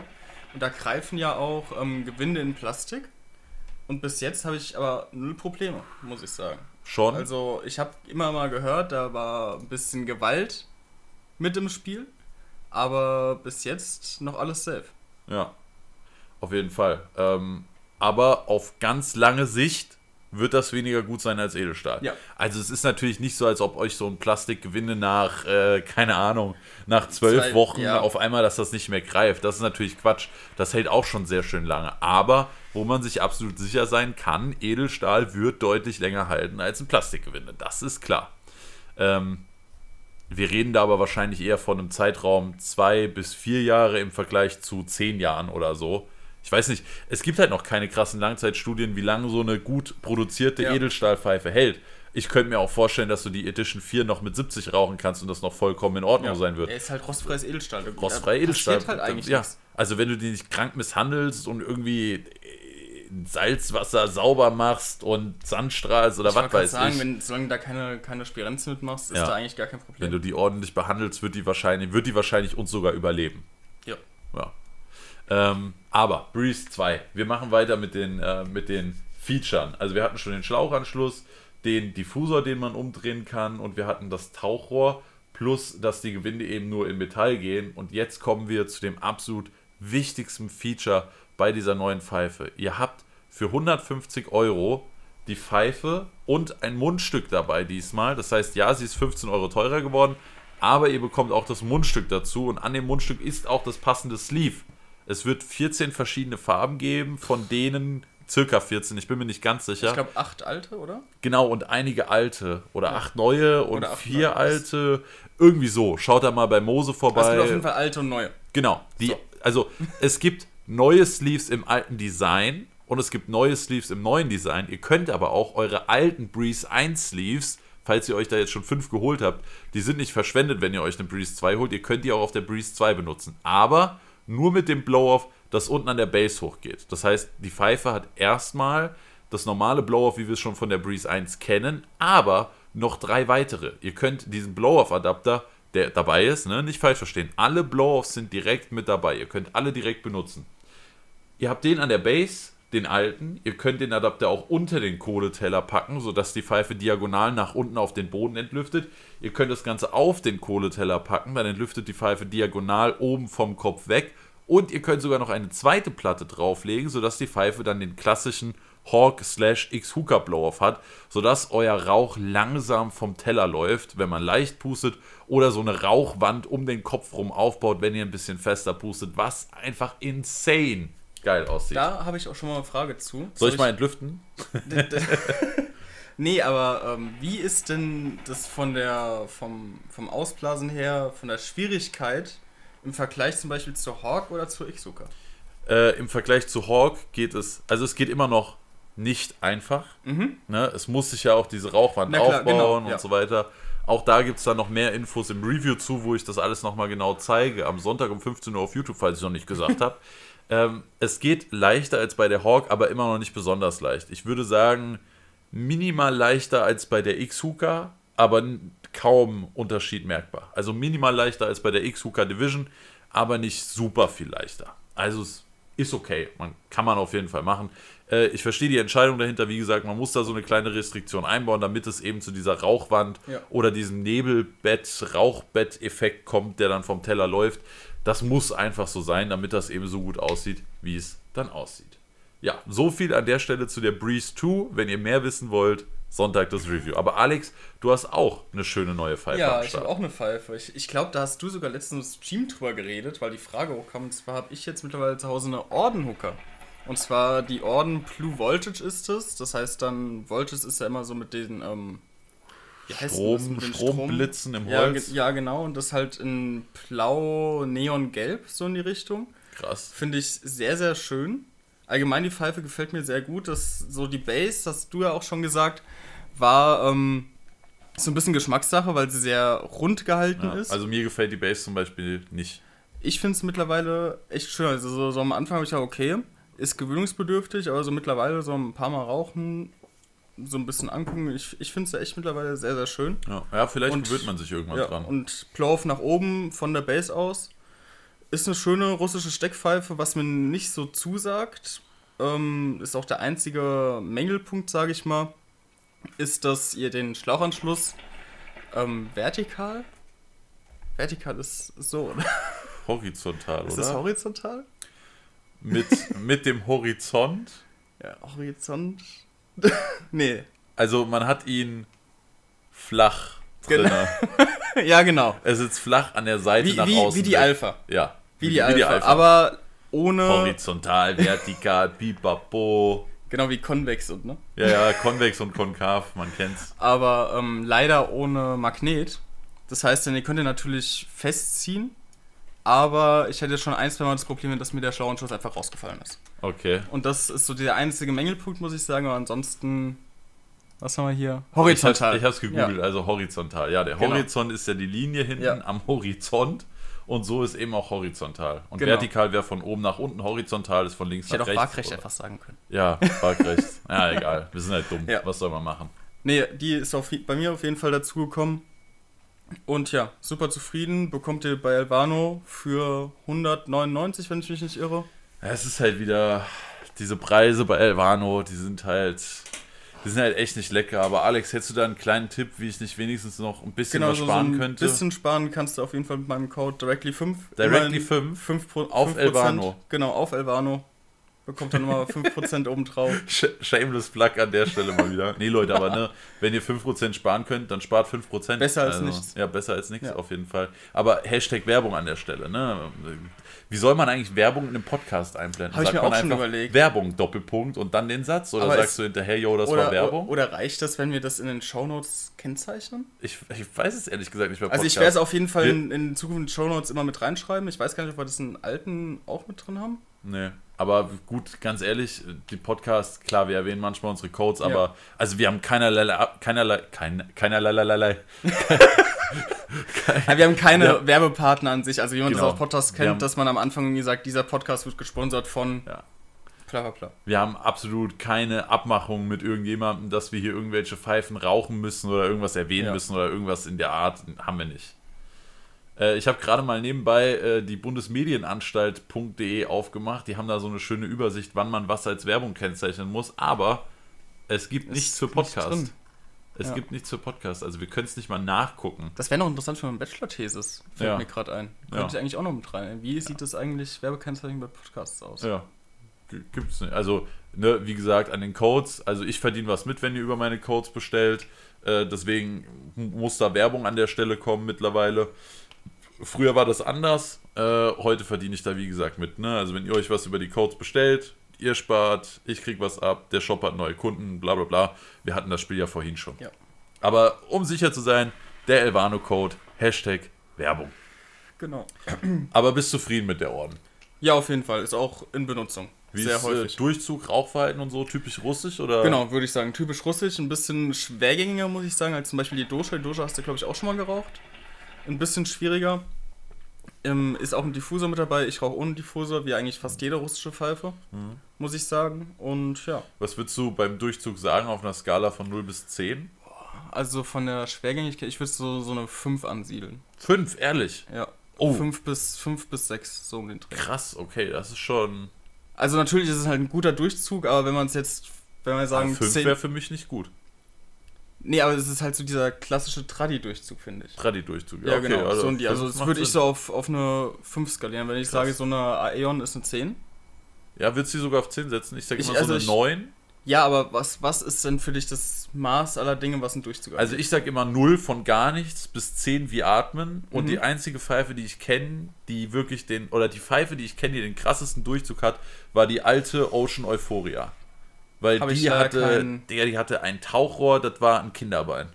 Und da greifen ja auch ähm, Gewinde in Plastik. Und bis jetzt habe ich aber null Probleme, muss ich sagen. Schon? Also ich habe immer mal gehört, da war ein bisschen Gewalt mit im Spiel. Aber bis jetzt noch alles safe. Ja, auf jeden Fall. Ähm, aber auf ganz lange Sicht wird das weniger gut sein als Edelstahl. Ja. Also es ist natürlich nicht so, als ob euch so ein Plastikgewinde nach, äh, keine Ahnung, nach zwölf Zwei, Wochen ja. auf einmal, dass das nicht mehr greift. Das ist natürlich Quatsch. Das hält auch schon sehr schön lange. Aber wo man sich absolut sicher sein kann, Edelstahl wird deutlich länger halten als ein Plastikgewinde. Das ist klar. Ähm, wir reden da aber wahrscheinlich eher von einem Zeitraum zwei bis vier Jahre im Vergleich zu zehn Jahren oder so ich weiß nicht, es gibt halt noch keine krassen Langzeitstudien, wie lange so eine gut produzierte ja. Edelstahlpfeife hält. Ich könnte mir auch vorstellen, dass du die Edition 4 noch mit 70 rauchen kannst und das noch vollkommen in Ordnung ja. sein wird. Er ist halt rostfreies Edelstahl. Rostfreies Edelstahl. halt eigentlich ja. Nichts. Also wenn du die nicht krank misshandelst und irgendwie Salzwasser sauber machst und Sandstrahlst oder ich was weiß sagen, ich. Wenn, solange da keine, keine Spirenze mitmachst, ist ja. da eigentlich gar kein Problem. Wenn du die ordentlich behandelst, wird die wahrscheinlich, wird die wahrscheinlich uns sogar überleben. Ja. Ja. Ähm, aber Breeze 2, wir machen weiter mit den, äh, mit den Features. Also wir hatten schon den Schlauchanschluss, den Diffusor, den man umdrehen kann und wir hatten das Tauchrohr plus, dass die Gewinde eben nur in Metall gehen. Und jetzt kommen wir zu dem absolut wichtigsten Feature bei dieser neuen Pfeife. Ihr habt für 150 Euro die Pfeife und ein Mundstück dabei diesmal. Das heißt, ja, sie ist 15 Euro teurer geworden, aber ihr bekommt auch das Mundstück dazu und an dem Mundstück ist auch das passende Sleeve. Es wird 14 verschiedene Farben geben, von denen circa 14, ich bin mir nicht ganz sicher. Ich glaube acht alte, oder? Genau, und einige alte. Oder ja. acht neue und acht vier neue. alte. Irgendwie so. Schaut da mal bei Mose vorbei. Es gibt auf jeden Fall alte und neue. Genau. Die, so. Also es gibt neue Sleeves im alten Design und es gibt neue Sleeves im neuen Design. Ihr könnt aber auch eure alten Breeze 1 Sleeves falls ihr euch da jetzt schon fünf geholt habt, die sind nicht verschwendet, wenn ihr euch eine Breeze 2 holt. Ihr könnt die auch auf der Breeze 2 benutzen. Aber nur mit dem Blow-Off, das unten an der Base hochgeht. Das heißt, die Pfeife hat erstmal das normale Blow-Off, wie wir es schon von der Breeze 1 kennen, aber noch drei weitere. Ihr könnt diesen Blow-Off-Adapter, der dabei ist, ne, nicht falsch verstehen. Alle Blow-Offs sind direkt mit dabei. Ihr könnt alle direkt benutzen. Ihr habt den an der Base, den alten. Ihr könnt den Adapter auch unter den Kohleteller packen, sodass die Pfeife diagonal nach unten auf den Boden entlüftet. Ihr könnt das Ganze auf den Kohleteller packen, dann entlüftet die Pfeife diagonal oben vom Kopf weg. Und ihr könnt sogar noch eine zweite Platte drauflegen, sodass die Pfeife dann den klassischen Hawk slash X Hooker Blow-Off hat, sodass euer Rauch langsam vom Teller läuft, wenn man leicht pustet, oder so eine Rauchwand um den Kopf rum aufbaut, wenn ihr ein bisschen fester pustet, was einfach insane geil aussieht. Da habe ich auch schon mal eine Frage zu. Soll, Soll ich, mal entlüften? (laughs) nee, aber ähm, wie ist denn das von der, vom, vom Ausblasen her, von der Schwierigkeit im Vergleich zum Beispiel zu Hawk oder zu Ixuka? Äh, Im Vergleich zu Hawk geht es, also es geht immer noch nicht einfach. Mhm. Ne? Es muss sich ja auch diese Rauchwand klar, aufbauen genau, und ja. so weiter. Auch da gibt es dann noch mehr Infos im Review zu, wo ich das alles nochmal genau zeige. Am Sonntag um 15 Uhr auf YouTube, falls ich noch nicht gesagt (laughs) habe. Ähm, es geht leichter als bei der Hawk, aber immer noch nicht besonders leicht. Ich würde sagen, minimal leichter als bei der X-Hooker, aber kaum Unterschied merkbar. Also minimal leichter als bei der X-Hooker Division, aber nicht super viel leichter. Also es ist okay. Man kann man auf jeden Fall machen. Äh, ich verstehe die Entscheidung dahinter. Wie gesagt, man muss da so eine kleine Restriktion einbauen, damit es eben zu dieser Rauchwand ja. oder diesem Nebelbett, Rauchbett-Effekt kommt, der dann vom Teller läuft. Das muss einfach so sein, damit das eben so gut aussieht, wie es dann aussieht. Ja, so viel an der Stelle zu der Breeze 2. Wenn ihr mehr wissen wollt, Sonntag das Review. Aber Alex, du hast auch eine schöne neue Pfeife. Ja, ich habe auch eine Pfeife. Ich, ich glaube, da hast du sogar letztens im Stream drüber geredet, weil die Frage hochkam. Und zwar habe ich jetzt mittlerweile zu Hause eine Orden-Hooker. Und zwar die Orden Blue Voltage ist es. Das heißt dann, Voltage ist ja immer so mit den, ähm, Strom? Stromblitzen Strom? im Holz. Ja, ja, genau. Und das halt in blau, neon-gelb, so in die Richtung. Krass. Finde ich sehr, sehr schön. Allgemein die Pfeife gefällt mir sehr gut. Das, so die Base, das hast du ja auch schon gesagt, war ähm, so ein bisschen Geschmackssache, weil sie sehr rund gehalten ja, ist. Also mir gefällt die Base zum Beispiel nicht. Ich finde es mittlerweile echt schön. Also so, so am Anfang habe ich ja okay, ist gewöhnungsbedürftig, aber so mittlerweile so ein paar Mal rauchen, so ein bisschen angucken. Ich, ich finde es ja echt mittlerweile sehr, sehr schön. Ja, ja vielleicht und, gewöhnt man sich irgendwann ja, dran. Und Plauf nach oben von der Base aus ist eine schöne russische Steckpfeife, was mir nicht so zusagt. Ähm, ist auch der einzige Mängelpunkt, sage ich mal, ist, dass ihr den Schlauchanschluss ähm, vertikal. Vertikal ist so, oder? Horizontal, oder? Ist das horizontal? Mit, mit dem Horizont? Ja, Horizont. (laughs) nee. Also man hat ihn flach drin. (laughs) Ja, genau. Er sitzt flach an der Seite wie, nach wie, außen. Wie die Alpha. Ja. Wie, wie, die, Alpha. die Alpha. Aber ohne. Horizontal, vertikal, (laughs) pipapo. Genau wie konvex und, ne? Ja, ja, konvex und konkav, man kennt's. Aber ähm, leider ohne Magnet. Das heißt, ihr könnt ihr natürlich festziehen, aber ich hätte schon ein, zwei Mal das Problem, dass mir der Schlauenschuss einfach rausgefallen ist. Okay. Und das ist so der einzige Mängelpunkt, muss ich sagen, aber ansonsten was haben wir hier? Horizontal. Ich, habe es gegoogelt, ja. also horizontal. Ja, der genau. Horizont ist ja die Linie hinten ja. am Horizont und so ist eben auch horizontal. Und genau. vertikal wäre von oben nach unten, horizontal ist von links ich nach rechts. Ich hätte auch waagrecht etwas sagen können. Ja, waagrecht. (laughs) ja, egal. Wir sind halt dumm. Ja. Was soll man machen? Nee, die ist auf, bei mir auf jeden Fall dazugekommen. Und ja, super zufrieden. Bekommt ihr bei Albano für 199, wenn ich mich nicht irre. Es ist halt wieder diese Preise bei Elvano, die sind halt die sind halt echt nicht lecker. Aber Alex, hättest du da einen kleinen Tipp, wie ich nicht wenigstens noch ein bisschen genau, was sparen so ein könnte? Ein bisschen sparen kannst du auf jeden Fall mit meinem Code Directly5. Directly5? 5, 5 auf Elvano. Genau, auf Elvano. Bekommt dann nochmal 5% obendrauf. (laughs) Shameless Plug an der Stelle mal wieder. Nee, Leute, aber ne, wenn ihr 5% sparen könnt, dann spart 5%. Besser als also, nichts. Ja, besser als nichts, ja. auf jeden Fall. Aber Hashtag Werbung an der Stelle, ne? Wie soll man eigentlich Werbung in einem Podcast einblenden? Habe ich mir auch schon überlegt. Werbung, Doppelpunkt und dann den Satz? Oder Aber sagst du hinterher, yo, das oder, war Werbung? Oder reicht das, wenn wir das in den Shownotes kennzeichnen? Ich, ich weiß es ehrlich gesagt nicht mehr. Also ich werde es auf jeden Fall in, in Zukunft in Shownotes immer mit reinschreiben. Ich weiß gar nicht, ob wir das in alten auch mit drin haben. Nee. Aber gut, ganz ehrlich, die Podcasts, klar, wir erwähnen manchmal unsere Codes, aber ja. also wir haben keinerlei, keinerlei, kein, keinerlei, (laughs) ja, wir haben keine ja. Werbepartner an sich. Also wie man genau. das auf Podcasts kennt, dass man am Anfang irgendwie sagt, dieser Podcast wird gesponsert von ja. bla bla. Wir haben absolut keine Abmachung mit irgendjemandem, dass wir hier irgendwelche Pfeifen rauchen müssen oder irgendwas erwähnen müssen oder irgendwas in der Art. Haben wir nicht. Äh, ich habe gerade mal nebenbei äh, die Bundesmedienanstalt.de aufgemacht. Die haben da so eine schöne Übersicht, wann man was als Werbung kennzeichnen muss. Aber es gibt nichts für Podcast. Es ja. gibt nichts für Podcast, also wir können es nicht mal nachgucken. Das wäre noch interessant für meine Bachelor-Thesis, fällt ja. mir gerade ein. Könnte ja. ich eigentlich auch noch mit rein. Wie sieht das eigentlich Werbekennzeichen bei Podcasts aus? Ja, gibt es nicht. Also, ne, wie gesagt, an den Codes, also ich verdiene was mit, wenn ihr über meine Codes bestellt. Äh, deswegen muss da Werbung an der Stelle kommen mittlerweile. Früher war das anders. Äh, heute verdiene ich da, wie gesagt, mit. Ne? Also, wenn ihr euch was über die Codes bestellt, ihr spart, ich krieg was ab, der Shop hat neue Kunden, bla bla bla. Wir hatten das Spiel ja vorhin schon. Ja. Aber um sicher zu sein, der Elvano-Code, Hashtag Werbung. Genau. Aber bist zufrieden mit der Orden? Ja, auf jeden Fall. Ist auch in Benutzung. Wie Sehr ist, äh, häufig. Äh, Durchzug, Rauchverhalten und so typisch russisch oder? Genau, würde ich sagen. Typisch russisch, ein bisschen schwergängiger, muss ich sagen, als zum Beispiel die Dosha. Die Dosha hast du, glaube ich, auch schon mal geraucht. Ein bisschen schwieriger. Ähm, ist auch ein Diffusor mit dabei. Ich rauche ohne Diffusor, wie eigentlich fast jede russische Pfeife, mhm. muss ich sagen. Und ja. Was würdest du beim Durchzug sagen auf einer Skala von 0 bis 10? Also von der Schwergängigkeit, ich würde so, so eine 5 ansiedeln. 5, ehrlich? Ja. Oh. 5 bis, 5 bis 6, so um den Dreh. Krass, okay, das ist schon. Also natürlich ist es halt ein guter Durchzug, aber wenn man es jetzt, wenn wir sagen. 5 wäre für mich nicht gut. Nee, aber es ist halt so dieser klassische Tradi-Durchzug, finde ich. Tradi-Durchzug, ja. Ja, okay, genau. Also, so die, also das würde ich so auf, auf eine 5 skalieren. Wenn ich Krass. sage, so eine Aeon ist eine 10. Ja, würdest du sie sogar auf 10 setzen? Ich sage immer also so eine ich, 9. Ja, aber was, was ist denn für dich das Maß aller Dinge, was ein Durchzug ist? Also ich sage immer 0 von gar nichts bis 10 wie Atmen. Und mhm. die einzige Pfeife, die ich kenne, die wirklich den, oder die Pfeife, die ich kenne, die den krassesten Durchzug hat, war die alte Ocean Euphoria. Weil Hab die hatte, kein... der, die hatte ein Tauchrohr, das war ein Kinderbein.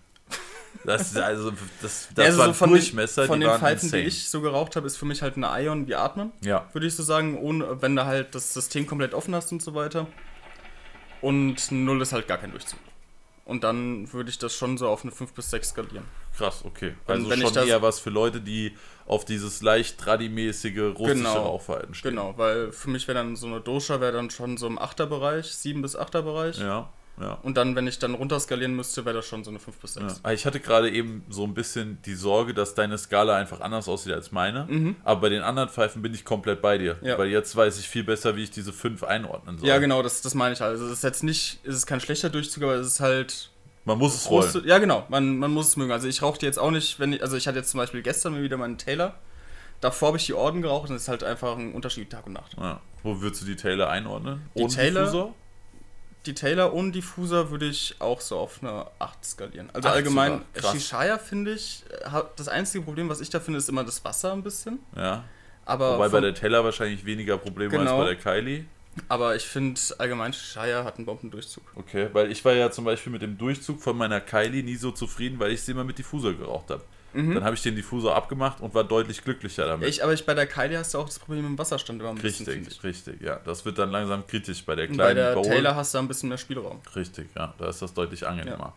Das, also, das, das also war so von Durchmesser. Den, von die den insane. die ich so geraucht habe, ist für mich halt eine Ion wie Atmen. Ja. Würde ich so sagen, ohne, wenn du halt das System komplett offen hast und so weiter. Und 0 ist halt gar kein Durchzug. Und dann würde ich das schon so auf eine 5 bis 6 skalieren. Krass, okay. Also wenn schon eher was für Leute, die auf dieses leicht tradimäßige russische genau, Rauchverhalten stehen. Genau, weil für mich wäre dann so eine Dosha wäre dann schon so im 8er Bereich, 7 bis 8er Bereich. Ja. Ja. Und dann, wenn ich dann runterskalieren müsste, wäre das schon so eine 5 bis 6. Ja. Ich hatte gerade eben so ein bisschen die Sorge, dass deine Skala einfach anders aussieht als meine. Mhm. Aber bei den anderen Pfeifen bin ich komplett bei dir. Ja. Weil jetzt weiß ich viel besser, wie ich diese 5 einordnen soll. Ja, genau, das, das meine ich halt. Also es ist jetzt nicht, es ist kein schlechter Durchzug, aber es ist halt. Man muss es rollen. Ja, genau, man, man muss es mögen. Also ich rauche die jetzt auch nicht, wenn ich, also ich hatte jetzt zum Beispiel gestern mal wieder meinen Taylor. Davor habe ich die Orden geraucht und es ist halt einfach ein Unterschied Tag und Nacht. Ja. Wo würdest du die Taylor einordnen? Die Ohne Taylor, Diffusor? Die Taylor ohne Diffuser würde ich auch so auf eine 8 skalieren. Also Ach, allgemein, Shishaya finde ich, das einzige Problem, was ich da finde, ist immer das Wasser ein bisschen. Ja. Aber Wobei bei der Taylor wahrscheinlich weniger Probleme genau, als bei der Kylie. Aber ich finde allgemein, Shire hat einen Bombendurchzug. Okay, weil ich war ja zum Beispiel mit dem Durchzug von meiner Kylie nie so zufrieden, weil ich sie immer mit Diffuser geraucht habe. Mhm. Dann habe ich den Diffusor abgemacht und war deutlich glücklicher damit. Ich, aber ich, bei der Kylie hast du auch das Problem mit dem Wasserstand immer ein bisschen. Richtig, richtig, ja. Das wird dann langsam kritisch bei der kleinen Bei der Bowl. Taylor hast du ein bisschen mehr Spielraum. Richtig, ja. Da ist das deutlich angenehmer.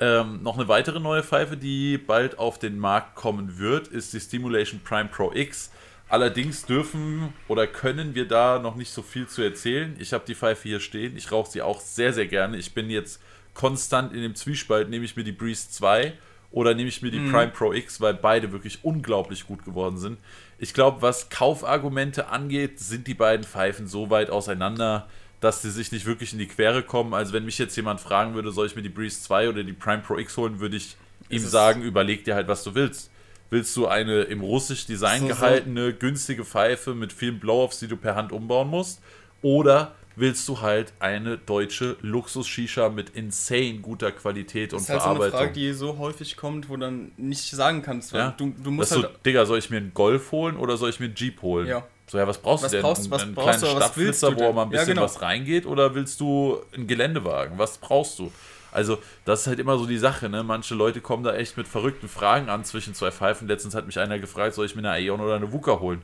Ja. Ähm, noch eine weitere neue Pfeife, die bald auf den Markt kommen wird, ist die Stimulation Prime Pro X. Allerdings dürfen oder können wir da noch nicht so viel zu erzählen. Ich habe die Pfeife hier stehen. Ich rauche sie auch sehr, sehr gerne. Ich bin jetzt konstant in dem Zwiespalt, nehme ich mir die Breeze 2 oder nehme ich mir die mhm. Prime Pro X, weil beide wirklich unglaublich gut geworden sind. Ich glaube, was Kaufargumente angeht, sind die beiden Pfeifen so weit auseinander, dass sie sich nicht wirklich in die Quere kommen. Also wenn mich jetzt jemand fragen würde, soll ich mir die Breeze 2 oder die Prime Pro X holen, würde ich ihm sagen, überleg dir halt, was du willst. Willst du eine im russisch Design so, gehaltene, so. günstige Pfeife mit vielen Blow-Offs, die du per Hand umbauen musst? Oder willst du halt eine deutsche Luxus-Shisha mit insane guter Qualität und Verarbeitung. Das ist halt so eine Frage, die so häufig kommt, wo du dann nicht sagen kannst, ja? du, du musst halt... So, Digga, soll ich mir einen Golf holen oder soll ich mir einen Jeep holen? Ja. So, ja, was brauchst was du denn? Brauchst, was einen brauchst kleinen Stadtflitzer, wo mal ein bisschen ja, genau. was reingeht oder willst du einen Geländewagen? Was brauchst du? Also, das ist halt immer so die Sache, ne? Manche Leute kommen da echt mit verrückten Fragen an zwischen zwei Pfeifen. Letztens hat mich einer gefragt, soll ich mir eine Aeon oder eine Wuka holen?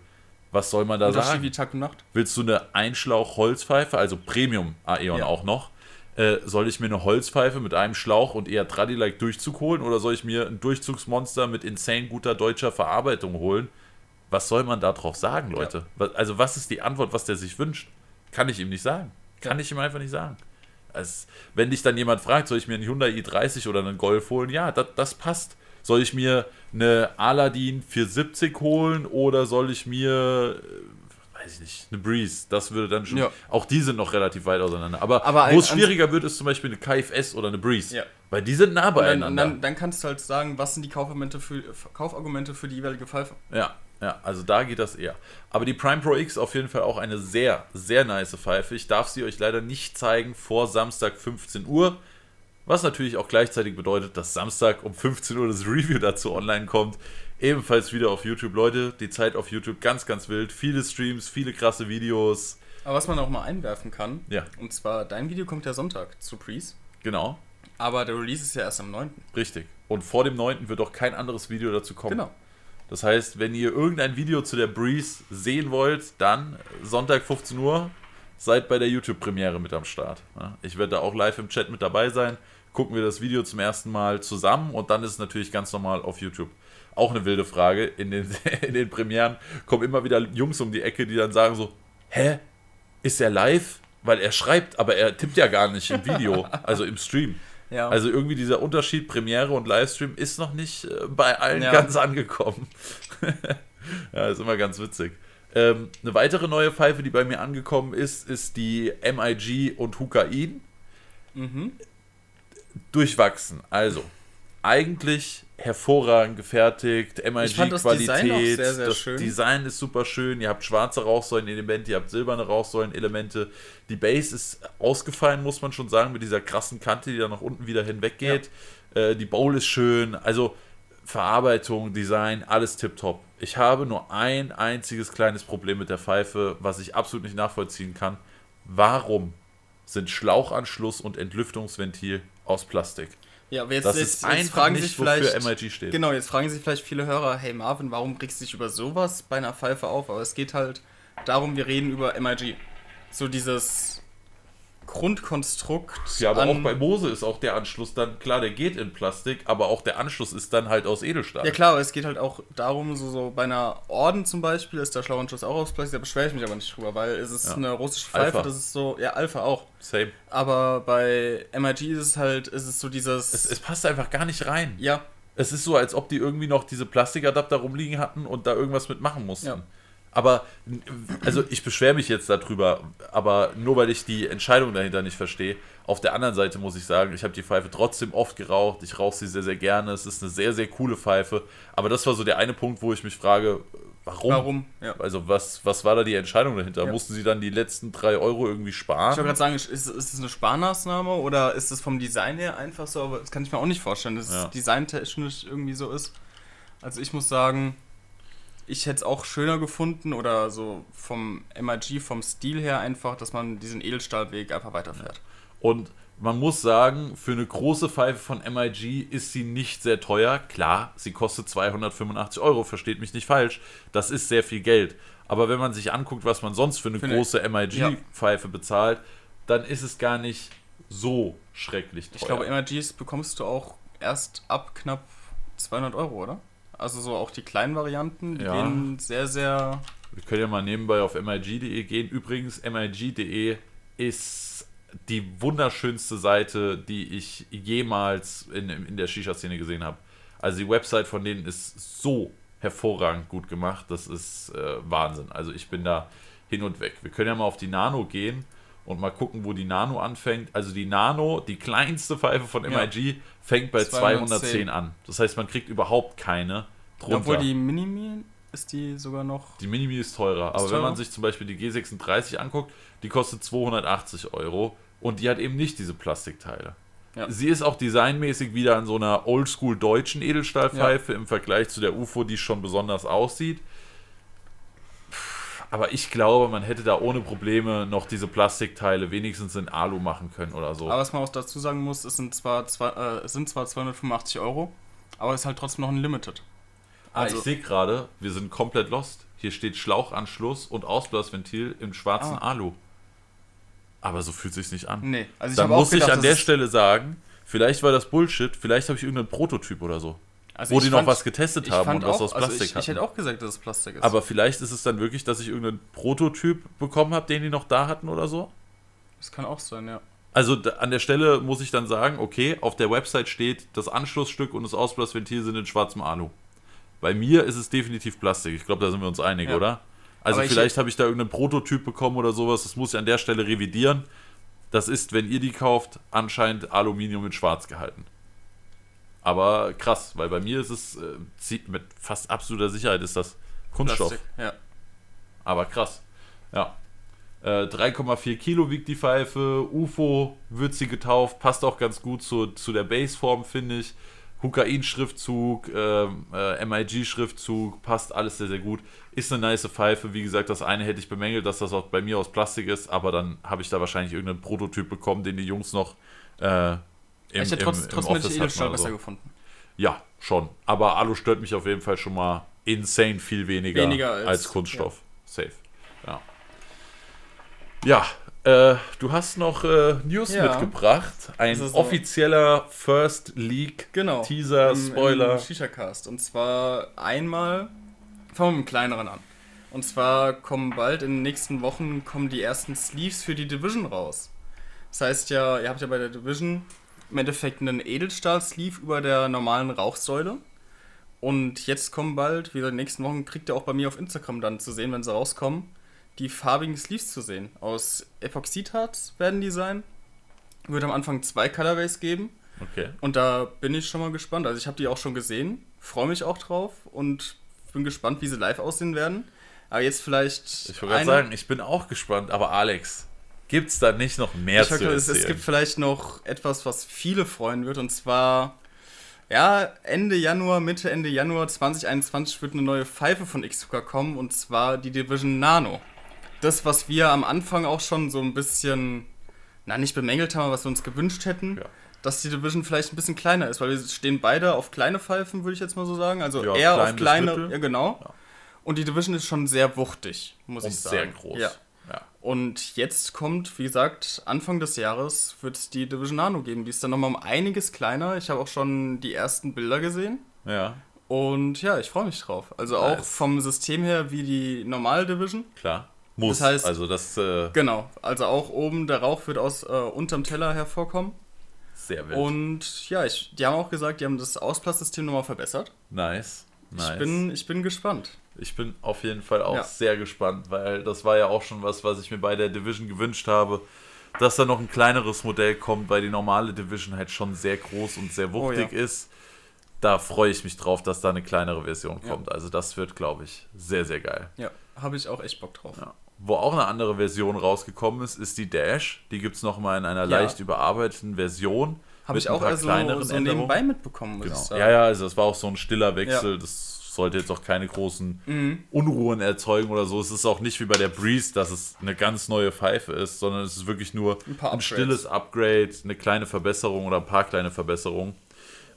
Was soll man da sagen? wie Tag und Nacht. Willst du eine Einschlauch-Holzpfeife, also Premium Aeon ja. auch noch? Äh, soll ich mir eine Holzpfeife mit einem Schlauch und eher Tradi-like Durchzug holen oder soll ich mir ein Durchzugsmonster mit insane guter deutscher Verarbeitung holen? Was soll man da drauf sagen, Leute? Ja. Also, was ist die Antwort, was der sich wünscht? Kann ich ihm nicht sagen. Kann ja. ich ihm einfach nicht sagen. Also, wenn dich dann jemand fragt, soll ich mir einen Hyundai i30 oder einen Golf holen? Ja, das, das passt. Soll ich mir eine Aladdin 470 holen oder soll ich mir, äh, weiß ich nicht, eine Breeze? Das würde dann schon. Ja. Auch die sind noch relativ weit auseinander. Aber, Aber wo es schwieriger wird, ist zum Beispiel eine KFS oder eine Breeze. Ja. Weil die sind nah beieinander. Dann, dann, dann, kannst du halt sagen, was sind die Kaufargumente für, Kaufargumente für die jeweilige Pfeife. Ja, ja, also da geht das eher. Aber die Prime Pro X auf jeden Fall auch eine sehr, sehr nice Pfeife. Ich darf sie euch leider nicht zeigen vor Samstag 15 Uhr. Was natürlich auch gleichzeitig bedeutet, dass Samstag um 15 Uhr das Review dazu online kommt. Ebenfalls wieder auf YouTube. Leute, die Zeit auf YouTube ganz, ganz wild. Viele Streams, viele krasse Videos. Aber was man auch mal einwerfen kann, ja. und zwar dein Video kommt ja Sonntag zu Prees. Genau. Aber der Release ist ja erst am 9. Richtig. Und vor dem 9. wird auch kein anderes Video dazu kommen. Genau. Das heißt, wenn ihr irgendein Video zu der Breeze sehen wollt, dann Sonntag 15 Uhr seid bei der YouTube-Premiere mit am Start. Ich werde da auch live im Chat mit dabei sein. Gucken wir das Video zum ersten Mal zusammen und dann ist es natürlich ganz normal auf YouTube. Auch eine wilde Frage. In den, (laughs) in den Premieren kommen immer wieder Jungs um die Ecke, die dann sagen so, hä, ist er live? Weil er schreibt, aber er tippt ja gar nicht im Video, (laughs) also im Stream. Ja. Also irgendwie dieser Unterschied Premiere und Livestream ist noch nicht äh, bei allen ja. ganz angekommen. (laughs) ja, ist immer ganz witzig. Ähm, eine weitere neue Pfeife, die bei mir angekommen ist, ist die MIG und Hukain. Mhm. Durchwachsen. Also, eigentlich hervorragend gefertigt, MIG-Qualität, das, Design, das schön. Design ist super schön, ihr habt schwarze Rauchsäulen-Elemente, ihr habt silberne Rauchsäulen-Elemente, die Base ist ausgefallen, muss man schon sagen, mit dieser krassen Kante, die da nach unten wieder hinweggeht, ja. äh, die Bowl ist schön, also Verarbeitung, Design, alles tipptopp. Ich habe nur ein einziges kleines Problem mit der Pfeife, was ich absolut nicht nachvollziehen kann. Warum sind Schlauchanschluss und Entlüftungsventil aus Plastik? Ja, aber jetzt, das jetzt, ist jetzt fragen nicht, sich vielleicht, MIG steht. Genau, jetzt fragen sich vielleicht viele Hörer, hey Marvin, warum regst du dich über sowas bei einer Pfeife auf? Aber es geht halt darum, wir reden über MIG. So dieses Grundkonstrukt. Ja, aber auch bei Mose ist auch der Anschluss dann, klar, der geht in Plastik, aber auch der Anschluss ist dann halt aus Edelstahl. Ja klar, aber es geht halt auch darum, so, so bei einer Orden zum Beispiel ist der Schlauanschluss auch aus Plastik, da beschwere ich mich aber nicht drüber, weil es ist ja. eine russische Pfeife, Alpha. das ist so, ja, Alpha auch. Same. Aber bei MIG ist es halt, ist es so dieses... Es, es passt einfach gar nicht rein. Ja. Es ist so, als ob die irgendwie noch diese Plastikadapter rumliegen hatten und da irgendwas mitmachen mussten. Ja. Aber, also ich beschwere mich jetzt darüber, aber nur weil ich die Entscheidung dahinter nicht verstehe. Auf der anderen Seite muss ich sagen, ich habe die Pfeife trotzdem oft geraucht. Ich rauche sie sehr, sehr gerne. Es ist eine sehr, sehr coole Pfeife. Aber das war so der eine Punkt, wo ich mich frage, warum? Warum? Ja. Also was, was war da die Entscheidung dahinter? Ja. Mussten sie dann die letzten drei Euro irgendwie sparen? Ich wollte gerade sagen, ist, ist es eine Sparmaßnahme oder ist es vom Design her einfach so? Aber das kann ich mir auch nicht vorstellen, dass ja. es designtechnisch irgendwie so ist. Also ich muss sagen, ich hätte es auch schöner gefunden oder so vom MIG, vom Stil her einfach, dass man diesen Edelstahlweg einfach weiterfährt. Und man muss sagen, für eine große Pfeife von MIG ist sie nicht sehr teuer. Klar, sie kostet 285 Euro, versteht mich nicht falsch. Das ist sehr viel Geld. Aber wenn man sich anguckt, was man sonst für eine Finde große MIG-Pfeife ja. bezahlt, dann ist es gar nicht so schrecklich teuer. Ich glaube, MIGs bekommst du auch erst ab knapp 200 Euro, oder? Also so auch die kleinen Varianten, die ja. gehen sehr, sehr. Wir können ja mal nebenbei auf mig.de gehen. Übrigens, mig.de ist die wunderschönste Seite, die ich jemals in, in der Shisha-Szene gesehen habe. Also die Website von denen ist so hervorragend gut gemacht. Das ist äh, Wahnsinn. Also ich bin da hin und weg. Wir können ja mal auf die Nano gehen und mal gucken, wo die Nano anfängt. Also die Nano, die kleinste Pfeife von MIG, ja. fängt bei 210. 210 an. Das heißt, man kriegt überhaupt keine drunter. Obwohl die Minimi ist die sogar noch. Die Minimi ist teurer. Ist aber teurer? wenn man sich zum Beispiel die G36 anguckt, die kostet 280 Euro und die hat eben nicht diese Plastikteile. Ja. Sie ist auch designmäßig wieder an so einer oldschool deutschen Edelstahlpfeife ja. im Vergleich zu der UFO, die schon besonders aussieht. Aber ich glaube, man hätte da ohne Probleme noch diese Plastikteile wenigstens in Alu machen können oder so. Aber was man auch dazu sagen muss, es sind zwar, zwei, äh, es sind zwar 285 Euro, aber es ist halt trotzdem noch ein Limited. Ah, also, ich sehe gerade, wir sind komplett lost. Hier steht Schlauchanschluss und Ausblasventil im schwarzen ah. Alu. Aber so fühlt sich nicht an. Nee, also ich Dann muss gedacht, ich an der Stelle sagen, vielleicht war das Bullshit, vielleicht habe ich irgendeinen Prototyp oder so. Also wo die fand, noch was getestet haben und was auch, aus Plastik also ich, ich, hätte auch gesagt, dass es Plastik ist. Aber vielleicht ist es dann wirklich, dass ich irgendeinen Prototyp bekommen habe, den die noch da hatten oder so? Das kann auch sein, ja. Also an der Stelle muss ich dann sagen, okay, auf der Website steht, das Anschlussstück und das Ausblasventil sind in schwarzem Alu. Bei mir ist es definitiv Plastik. Ich glaube, da sind wir uns einig, ja. oder? Also vielleicht habe ich da irgendeinen Prototyp bekommen oder sowas. Das muss ich an der Stelle revidieren. Das ist, wenn ihr die kauft, anscheinend Aluminium in Schwarz gehalten. Aber krass, weil bei mir ist es, äh, mit fast absoluter Sicherheit ist das Kunststoff. Plastik, ja. Aber krass. Ja. Äh, 3,4 Kilo wiegt die Pfeife. UFO wird sie getauft. Passt auch ganz gut zu, zu der Baseform, finde ich. Hukain-Schriftzug, äh, äh, MIG-Schriftzug, passt alles sehr, sehr gut. Ist eine nice Pfeife. Wie gesagt, das eine hätte ich bemängelt, dass das auch bei mir aus Plastik ist, aber dann habe ich da wahrscheinlich irgendeinen Prototyp bekommen, den die Jungs noch äh, im, ich hätte trotz, im, im trotzdem Office Edelstahl besser gefunden. Ja, schon. Aber Alu stört mich auf jeden Fall schon mal insane viel weniger, weniger als, als, Kunststoff. Ja. Safe. Ja. Ja, Äh, du hast noch äh, News ja. mitgebracht. Ein so offizieller First League genau. Teaser, Spoiler. Shisha-Cast. Und zwar einmal, fangen wir mit dem kleineren an. Und zwar kommen bald in den nächsten Wochen kommen die ersten Sleeves für die Division raus. Das heißt ja, ihr habt ja bei der Division im Endeffekt einen Edelstahl-Sleeve über der normalen Rauchsäule. Und jetzt kommen bald, wie gesagt, in den nächsten Wochen kriegt ihr auch bei mir auf Instagram dann zu sehen, wenn sie rauskommen, die farbigen Sleeves zu sehen. Aus Epoxidharz werden die sein. Wird am Anfang zwei Colorways geben. Okay. Und da bin ich schon mal gespannt. Also ich habe die auch schon gesehen, freue mich auch drauf und bin gespannt, wie sie live aussehen werden. Aber jetzt vielleicht. Ich wollte gerade sagen, ich bin auch gespannt, aber Alex, gibt es da nicht noch mehr ich zu erzählen? Es, es gibt vielleicht noch etwas, was viele freuen wird, und zwar. Ja, Ende Januar, Mitte, Ende Januar 2021 wird eine neue Pfeife von Xzuka kommen und zwar die Division Nano. Das, was wir am Anfang auch schon so ein bisschen, na, nicht bemängelt haben, was wir uns gewünscht hätten, ja. dass die Division vielleicht ein bisschen kleiner ist, weil wir stehen beide auf kleine Pfeifen, würde ich jetzt mal so sagen. Also ja, eher auf kleine, ja genau. Ja. Und die Division ist schon sehr wuchtig, muss und ich sagen. Sehr groß. Ja. Und jetzt kommt, wie gesagt, Anfang des Jahres wird es die Division Nano geben. Die ist dann nochmal um einiges kleiner. Ich habe auch schon die ersten Bilder gesehen. Ja. Und ja, ich freue mich drauf. Also nice. auch vom System her wie die normale Division. Klar. Muss. Das heißt, also das. Äh genau. Also auch oben der Rauch wird aus äh, unterm Teller hervorkommen. Sehr wild. Und ja, ich, die haben auch gesagt, die haben das Ausplasssystem nochmal verbessert. Nice. nice. Ich, bin, ich bin gespannt. Ich bin auf jeden Fall auch ja. sehr gespannt, weil das war ja auch schon was, was ich mir bei der Division gewünscht habe, dass da noch ein kleineres Modell kommt, weil die normale Division halt schon sehr groß und sehr wuchtig oh, ja. ist. Da freue ich mich drauf, dass da eine kleinere Version kommt. Ja. Also das wird, glaube ich, sehr, sehr geil. Ja, habe ich auch echt Bock drauf. Wo auch eine andere Version rausgekommen ist, ist die Dash. Die gibt es nochmal in einer leicht überarbeiteten Version. Habe ich auch also so nebenbei mitbekommen, muss genau. Ja, ja, also es war auch so ein stiller Wechsel. Das sollte jetzt auch keine großen mhm. Unruhen erzeugen oder so. Es ist auch nicht wie bei der Breeze, dass es eine ganz neue Pfeife ist, sondern es ist wirklich nur ein, ein stilles Upgrade, eine kleine Verbesserung oder ein paar kleine Verbesserungen.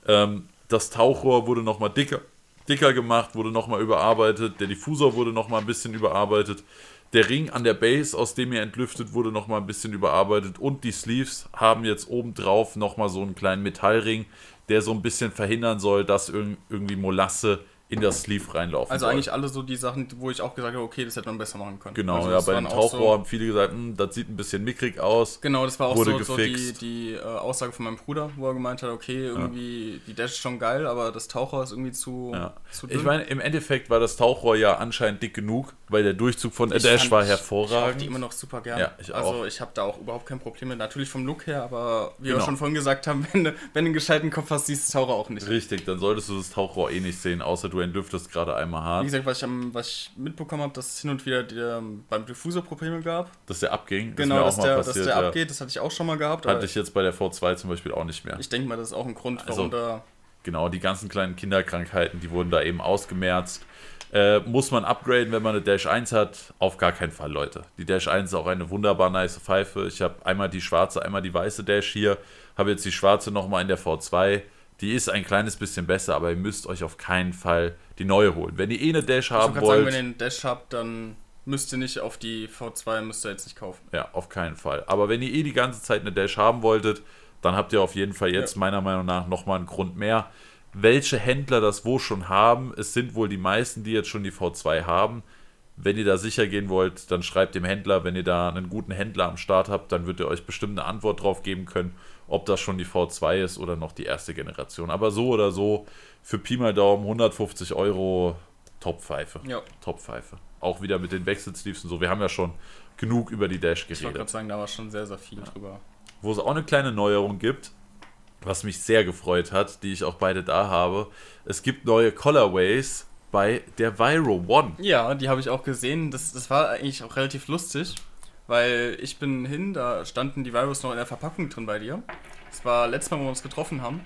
Ähm, das Tauchrohr wurde nochmal dicker, dicker gemacht, wurde nochmal überarbeitet. Der Diffusor wurde nochmal ein bisschen überarbeitet. Der Ring an der Base, aus dem er entlüftet, wurde nochmal ein bisschen überarbeitet. Und die Sleeves haben jetzt obendrauf nochmal so einen kleinen Metallring, der so ein bisschen verhindern soll, dass irgendwie Molasse in das Sleeve reinlaufen. Also soll. eigentlich alle so die Sachen, wo ich auch gesagt habe, okay, das hätte man besser machen können. Genau, also ja, bei den Tauchrohr so haben viele gesagt, hm, das sieht ein bisschen mickrig aus. Genau, das war auch so, so, die, die äh, Aussage von meinem Bruder, wo er gemeint hat, okay, irgendwie, ja. die Dash ist schon geil, aber das Tauchrohr ist irgendwie zu, ja. zu dünn. Ich meine, im Endeffekt war das Tauchrohr ja anscheinend dick genug, weil der Durchzug von der Dash war hervorragend. Ich habe die immer noch super gern. Ja, ich auch. Also ich habe da auch überhaupt kein Problem mit. Natürlich vom Look her, aber wie genau. wir schon vorhin gesagt haben, (laughs) wenn, wenn du einen gescheiten Kopf hast, siehst du das Tauchrohr auch nicht. Richtig, dann solltest du das Tauchrohr eh nicht sehen, außer du entlüftest gerade einmal hart. Wie gesagt, was ich, was ich mitbekommen habe, dass es hin und wieder die, beim Diffusor Probleme gab. Dass der abging? Genau, das dass, der, passiert, dass der ja. abgeht, das hatte ich auch schon mal gehabt. Hatte ich jetzt bei der V2 zum Beispiel auch nicht mehr. Ich denke mal, das ist auch ein Grund, warum also, da... Genau, die ganzen kleinen Kinderkrankheiten, die wurden da eben ausgemerzt. Äh, muss man upgraden, wenn man eine Dash 1 hat? Auf gar keinen Fall, Leute. Die Dash 1 ist auch eine wunderbar nice Pfeife. Ich habe einmal die schwarze, einmal die weiße Dash hier. Habe jetzt die schwarze nochmal in der V2. Die ist ein kleines bisschen besser, aber ihr müsst euch auf keinen Fall die neue holen. Wenn ihr eh eine Dash haben wollt. Sagen, wenn ihr eine Dash habt, dann müsst ihr nicht auf die V2, müsst ihr jetzt nicht kaufen. Ja, auf keinen Fall. Aber wenn ihr eh die ganze Zeit eine Dash haben wolltet, dann habt ihr auf jeden Fall jetzt ja. meiner Meinung nach nochmal einen Grund mehr. Welche Händler das wo schon haben, es sind wohl die meisten, die jetzt schon die V2 haben. Wenn ihr da sicher gehen wollt, dann schreibt dem Händler. Wenn ihr da einen guten Händler am Start habt, dann wird er euch bestimmt eine Antwort drauf geben können ob das schon die V2 ist oder noch die erste Generation. Aber so oder so, für Pi mal Daumen 150 Euro Top-Pfeife. Ja. Top-Pfeife. Auch wieder mit den Wechselsleeves und so. Wir haben ja schon genug über die Dash geredet. Ich wollte gerade sagen, da war schon sehr, sehr viel ja. drüber. Wo es auch eine kleine Neuerung gibt, was mich sehr gefreut hat, die ich auch beide da habe. Es gibt neue Colorways bei der Viro One. Ja, die habe ich auch gesehen. Das, das war eigentlich auch relativ lustig. Weil ich bin hin, da standen die Virus noch in der Verpackung drin bei dir. Das war letztes Mal, wo wir uns getroffen haben.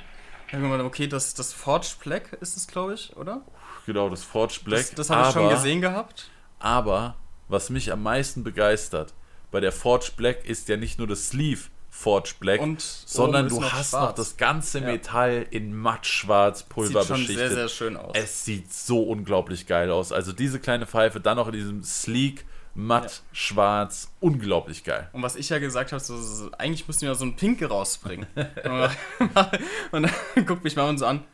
Da haben wir gedacht, okay, das, das Forged Black ist es, glaube ich, oder? Genau, das Forged Black. Das, das habe ich schon gesehen gehabt. Aber, was mich am meisten begeistert, bei der Forged Black ist ja nicht nur das Sleeve Forged Black, Und sondern du hast schwarz. noch das ganze Metall ja. in mattschwarz Pulver sieht beschichtet. Sieht sehr, sehr schön aus. Es sieht so unglaublich geil aus. Also diese kleine Pfeife, dann noch in diesem sleek matt, ja. schwarz, unglaublich geil. Und was ich ja gesagt habe, so, eigentlich müssten wir so ein Pinke rausbringen. (laughs) und dann (laughs) guckt mich mal so an,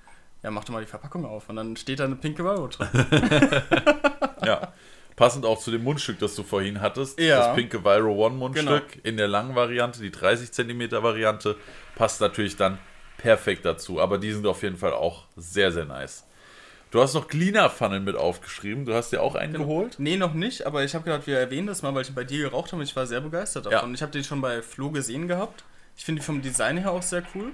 ja, mach doch mal die Verpackung auf. Und dann steht da eine pinke Viro drin. (laughs) ja. Passend auch zu dem Mundstück, das du vorhin hattest. Ja. Das pinke Viro One Mundstück genau. in der langen Variante, die 30 cm Variante, passt natürlich dann perfekt dazu. Aber die sind auf jeden Fall auch sehr, sehr nice. Du hast noch Cleaner-Pfannen mit aufgeschrieben. Du hast dir auch einen genau. geholt? Nee, noch nicht, aber ich habe gedacht, wir erwähnen das mal, weil ich bei dir geraucht habe und ich war sehr begeistert davon. Ja. Ich habe den schon bei Flo gesehen gehabt. Ich finde die vom Design her auch sehr cool.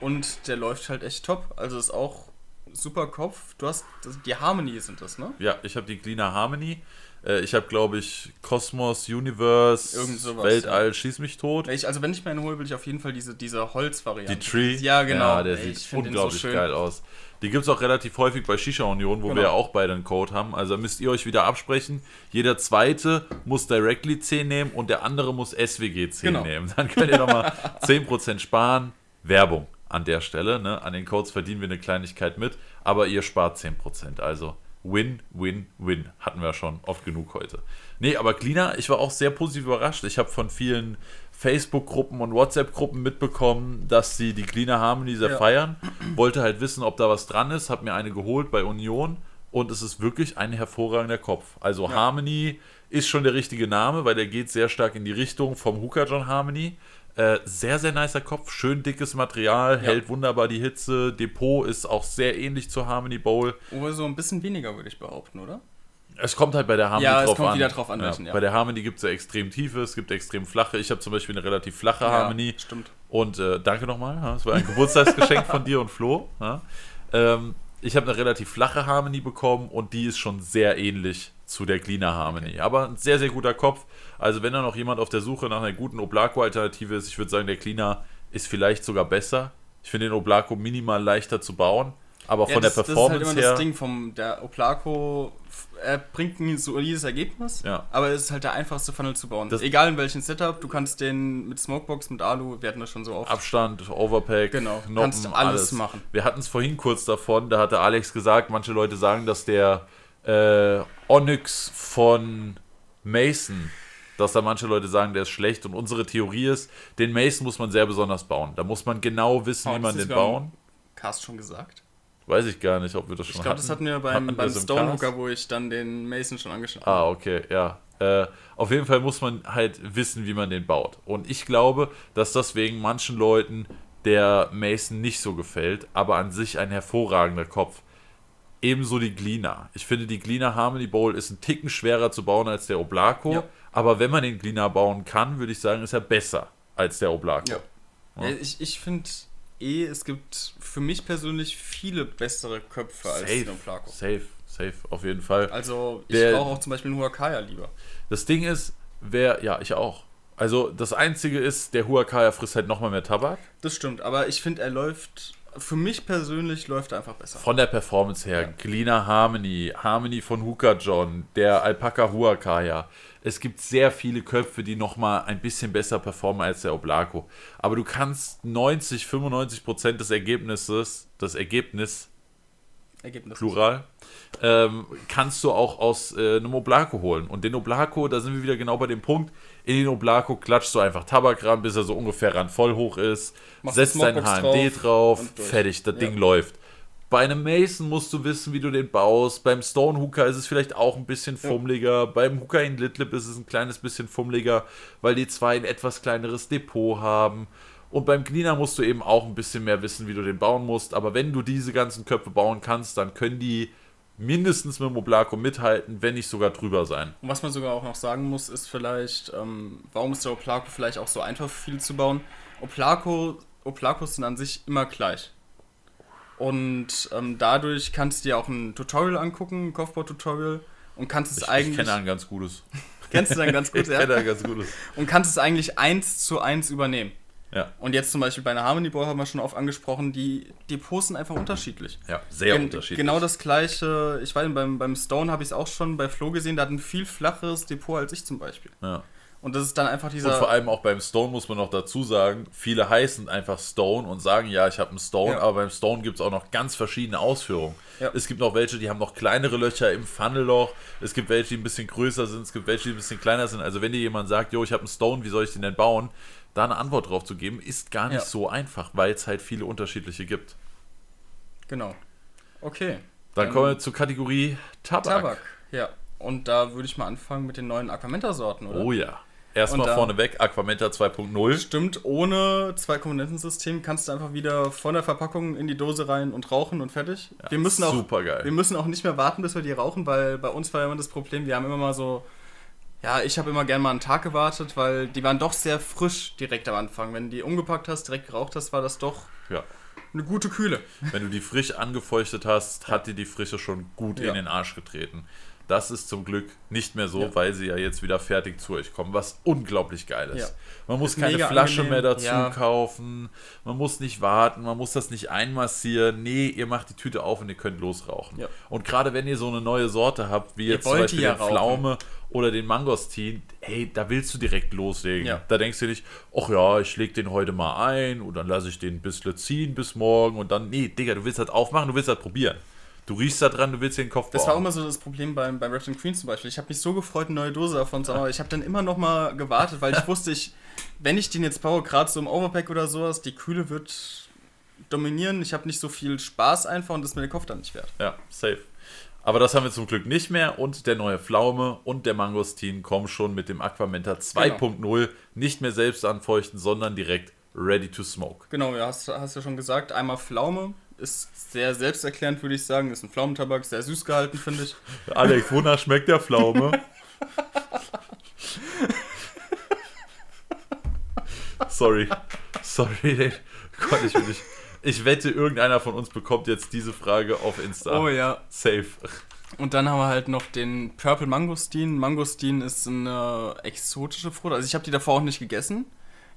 Und der läuft halt echt top. Also ist auch super Kopf. Du hast die Harmony sind das, ne? Ja, ich habe die Cleaner Harmony. Äh, ich habe, glaube ich, Kosmos, Universe, sowas, Weltall, ja. schieß mich tot. Ich, also wenn ich mir einen hole, will ich auf jeden Fall diese, diese Holzvariante. Die Tree? Ja, genau. Ja, der Ey, sieht unglaublich so geil aus. Die gibt es auch relativ häufig bei Shisha Union, wo genau. wir ja auch beide einen Code haben. Also müsst ihr euch wieder absprechen. Jeder zweite muss Directly 10 nehmen und der andere muss SWG 10 genau. nehmen. Dann könnt ihr nochmal 10% (laughs) sparen. Werbung an der Stelle. Ne? An den Codes verdienen wir eine Kleinigkeit mit, aber ihr spart 10%. Also Win, Win, Win. Hatten wir schon oft genug heute. Nee, aber Cleaner, ich war auch sehr positiv überrascht. Ich habe von vielen Facebook-Gruppen und WhatsApp-Gruppen mitbekommen, dass sie die Cleaner Harmony sehr ja. feiern. Wollte halt wissen, ob da was dran ist. Hab mir eine geholt bei Union und es ist wirklich ein hervorragender Kopf. Also ja. Harmony ist schon der richtige Name, weil der geht sehr stark in die Richtung vom Hooker John Harmony. Äh, sehr, sehr nicer Kopf, schön dickes Material, ja. hält wunderbar die Hitze. Depot ist auch sehr ähnlich zur Harmony Bowl. Oder so ein bisschen weniger, würde ich behaupten, oder? Es kommt halt bei der Harmony ja, drauf an. Ja, es kommt wieder drauf an. Ja, ja. Bei der Harmony gibt es ja extrem tiefe, es gibt extrem flache. Ich habe zum Beispiel eine relativ flache Harmony. Stimmt. Und äh, danke nochmal, das war ein Geburtstagsgeschenk (laughs) von dir und Flo. Ähm, ich habe eine relativ flache Harmony bekommen und die ist schon sehr ähnlich zu der Cleaner Harmony. Okay. Aber ein sehr, sehr guter Kopf. Also wenn da noch jemand auf der Suche nach einer guten Oblako-Alternative ist, ich würde sagen, der Cleaner ist vielleicht sogar besser. Ich finde den Oblako minimal leichter zu bauen. Aber ja, von das, der Performance das ist halt immer her. Das Ding vom der Oblako, er bringt ein solides Ergebnis, ja. aber es ist halt der einfachste Funnel zu bauen. Das Egal in welchem Setup, du kannst den mit Smokebox, mit Alu, wir hatten das schon so oft. Abstand, Overpack, genau, Noppen, kannst du alles, alles, machen. Wir hatten es vorhin kurz davon, da hatte Alex gesagt, manche Leute sagen, dass der äh, Onyx von Mason dass da manche Leute sagen, der ist schlecht. Und unsere Theorie ist, den Mason muss man sehr besonders bauen. Da muss man genau wissen, oh, wie man den bauen. Cast schon gesagt? Weiß ich gar nicht, ob wir das schon ich glaub, hatten. Ich glaube, das hatten wir beim, hatten beim Stonehooker, wo ich dann den Mason schon angeschaut habe. Ah, okay, ja. Äh, auf jeden Fall muss man halt wissen, wie man den baut. Und ich glaube, dass deswegen manchen Leuten der Mason nicht so gefällt, aber an sich ein hervorragender Kopf. Ebenso die Glina. Ich finde, die Glina Harmony Bowl ist ein Ticken schwerer zu bauen als der Oblako. Ja. Aber wenn man den Glina bauen kann, würde ich sagen, ist er besser als der Oblako. Ja. ja. ich ich finde eh, es gibt für mich persönlich viele bessere Köpfe safe, als den Oblako. Safe, safe, auf jeden Fall. Also ich brauche auch zum Beispiel einen Huakaya lieber. Das Ding ist, wer, ja, ich auch. Also das Einzige ist, der Huakaya frisst halt nochmal mehr Tabak. Das stimmt, aber ich finde, er läuft für mich persönlich läuft er einfach besser. Von der Performance her, ja. Cleaner Harmony, Harmony von Hooker John, der Alpaca Huacaya. Es gibt sehr viele Köpfe, die nochmal ein bisschen besser performen als der Oblako. Aber du kannst 90, 95 Prozent des Ergebnisses, das Ergebnis, Ergebnis. Plural, ähm, kannst du auch aus äh, einem Oblako holen. Und den Oblako, da sind wir wieder genau bei dem Punkt, in den Oblako klatschst du einfach Tabak ran, bis er so ungefähr ran voll hoch ist, Machst setzt dein HMD drauf, drauf fertig, das ja. Ding läuft. Bei einem Mason musst du wissen, wie du den baust. Beim Stone Hooker ist es vielleicht auch ein bisschen fummeliger. Ja. Beim Hooker in Litlip ist es ein kleines bisschen fummeliger, weil die zwei ein etwas kleineres Depot haben. Und beim Cleaner musst du eben auch ein bisschen mehr wissen, wie du den bauen musst. Aber wenn du diese ganzen Köpfe bauen kannst, dann können die mindestens mit dem Oblako mithalten, wenn nicht sogar drüber sein. Und was man sogar auch noch sagen muss, ist vielleicht, ähm, warum ist der Oblako vielleicht auch so einfach für viele zu bauen? Oblako, Oblakos sind an sich immer gleich. Und ähm, dadurch kannst du dir auch ein Tutorial angucken, ein Kopfbau-Tutorial, und kannst es ich, eigentlich. Ich kenne ein ganz gutes. (laughs) Kennst du ein ganz gutes, (laughs) ja? Ich kenne ein ganz gutes. Und kannst es eigentlich eins zu eins übernehmen. Ja. Und jetzt zum Beispiel bei einer Harmony Boy haben wir schon oft angesprochen, die Depots sind einfach unterschiedlich. Ja, sehr Gen unterschiedlich. Genau das gleiche, ich weiß, beim, beim Stone habe ich es auch schon bei Flo gesehen, der hat ein viel flacheres Depot als ich zum Beispiel. Ja. Und das ist dann einfach dieser. Und vor allem auch beim Stone muss man noch dazu sagen, viele heißen einfach Stone und sagen, ja, ich habe einen Stone, ja. aber beim Stone gibt es auch noch ganz verschiedene Ausführungen. Ja. Es gibt noch welche, die haben noch kleinere Löcher im Funnelloch, es gibt welche, die ein bisschen größer sind, es gibt welche, die ein bisschen kleiner sind. Also wenn dir jemand sagt, jo, ich habe einen Stone, wie soll ich den denn bauen? Da eine Antwort drauf zu geben, ist gar nicht ja. so einfach, weil es halt viele unterschiedliche gibt. Genau. Okay. Dann, Dann kommen wir zur Kategorie Tabak. Tabak, ja. Und da würde ich mal anfangen mit den neuen Aquamenta-Sorten, oder? Oh ja. Erstmal vorneweg, Aquamenta 2.0. Stimmt, ohne Zwei-Komponentensystem kannst du einfach wieder von der Verpackung in die Dose rein und rauchen und fertig. Ja, wir müssen auch, super geil. Wir müssen auch nicht mehr warten, bis wir die rauchen, weil bei uns war ja immer das Problem, wir haben immer mal so, ja, ich habe immer gerne mal einen Tag gewartet, weil die waren doch sehr frisch direkt am Anfang. Wenn du die umgepackt hast, direkt geraucht hast, war das doch ja. eine gute Kühle. Wenn du die frisch angefeuchtet hast, hat dir die Frische schon gut ja. in den Arsch getreten. Das ist zum Glück nicht mehr so, ja. weil sie ja jetzt wieder fertig zu euch kommen, was unglaublich geil ist. Ja. Man muss ist keine Flasche angenehm. mehr dazu ja. kaufen, man muss nicht warten, man muss das nicht einmassieren. Nee, ihr macht die Tüte auf und ihr könnt losrauchen. Und gerade wenn ihr so eine neue Sorte habt, wie ihr jetzt zum Beispiel den Pflaume oder den Mangostin, hey, da willst du direkt loslegen. Da denkst du nicht, ach ja, ich leg den heute mal ein und dann lasse ich den ein bisschen ziehen bis morgen und dann, nee, Digga, du willst halt aufmachen, du willst halt probieren. Du riechst da dran, du willst den Kopf Das bauen. war immer so das Problem beim, beim Raptor Queen zum Beispiel. Ich habe mich so gefreut, eine neue Dose davon zu haben, ich habe dann immer noch mal gewartet, weil ich (laughs) wusste, ich, wenn ich den jetzt baue, gerade so im Overpack oder sowas, die Kühle wird dominieren. Ich habe nicht so viel Spaß einfach und das ist mir der Kopf dann nicht wert. Ja, safe. Aber das haben wir zum Glück nicht mehr und der neue Pflaume und der Mangostin kommen schon mit dem Aquamenta 2.0 genau. nicht mehr selbst anfeuchten, sondern direkt ready to smoke. Genau, ja, hast, hast ja schon gesagt, einmal Pflaume, ist sehr selbsterklärend, würde ich sagen. Ist ein Pflaumentabak, sehr süß gehalten, finde ich. (laughs) Alex, wonach schmeckt der Pflaume? Sorry. Sorry, Gott, ich will nicht. Ich wette, irgendeiner von uns bekommt jetzt diese Frage auf Insta. Oh ja. Safe. Und dann haben wir halt noch den Purple Mangostin. Mangostin ist eine exotische Frucht. Also ich habe die davor auch nicht gegessen.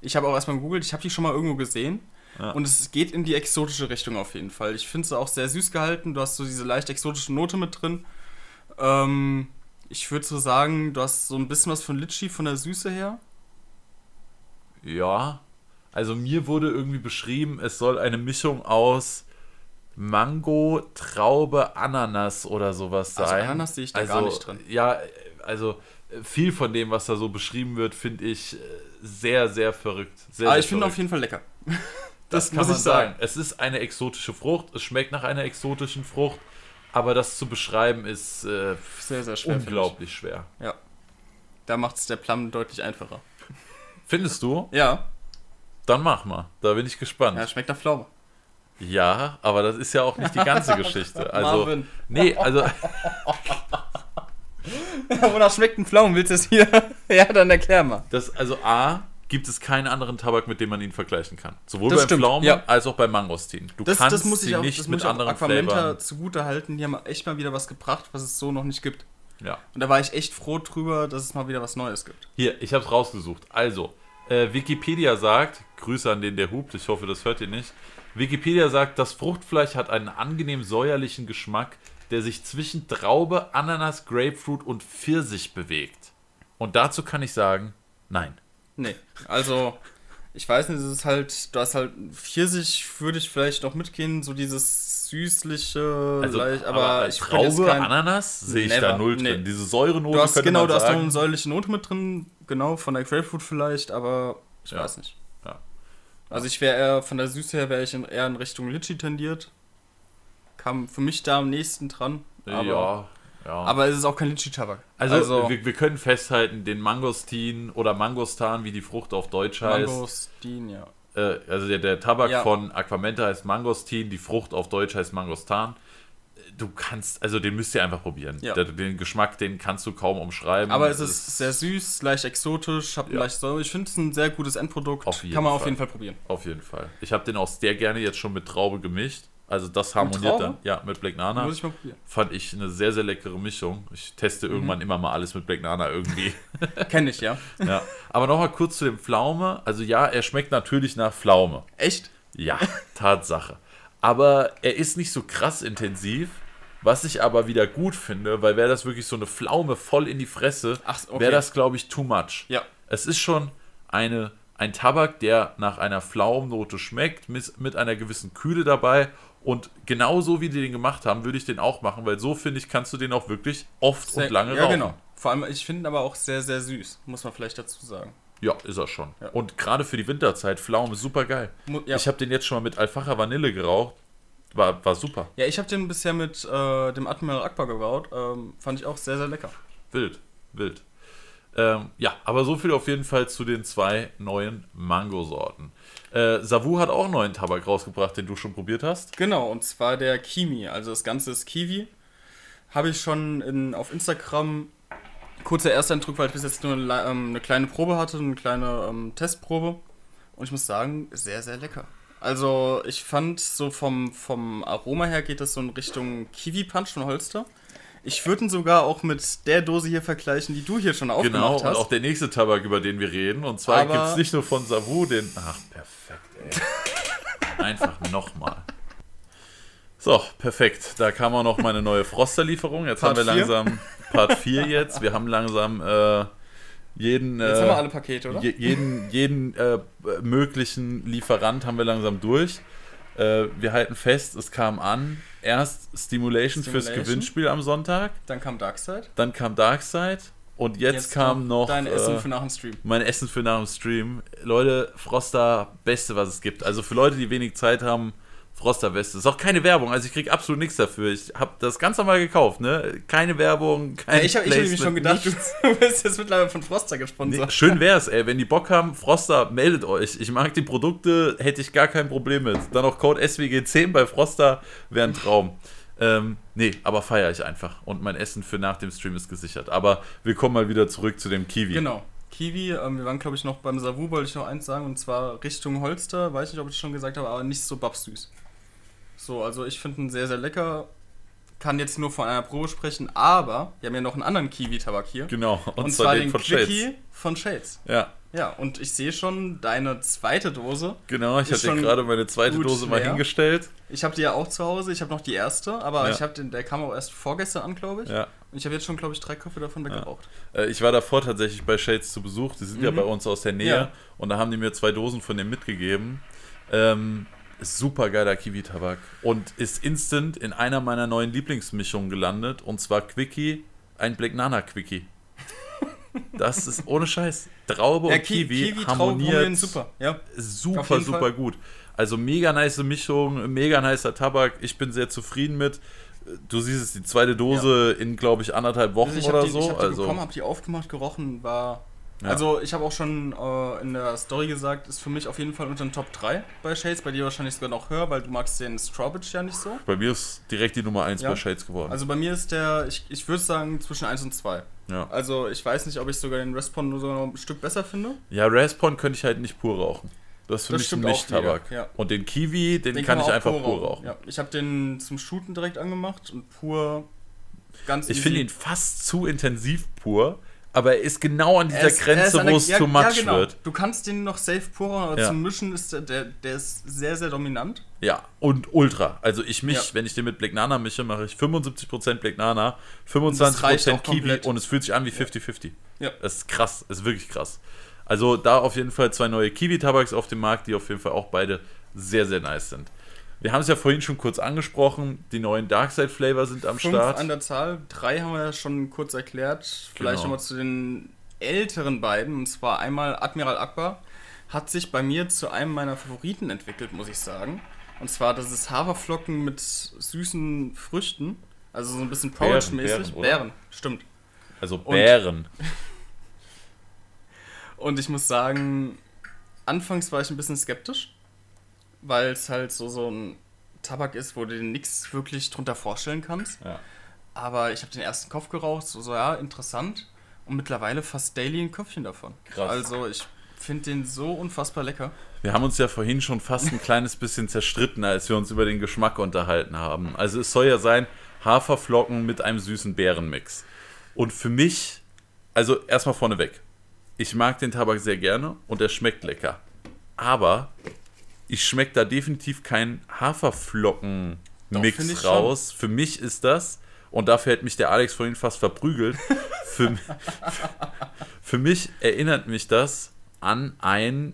Ich habe auch erstmal gegoogelt, ich habe die schon mal irgendwo gesehen. Ja. Und es geht in die exotische Richtung auf jeden Fall. Ich finde es auch sehr süß gehalten. Du hast so diese leicht exotische Note mit drin. Ähm, ich würde so sagen, du hast so ein bisschen was von Litchi von der Süße her. Ja. Also mir wurde irgendwie beschrieben, es soll eine Mischung aus Mango, Traube, Ananas oder sowas also sein. Also Ananas sehe ich da also, gar nicht drin. Ja, also viel von dem, was da so beschrieben wird, finde ich sehr, sehr verrückt. Sehr, Aber ich finde auf jeden Fall lecker. (laughs) Das, das muss ich sagen. Es ist eine exotische Frucht, es schmeckt nach einer exotischen Frucht, aber das zu beschreiben ist äh, sehr, sehr schwer. Unglaublich schwer. Ja. Da macht es der Plum deutlich einfacher. Findest du? Ja. Dann mach mal. Da bin ich gespannt. Ja, schmeckt nach Pflaume. Ja, aber das ist ja auch nicht die ganze (laughs) Geschichte. Also, Marvin. nee, also. (laughs) wonach schmeckt ein Pflaumen? Willst du es hier? (laughs) ja, dann erklär mal. Das, also A, gibt es keinen anderen Tabak, mit dem man ihn vergleichen kann. Sowohl das beim stimmt, Pflaumen ja. als auch beim Mangostin. Du das, kannst das muss ich auch, nicht das mit anderen Aquamenta zugute halten. Die haben echt mal wieder was gebracht, was es so noch nicht gibt. Ja. Und da war ich echt froh drüber, dass es mal wieder was Neues gibt. Hier, ich habe es rausgesucht. Also, äh, Wikipedia sagt, Grüße an den, der hupt, ich hoffe, das hört ihr nicht. Wikipedia sagt, das Fruchtfleisch hat einen angenehm säuerlichen Geschmack, der sich zwischen Traube, Ananas, Grapefruit und Pfirsich bewegt. Und dazu kann ich sagen, nein. Nee, also ich weiß nicht, es ist halt, du hast halt Pfirsich, würde ich vielleicht noch mitgehen, so dieses süßliche, also, leicht, aber, aber ich Traube, kein, Ananas sehe ich never, da null drin. Nee. Diese Säurenote du hast, Genau, du hast noch eine säuerliche Note mit drin, genau, von der Grapefruit vielleicht, aber ich ja. weiß nicht. Ja. Also ich wäre eher, von der Süße her wäre ich in, eher in Richtung Litchi tendiert. Kam für mich da am nächsten dran. ja, ja. Aber es ist auch kein Litchi-Tabak. Also, also wir, wir, können festhalten, den Mangostin oder Mangostan, wie die Frucht auf Deutsch heißt. Mangostin, ja. Äh, also der, der Tabak ja. von Aquamenta heißt Mangostin, die Frucht auf Deutsch heißt Mangostan. Du kannst, also den müsst ihr einfach probieren. Ja. Den Geschmack, den kannst du kaum umschreiben. Aber es ist, ist sehr süß, leicht exotisch, hat ja. leicht Säure. Ich finde es ein sehr gutes Endprodukt. Kann man Fall. auf jeden Fall probieren. Auf jeden Fall. Ich habe den auch sehr gerne jetzt schon mit Traube gemischt. Also das harmoniert dann. Ja, mit Black Nana. Muss ich mal probieren. Fand ich eine sehr, sehr leckere Mischung. Ich teste mhm. irgendwann immer mal alles mit Black Nana irgendwie. (laughs) Kenn ich, ja. ja. Aber nochmal kurz zu dem Pflaume. Also ja, er schmeckt natürlich nach Pflaume. Echt? Ja, Tatsache. Aber er ist nicht so krass intensiv. Was ich aber wieder gut finde, weil wäre das wirklich so eine Pflaume voll in die Fresse, okay. wäre das, glaube ich, too much. Ja. Es ist schon eine, ein Tabak, der nach einer Pflaumennote schmeckt, mit, mit einer gewissen Kühle dabei. Und genauso wie die den gemacht haben, würde ich den auch machen, weil so finde ich, kannst du den auch wirklich oft sehr, und lange ja, rauchen. Ja, genau. Vor allem, ich finde ihn aber auch sehr, sehr süß, muss man vielleicht dazu sagen. Ja, ist er schon. Ja. Und gerade für die Winterzeit, Pflaume, super geil. Ja. Ich habe den jetzt schon mal mit Alfacher Vanille geraucht. War, war super. Ja, ich habe den bisher mit äh, dem Admiral Akbar geraucht. Ähm, fand ich auch sehr, sehr lecker. Wild, wild. Ähm, ja, aber so viel auf jeden Fall zu den zwei neuen Mango-Sorten. Äh, Savu hat auch einen neuen Tabak rausgebracht, den du schon probiert hast. Genau, und zwar der Kimi. Also das Ganze ist Kiwi. Habe ich schon in, auf Instagram kurzer Ersteindruck, weil ich bis jetzt nur eine, ähm, eine kleine Probe hatte, eine kleine ähm, Testprobe. Und ich muss sagen, sehr, sehr lecker. Also ich fand so vom, vom Aroma her geht das so in Richtung Kiwi-Punch von Holster. Ich würde ihn sogar auch mit der Dose hier vergleichen, die du hier schon aufgemacht genau, hast. Genau, und auch der nächste Tabak, über den wir reden. Und zwar gibt es nicht nur von Savu den... Ach, perfekt, ey. (laughs) Einfach nochmal. So, perfekt. Da kam auch noch meine neue Froster-Lieferung. Jetzt Part haben wir langsam Part 4 jetzt. Wir haben langsam äh, jeden. Jetzt äh, haben wir alle Pakete, oder? jeden jeden äh, möglichen Lieferant haben wir langsam durch. Äh, wir halten fest, es kam an. Erst Stimulation, Stimulation, fürs Gewinnspiel am Sonntag. Dann kam Darkside. Dann kam Darkside. Und jetzt, jetzt kam noch. Dein Essen äh, für nach dem Stream. Mein Essen für nach dem Stream. Leute, Froster, beste, was es gibt. Also für Leute, die wenig Zeit haben, Frosterweste. Ist auch keine Werbung, also ich kriege absolut nichts dafür. Ich habe das ganz normal gekauft, ne? Keine Werbung, kein ja, Ich habe hab mir schon gedacht, nichts. du (laughs) bist jetzt mittlerweile von Froster gesponsert. Nee, schön wär's, ey. Wenn die Bock haben, Froster, meldet euch. Ich mag die Produkte, hätte ich gar kein Problem mit. Dann noch Code SWG10 bei Froster wäre ein Traum. Ähm, nee, aber feiere ich einfach. Und mein Essen für nach dem Stream ist gesichert. Aber wir kommen mal wieder zurück zu dem Kiwi. Genau. Kiwi, ähm, wir waren glaube ich noch beim Savu, wollte ich noch eins sagen, und zwar Richtung Holster, weiß nicht, ob ich es schon gesagt habe, aber nicht so babsüß. So, also ich finde ihn sehr, sehr lecker. Kann jetzt nur von einer Probe sprechen, aber wir haben ja noch einen anderen Kiwi-Tabak hier. Genau, und, und zwar den von Quickie Shades. von Shades. Ja. Ja, und ich sehe schon deine zweite Dose. Genau, ich hatte gerade meine zweite Dose mal leer. hingestellt. Ich habe die ja auch zu Hause, ich habe noch die erste, aber ja. ich habe den, der kam auch erst vorgestern an, glaube ich. Ja. Und ich habe jetzt schon, glaube ich, drei Köpfe davon weggeraucht. Ja. Äh, ich war davor tatsächlich bei Shades zu Besuch, die sind mhm. ja bei uns aus der Nähe und da haben die mir zwei Dosen von dem mitgegeben. Ähm, super geiler Kiwi-Tabak und ist instant in einer meiner neuen Lieblingsmischungen gelandet und zwar Quickie, ein Black Nana Quickie. Das ist ohne Scheiß. Traube ja, und Kiwi, Kiwi harmoniert super, ja. super, super Fall. gut. Also mega nice Mischung, mega nicer Tabak. Ich bin sehr zufrieden mit. Du siehst es, die zweite Dose ja. in, glaube ich, anderthalb Wochen also oder die, so. Ich habe die also, bekommen, habe die aufgemacht, gerochen, war ja. Also ich habe auch schon äh, in der Story gesagt, ist für mich auf jeden Fall unter den Top 3 bei Shades, bei dir wahrscheinlich sogar noch höher, weil du magst den Strawbridge ja nicht so. Bei mir ist direkt die Nummer 1 ja. bei Shades geworden. Also bei mir ist der, ich, ich würde sagen, zwischen 1 und 2. Ja. Also ich weiß nicht, ob ich sogar den Respond nur so ein Stück besser finde. Ja, Respond könnte ich halt nicht pur rauchen. Das ist für das mich ein Mischtabak. Ja. Und den Kiwi, den, den kann, kann ich einfach pur rauchen. rauchen. Ja. Ich habe den zum Shooten direkt angemacht und pur ganz Ich finde ihn fast zu intensiv pur aber er ist genau an dieser ist, Grenze, wo es ja, zu much ja, genau. wird. Du kannst den noch safe purer, aber ja. zum Mischen ist der, der, der ist sehr, sehr dominant. Ja, und ultra. Also ich mich, ja. wenn ich den mit Black Nana mische, mache ich 75% Black Nana, 25% Kiwi und es fühlt sich an wie 50-50. Ja. Das ist krass, das ist wirklich krass. Also da auf jeden Fall zwei neue Kiwi-Tabaks auf dem Markt, die auf jeden Fall auch beide sehr, sehr nice sind. Wir haben es ja vorhin schon kurz angesprochen, die neuen Darkside Flavor sind am Fünf Start. an der Zahl, drei haben wir ja schon kurz erklärt. Vielleicht genau. nochmal zu den älteren beiden, und zwar einmal Admiral Akbar, hat sich bei mir zu einem meiner Favoriten entwickelt, muss ich sagen. Und zwar, das ist Haferflocken mit süßen Früchten, also so ein bisschen Porridge-mäßig. Bären, Bären, stimmt. Also Bären. Und, (laughs) und ich muss sagen, anfangs war ich ein bisschen skeptisch weil es halt so, so ein Tabak ist, wo du dir nichts wirklich drunter vorstellen kannst. Ja. Aber ich habe den ersten Kopf geraucht, so, so ja, interessant. Und mittlerweile fast daily ein Köpfchen davon. Krass. Also ich finde den so unfassbar lecker. Wir haben uns ja vorhin schon fast ein kleines bisschen zerstritten, als wir uns über den Geschmack unterhalten haben. Also es soll ja sein Haferflocken mit einem süßen Beerenmix. Und für mich, also erstmal vorneweg, ich mag den Tabak sehr gerne und er schmeckt lecker. Aber ich schmecke da definitiv keinen Haferflocken-Mix raus. Für mich ist das, und dafür hätte mich der Alex vorhin fast verprügelt. (laughs) für, für mich erinnert mich das an ein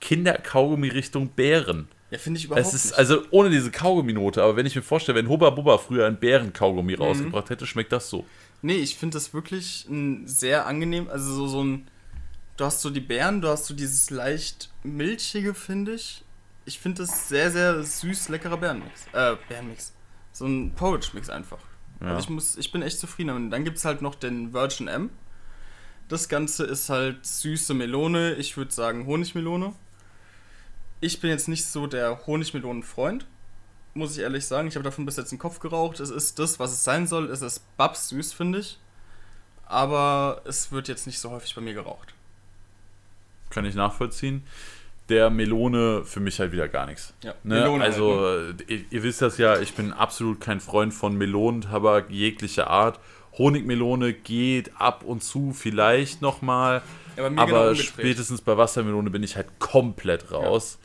Kinderkaugummi Richtung Bären. Ja, finde ich überhaupt es ist, nicht. Also ohne diese Kaugummi-Note, aber wenn ich mir vorstelle, wenn Hubba Bubba früher ein Bären-Kaugummi mhm. rausgebracht hätte, schmeckt das so. Nee, ich finde das wirklich ein sehr angenehm, also so, so ein, du hast so die Beeren, du hast so dieses leicht milchige, finde ich. Ich finde das sehr, sehr süß, leckerer Bärenmix. Äh, Bärenmix. So ein Porridge-Mix einfach. Ja. Also ich muss, ich bin echt zufrieden damit. Dann gibt es halt noch den Virgin M. Das Ganze ist halt süße Melone, ich würde sagen Honigmelone. Ich bin jetzt nicht so der Honigmelonen-Freund, muss ich ehrlich sagen. Ich habe davon bis jetzt den Kopf geraucht. Es ist das, was es sein soll. Es ist babs süß, finde ich. Aber es wird jetzt nicht so häufig bei mir geraucht. Kann ich nachvollziehen. Der Melone für mich halt wieder gar nichts. Ja, ne? Melone also, halt, ne? ihr, ihr, wisst das ja, ich bin absolut kein Freund von Melonentabak jeglicher Art. Honigmelone geht ab und zu vielleicht nochmal. Ja, aber genau spätestens bei Wassermelone bin ich halt komplett raus. Ja.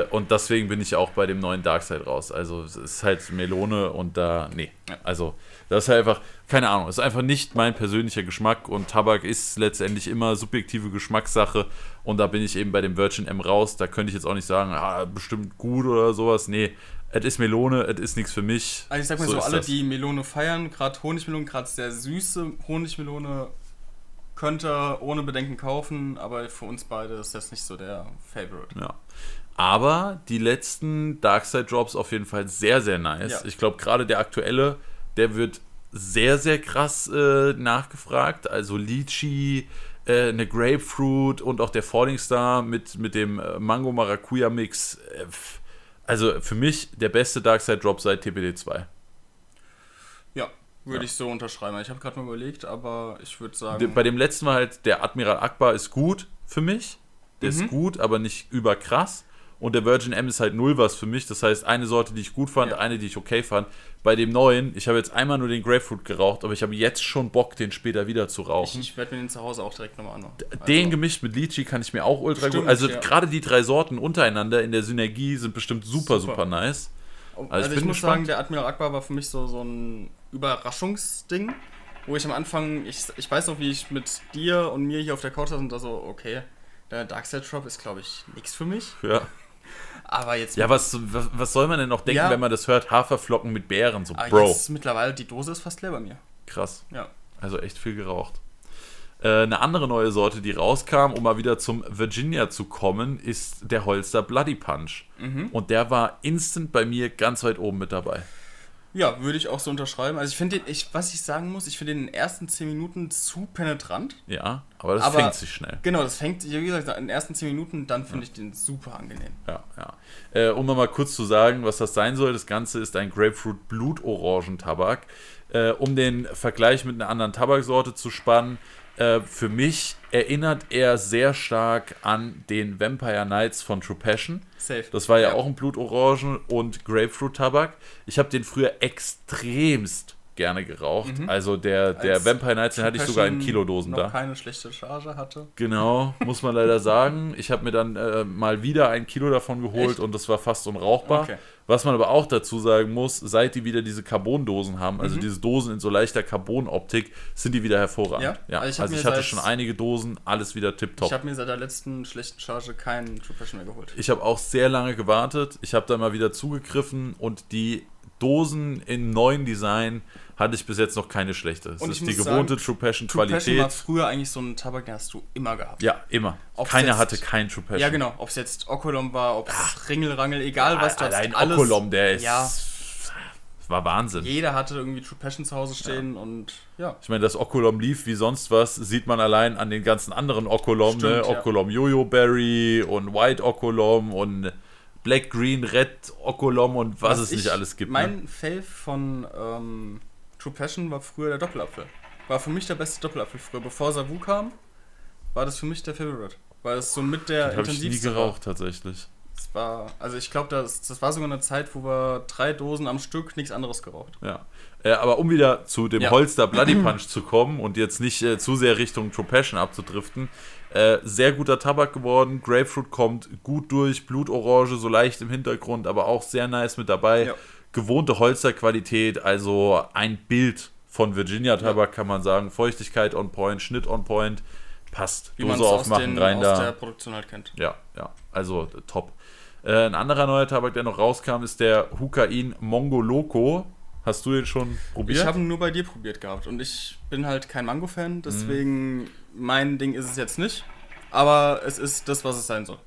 Äh, und deswegen bin ich auch bei dem neuen Darkseid raus. Also es ist halt Melone und da, nee. Also das ist halt einfach, keine Ahnung, ist einfach nicht mein persönlicher Geschmack und Tabak ist letztendlich immer subjektive Geschmackssache und da bin ich eben bei dem Virgin M raus. Da könnte ich jetzt auch nicht sagen, ah, bestimmt gut oder sowas. Nee, es ist Melone, es ist nichts für mich. Also ich sag mal so, so alle, das. die Melone feiern, gerade Honigmelone, gerade sehr süße Honigmelone, könnte ohne Bedenken kaufen, aber für uns beide ist das nicht so der Favorite. Ja. Aber die letzten Darkside Drops auf jeden Fall sehr, sehr nice. Ja. Ich glaube, gerade der aktuelle, der wird sehr, sehr krass äh, nachgefragt. Also Lychee, äh, eine Grapefruit und auch der Falling Star mit, mit dem äh, Mango-Maracuja-Mix. Äh, also für mich der beste Darkside Drop seit TPD 2. Ja, würde ja. ich so unterschreiben. Ich habe gerade mal überlegt, aber ich würde sagen. Bei dem letzten Mal halt, der Admiral Akbar ist gut für mich. Der mhm. ist gut, aber nicht überkrass. Und der Virgin M ist halt null was für mich. Das heißt, eine Sorte, die ich gut fand, ja. eine, die ich okay fand. Bei dem neuen, ich habe jetzt einmal nur den Grapefruit geraucht, aber ich habe jetzt schon Bock, den später wieder zu rauchen. Ich, ich werde mir den zu Hause auch direkt nochmal anmachen. Also den gemischt mit Lychee kann ich mir auch ultra Stimmt, gut. Also ja. gerade die drei Sorten untereinander in der Synergie sind bestimmt super, super, super nice. Also, also ich, ich muss gespannt. sagen, der Admiral Akbar war für mich so, so ein Überraschungsding, wo ich am Anfang, ich, ich weiß noch, wie ich mit dir und mir hier auf der Couch saß und da so, okay, der Darkseid Drop ist, glaube ich, nichts für mich. Ja. Aber jetzt. Ja, was, was, soll man denn noch denken, ja. wenn man das hört? Haferflocken mit Beeren, so Aber Bro. Jetzt mittlerweile, die Dose ist fast leer bei mir. Krass. Ja. Also echt viel geraucht. Äh, eine andere neue Sorte, die rauskam, um mal wieder zum Virginia zu kommen, ist der Holster Bloody Punch. Mhm. Und der war instant bei mir ganz weit oben mit dabei. Ja, würde ich auch so unterschreiben. Also ich finde den, ich, was ich sagen muss, ich finde den in den ersten 10 Minuten zu penetrant. Ja, aber das aber, fängt sich schnell. Genau, das fängt sich, wie gesagt, in den ersten 10 Minuten, dann finde ja. ich den super angenehm. Ja, ja. Äh, um nochmal kurz zu sagen, was das sein soll, das Ganze ist ein Grapefruit Blutorangentabak. Äh, um den Vergleich mit einer anderen Tabaksorte zu spannen, äh, für mich erinnert er sehr stark an den Vampire Nights von True Passion. Safe. Das war ja, ja. auch ein Blutorangen und Grapefruit-Tabak. Ich habe den früher extremst gerne geraucht. Mhm. Also der, der Vampire Nights, den hatte ich sogar in Kilodosen noch da. keine schlechte Charge hatte. Genau, muss man leider sagen. Ich habe mir dann äh, mal wieder ein Kilo davon geholt Echt? und das war fast unrauchbar. Okay. Was man aber auch dazu sagen muss, seit die wieder diese Carbondosen haben, also mhm. diese Dosen in so leichter Carbonoptik, sind die wieder hervorragend. Ja, ja. also ich, also ich hatte schon einige Dosen, alles wieder tipptopp. Ich habe mir seit der letzten schlechten Charge keinen True Passion mehr geholt. Ich habe auch sehr lange gewartet. Ich habe da mal wieder zugegriffen und die Dosen in neuen Design hatte ich bis jetzt noch keine schlechte. Das ist die gewohnte sagen, True Passion True Qualität. Passion war früher eigentlich so ein Tabak, den hast du immer gehabt. Ja, immer. Ob's Keiner jetzt, hatte keinen True Passion. Ja, genau. Ob es jetzt Okolom war, ob es Ringelrangel, egal ja, was du hast. Allein Okolom, der ist. Ja. War Wahnsinn. Jeder hatte irgendwie True Passion zu Hause stehen ja. und ja. Ich meine, dass Okolom lief wie sonst was, sieht man allein an den ganzen anderen Okolom, ne? Okolom Jojo Berry und White Okolom und Black, Green, Red, Okolom und was, was es nicht alles gibt. Mein ne? Fave von ähm, True Passion war früher der Doppelapfel. War für mich der beste Doppelapfel früher. Bevor Savu kam, war das für mich der Favorite. Weil es so mit der Den intensivste. Ich nie geraucht, war. tatsächlich. Es war, also ich glaube, das, das war sogar eine Zeit, wo wir drei Dosen am Stück nichts anderes geraucht. Ja. Äh, aber um wieder zu dem ja. Holster Bloody Punch zu kommen und jetzt nicht äh, zu sehr Richtung True Passion abzudriften, äh, sehr guter Tabak geworden. Grapefruit kommt gut durch, Blutorange so leicht im Hintergrund, aber auch sehr nice mit dabei. Ja. gewohnte Holzerqualität, also ein Bild von Virginia Tabak, ja. kann man sagen. Feuchtigkeit on point, Schnitt on point, passt. Wie Dose aufmachen, den, rein aus da. der Produktion halt kennt. Ja, ja, also top. Äh, ein anderer neuer Tabak, der noch rauskam, ist der Hukain Mongo Loco. Hast du den schon probiert? Ich habe ihn nur bei dir probiert gehabt und ich bin halt kein Mango-Fan, deswegen mhm. mein Ding ist es jetzt nicht. Aber es ist das, was es sein soll.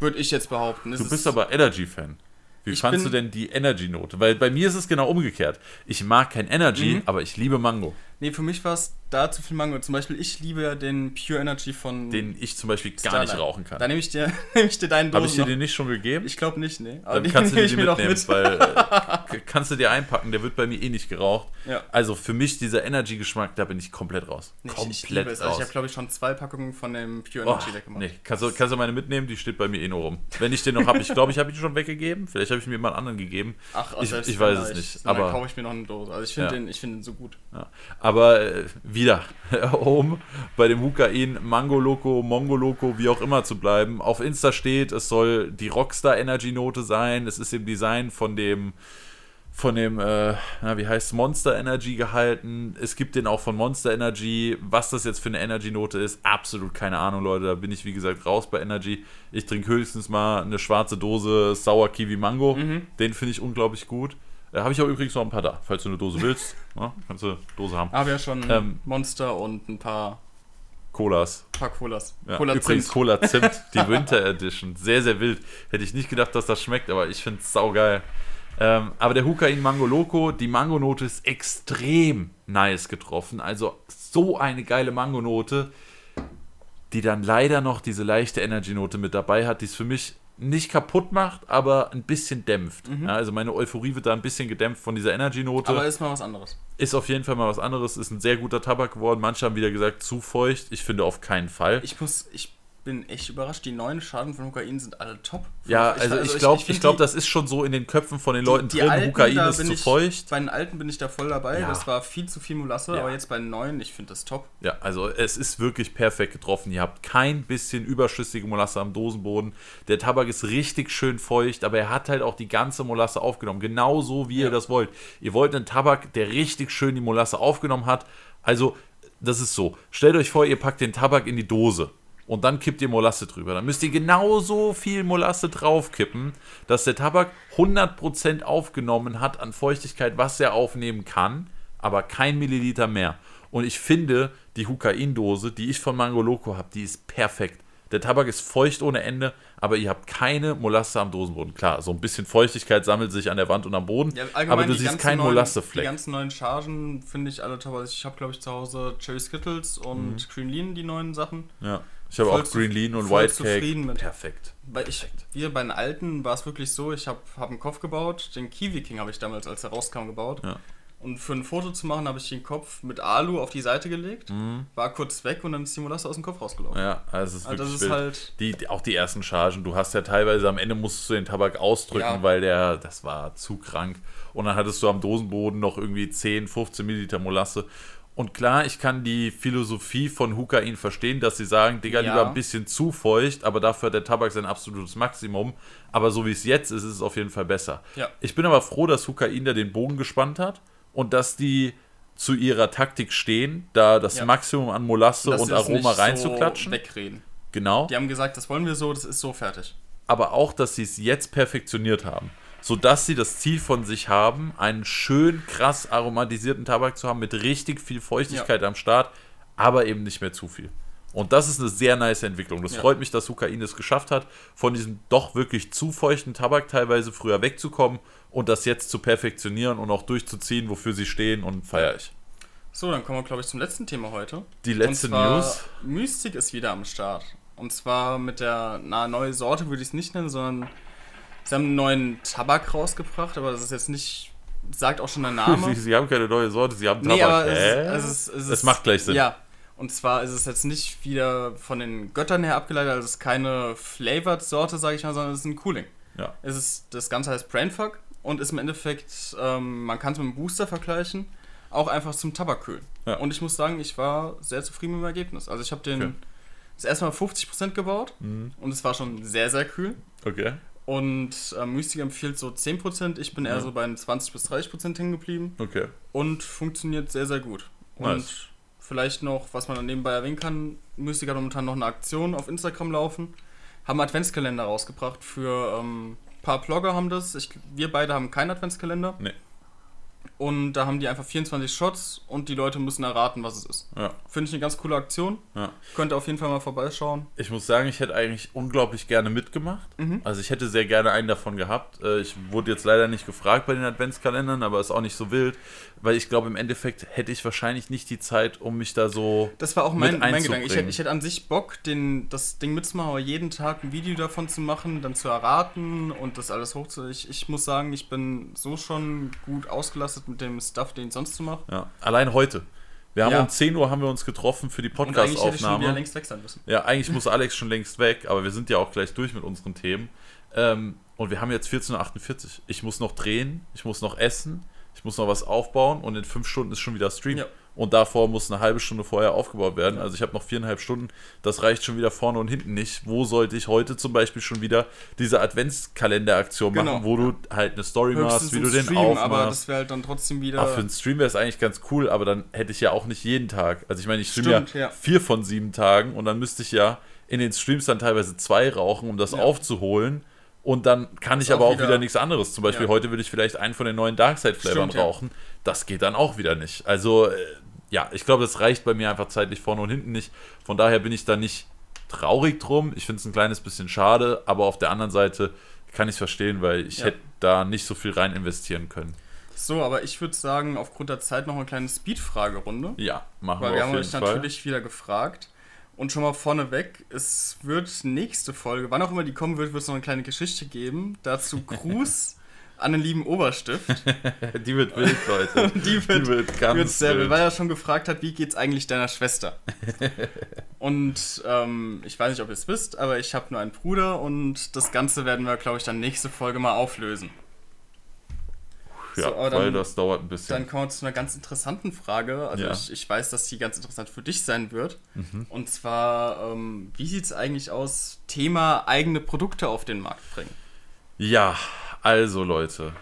Würde ich jetzt behaupten. Es du bist aber Energy-Fan. Wie fandest du denn die Energy-Note? Weil bei mir ist es genau umgekehrt. Ich mag kein Energy, mhm. aber ich liebe Mango. Nee, für mich war es da zu viel Mango. Zum Beispiel, ich liebe ja den Pure Energy von. Den ich zum Beispiel gar Starlight. nicht rauchen kann. Da nehme ich dir, (laughs) nehm ich dir deinen Dosen. Habe ich dir den nicht schon gegeben? Ich glaube nicht, nee. Aber Dann kannst du den mitnehmen, mit. weil äh, (laughs) kannst du dir einpacken, der wird bei mir eh nicht geraucht. Ja. Also für mich dieser Energy-Geschmack, da bin ich komplett raus. Nee, komplett ich, ich liebe es. Also ich habe, glaube ich, schon zwei Packungen von dem Pure Energy oh, weggemacht. Nee, kannst du, kannst du meine mitnehmen? Die steht bei mir eh nur rum. Wenn ich den noch habe, ich glaube, ich habe ihn schon weggegeben. Vielleicht habe ich mir jemand anderen gegeben. Ach, ich, ich weiß es nicht. Aber dann kaufe ich mir noch eine Dose. Also ich finde ja. den, find den so gut. Ja. Aber äh, wieder, (laughs) um bei dem Hukain Mango Loco, Mongo Loco, wie auch immer zu bleiben. Auf Insta steht, es soll die Rockstar Energy Note sein. Es ist im Design von dem von dem, äh, na, wie heißt Monster Energy gehalten. Es gibt den auch von Monster Energy. Was das jetzt für eine Energy-Note ist, absolut keine Ahnung, Leute. Da bin ich, wie gesagt, raus bei Energy. Ich trinke höchstens mal eine schwarze Dose Sauer Kiwi Mango. Mhm. Den finde ich unglaublich gut. Äh, Habe ich auch übrigens noch ein paar da. Falls du eine Dose willst, ja, (laughs) kannst du eine Dose haben. Habe ja schon ähm, Monster und ein paar Colas. Ein paar Colas. Ja, Cola übrigens Zimt. Cola Zimt, (laughs) die Winter Edition. Sehr, sehr wild. Hätte ich nicht gedacht, dass das schmeckt, aber ich finde es saugeil. Ähm, aber der Hukain Mango Loco, die Mangonote ist extrem nice getroffen. Also so eine geile Mangonote, die dann leider noch diese leichte Energy-Note mit dabei hat, die es für mich nicht kaputt macht, aber ein bisschen dämpft. Mhm. Ja, also meine Euphorie wird da ein bisschen gedämpft von dieser Energy-Note. Aber ist mal was anderes. Ist auf jeden Fall mal was anderes. Ist ein sehr guter Tabak geworden. Manche haben wieder gesagt, zu feucht. Ich finde auf keinen Fall. Ich muss, ich bin echt überrascht. Die neuen Schaden von Hukain sind alle top. Ja, also, also ich glaube, ich, ich, ich glaube, das ist schon so in den Köpfen von den Leuten die, die drin. Alten, Hukain ist zu feucht. Bei den alten bin ich da voll dabei. Ja. Das war viel zu viel Molasse, ja. aber jetzt bei den neuen, ich finde das top. Ja, also es ist wirklich perfekt getroffen. Ihr habt kein bisschen überschüssige Molasse am Dosenboden. Der Tabak ist richtig schön feucht, aber er hat halt auch die ganze Molasse aufgenommen. Genauso wie ja. ihr das wollt. Ihr wollt einen Tabak, der richtig schön die Molasse aufgenommen hat. Also, das ist so. Stellt euch vor, ihr packt den Tabak in die Dose und dann kippt ihr Molasse drüber. Dann müsst ihr genauso viel Molasse draufkippen, dass der Tabak 100% aufgenommen hat an Feuchtigkeit, was er aufnehmen kann, aber kein Milliliter mehr. Und ich finde, die Hukain-Dose, die ich von Mango Loco habe, die ist perfekt. Der Tabak ist feucht ohne Ende, aber ihr habt keine Molasse am Dosenboden. Klar, so ein bisschen Feuchtigkeit sammelt sich an der Wand und am Boden, ja, aber du siehst keinen Molassefleck. Die ganzen neuen Chargen finde ich alle toll. Ich habe, glaube ich, zu Hause Cherry Skittles und mhm. Green Lean, die neuen Sachen. Ja. Ich habe auch Green Lean und White Cake. Mit. Perfekt. Weil ich, wir bei den alten war es wirklich so, ich habe hab einen Kopf gebaut, den Kiwi King habe ich damals, als er rauskam, gebaut. Ja. Und für ein Foto zu machen, habe ich den Kopf mit Alu auf die Seite gelegt, mhm. war kurz weg und dann ist die Molasse aus dem Kopf rausgelaufen. Ja, also ist also wirklich das ist halt die, auch die ersten Chargen. Du hast ja teilweise am Ende musstest du den Tabak ausdrücken, ja. weil der, das war zu krank. Und dann hattest du am Dosenboden noch irgendwie 10, 15 Milliliter Molasse. Und klar, ich kann die Philosophie von Hukain verstehen, dass sie sagen, Digga, ja. lieber ein bisschen zu feucht, aber dafür hat der Tabak sein absolutes Maximum. Aber so wie es jetzt ist, ist es auf jeden Fall besser. Ja. Ich bin aber froh, dass Hukain da den Bogen gespannt hat und dass die zu ihrer Taktik stehen, da das ja. Maximum an Molasse und, und Aroma reinzuklatschen. So wegreden. Genau. Die haben gesagt, das wollen wir so, das ist so fertig. Aber auch, dass sie es jetzt perfektioniert haben sodass sie das Ziel von sich haben, einen schön krass aromatisierten Tabak zu haben mit richtig viel Feuchtigkeit ja. am Start, aber eben nicht mehr zu viel. Und das ist eine sehr nice Entwicklung. Das ja. freut mich, dass Hukain es geschafft hat, von diesem doch wirklich zu feuchten Tabak teilweise früher wegzukommen und das jetzt zu perfektionieren und auch durchzuziehen, wofür sie stehen und feiere ich. So, dann kommen wir, glaube ich, zum letzten Thema heute. Die letzte News. Mystik ist wieder am Start. Und zwar mit der, na, neue Sorte würde ich es nicht nennen, sondern Sie haben einen neuen Tabak rausgebracht, aber das ist jetzt nicht, sagt auch schon der Name. (laughs) Sie, haben keine neue Sorte, sie haben Tabak. Nee, aber es, ist, es, ist, es macht gleich Sinn. Ja, und zwar ist es jetzt nicht wieder von den Göttern her abgeleitet, also es ist keine Flavored-Sorte, sage ich mal, sondern es ist ein Cooling. Ja. Es ist, das Ganze heißt Brainfuck und ist im Endeffekt, ähm, man kann es mit einem Booster vergleichen, auch einfach zum Tabakkühlen. Ja. Und ich muss sagen, ich war sehr zufrieden mit dem Ergebnis. Also ich habe den okay. das erste Mal 50% gebaut mhm. und es war schon sehr, sehr kühl. Okay. Und äh, Mystic empfiehlt so 10%. Ich bin eher ja. so bei 20 bis 30% hängen geblieben. Okay. Und funktioniert sehr, sehr gut. Und nice. vielleicht noch, was man dann nebenbei erwähnen kann, Mystic hat momentan noch eine Aktion auf Instagram laufen. Haben Adventskalender rausgebracht für ähm, paar Blogger haben das. Ich, wir beide haben keinen Adventskalender. Nee. Und da haben die einfach 24 Shots und die Leute müssen erraten, was es ist. Ja. Finde ich eine ganz coole Aktion. Ja. Könnt ihr auf jeden Fall mal vorbeischauen. Ich muss sagen, ich hätte eigentlich unglaublich gerne mitgemacht. Mhm. Also ich hätte sehr gerne einen davon gehabt. Äh, ich wurde jetzt leider nicht gefragt bei den Adventskalendern, aber ist auch nicht so wild, weil ich glaube, im Endeffekt hätte ich wahrscheinlich nicht die Zeit, um mich da so. Das war auch mein, mein Gedanke. Ich hätte, ich hätte an sich Bock, den, das Ding mitzumachen, aber jeden Tag ein Video davon zu machen, dann zu erraten und das alles hochzu. Ich, ich muss sagen, ich bin so schon gut ausgelastet mit dem Stuff, den ich sonst zu mache. Ja, allein heute. Wir haben ja. um 10 Uhr haben wir uns getroffen für die Podcast-Aufnahme. Ja, eigentlich muss Alex schon längst weg, aber wir sind ja auch gleich durch mit unseren Themen. Ähm, und wir haben jetzt 14.48 Uhr. Ich muss noch drehen, ich muss noch essen, ich muss noch was aufbauen und in fünf Stunden ist schon wieder Stream. Ja und davor muss eine halbe Stunde vorher aufgebaut werden. Also ich habe noch viereinhalb Stunden, das reicht schon wieder vorne und hinten nicht. Wo sollte ich heute zum Beispiel schon wieder diese Adventskalender-Aktion genau. machen, wo du halt eine Story Höchstens machst, wie du den Stream, aufmachst. Aber das wäre halt dann trotzdem wieder... Ach, für einen Stream wäre es eigentlich ganz cool, aber dann hätte ich ja auch nicht jeden Tag. Also ich meine, ich streame ja, ja, vier von sieben Tagen und dann müsste ich ja in den Streams dann teilweise zwei rauchen, um das ja. aufzuholen. Und dann kann ich aber auch wieder, wieder, nichts anderes. Zum Beispiel heute würde ich vielleicht einen von den neuen Darkside-Flavern rauchen. Das geht dann auch wieder nicht. Also äh, ja, ich glaube, das reicht bei mir einfach zeitlich vorne und hinten nicht. Von daher bin ich da nicht traurig drum. Ich finde es ein kleines bisschen schade, aber auf der anderen Seite kann ich es verstehen, weil ich ja. hätte da nicht so viel rein investieren können. So, aber ich würde sagen, aufgrund der Zeit noch eine kleine Speed-Fragerunde. Ja, machen weil wir. Weil wir haben euch natürlich wieder gefragt. Und schon mal vorneweg, es wird nächste Folge, wann auch immer die kommen wird, wird es noch eine kleine Geschichte geben. Dazu (laughs) Gruß an den lieben Oberstift. (laughs) die wird wild, Leute. (laughs) die wird, die wird ganz wird sehr wild. Weil er schon gefragt hat, wie geht's eigentlich deiner Schwester? (laughs) und ähm, ich weiß nicht, ob ihr es wisst, aber ich habe nur einen Bruder und das Ganze werden wir, glaube ich, dann nächste Folge mal auflösen. Ja, so, weil das dauert ein bisschen. Dann kommen wir zu einer ganz interessanten Frage. Also ja. ich, ich weiß, dass die ganz interessant für dich sein wird. Mhm. Und zwar, ähm, wie sieht es eigentlich aus, Thema eigene Produkte auf den Markt bringen? Ja, also Leute,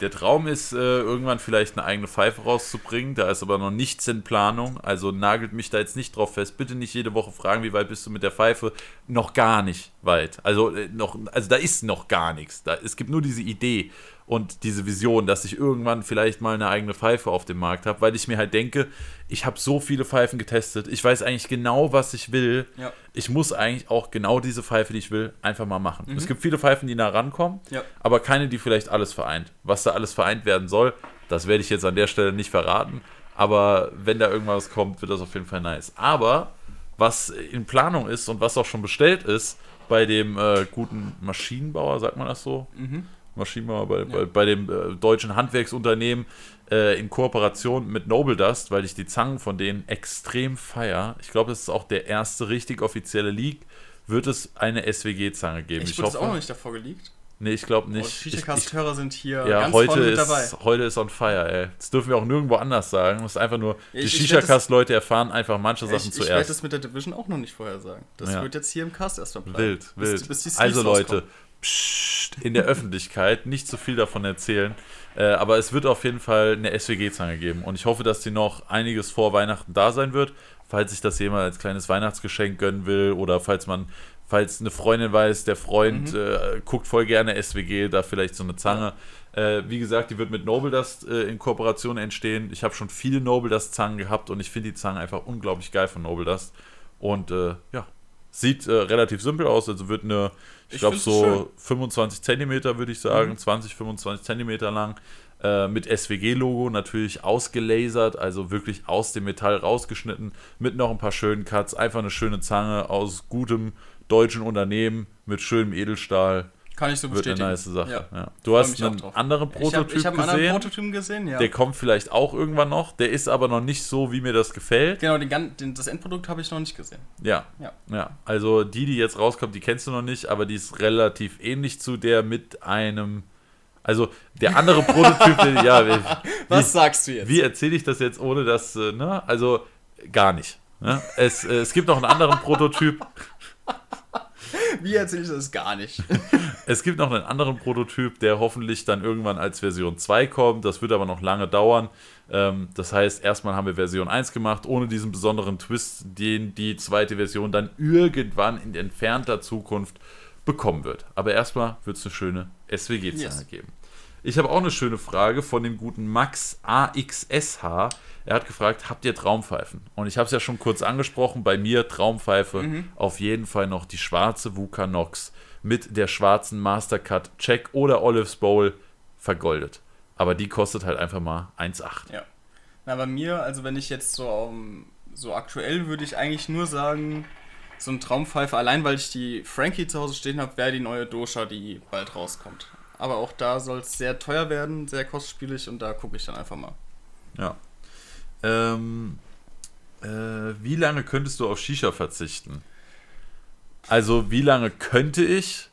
der Traum ist, äh, irgendwann vielleicht eine eigene Pfeife rauszubringen. Da ist aber noch nichts in Planung. Also nagelt mich da jetzt nicht drauf fest. Bitte nicht jede Woche fragen, wie weit bist du mit der Pfeife. Noch gar nicht weit. Also, äh, noch, also da ist noch gar nichts. Da, es gibt nur diese Idee und diese Vision, dass ich irgendwann vielleicht mal eine eigene Pfeife auf dem Markt habe, weil ich mir halt denke, ich habe so viele Pfeifen getestet, ich weiß eigentlich genau, was ich will. Ja. Ich muss eigentlich auch genau diese Pfeife, die ich will, einfach mal machen. Mhm. Es gibt viele Pfeifen, die nah rankommen, ja. aber keine, die vielleicht alles vereint. Was da alles vereint werden soll, das werde ich jetzt an der Stelle nicht verraten. Aber wenn da irgendwas kommt, wird das auf jeden Fall nice. Aber was in Planung ist und was auch schon bestellt ist bei dem äh, guten Maschinenbauer, sagt man das so? Mhm Maschinenbauer bei, ja. bei, bei, dem äh, deutschen Handwerksunternehmen äh, in Kooperation mit Noble Dust, weil ich die Zangen von denen extrem feier. Ich glaube, das ist auch der erste richtig offizielle Leak. Wird es eine SWG-Zange geben? Ich, ich hoffe, auch noch nicht davor geleakt. Nee, ich glaube nicht. Oh, Shisha-Cast-Hörer sind hier ja, ganz heute ist, dabei. Heute ist on fire, ey. Das dürfen wir auch nirgendwo anders sagen. Das ist einfach nur, die Shisha-Cast-Leute erfahren einfach manche Sachen ich, zuerst. Ich werde das mit der Division auch noch nicht vorher sagen. Das ja. wird jetzt hier im Cast erstmal bleiben. Wild, wild. Bis, bis also Leute, Psst, in der Öffentlichkeit nicht zu viel davon erzählen. Äh, aber es wird auf jeden Fall eine SWG-Zange geben. Und ich hoffe, dass die noch einiges vor Weihnachten da sein wird. Falls sich das jemand als kleines Weihnachtsgeschenk gönnen will oder falls man, falls eine Freundin weiß, der Freund mhm. äh, guckt voll gerne SWG, da vielleicht so eine Zange. Äh, wie gesagt, die wird mit Noble Dust äh, in Kooperation entstehen. Ich habe schon viele Noble Dust Zangen gehabt und ich finde die Zange einfach unglaublich geil von Noble Dust. Und äh, ja, sieht äh, relativ simpel aus. Also wird eine ich, ich glaube so schön. 25 Zentimeter würde ich sagen, mhm. 20, 25 Zentimeter lang. Äh, mit SWG-Logo natürlich ausgelasert, also wirklich aus dem Metall rausgeschnitten, mit noch ein paar schönen Cuts. Einfach eine schöne Zange aus gutem deutschen Unternehmen mit schönem Edelstahl. Kann ich so bestätigen. Wird eine nice Sache. Ja. Ja. Du hast einen anderen Prototyp ich hab, ich hab einen gesehen. Anderen Prototyp gesehen, ja. Der kommt vielleicht auch irgendwann noch. Der ist aber noch nicht so, wie mir das gefällt. Genau, den, den, das Endprodukt habe ich noch nicht gesehen. Ja. ja. Ja. Also die, die jetzt rauskommt, die kennst du noch nicht, aber die ist relativ ähnlich zu der mit einem. Also der andere (laughs) Prototyp, ja. Wie, Was sagst du jetzt? Wie erzähle ich das jetzt, ohne dass, äh, ne? Also gar nicht. Ne? Es, äh, es gibt noch einen anderen Prototyp. (laughs) (laughs) Wie erzähle ich das gar nicht? (laughs) es gibt noch einen anderen Prototyp, der hoffentlich dann irgendwann als Version 2 kommt. Das wird aber noch lange dauern. Ähm, das heißt, erstmal haben wir Version 1 gemacht, ohne diesen besonderen Twist, den die zweite Version dann irgendwann in entfernter Zukunft bekommen wird. Aber erstmal wird es eine schöne SWG-Zahl yes. geben. Ich habe auch eine schöne Frage von dem guten Max AXSH. Er hat gefragt, habt ihr Traumpfeifen? Und ich habe es ja schon kurz angesprochen, bei mir Traumpfeife mhm. auf jeden Fall noch die schwarze Vuka Nox mit der schwarzen Mastercard Check oder Olives Bowl vergoldet. Aber die kostet halt einfach mal 1,8. Ja. Na, bei mir, also wenn ich jetzt so, um, so aktuell würde ich eigentlich nur sagen, so ein Traumpfeife, allein weil ich die Frankie zu Hause stehen habe, wäre die neue Dosha, die bald rauskommt. Aber auch da soll es sehr teuer werden, sehr kostspielig und da gucke ich dann einfach mal. Ja. Ähm, äh, wie lange könntest du auf Shisha verzichten? Also, wie lange könnte ich?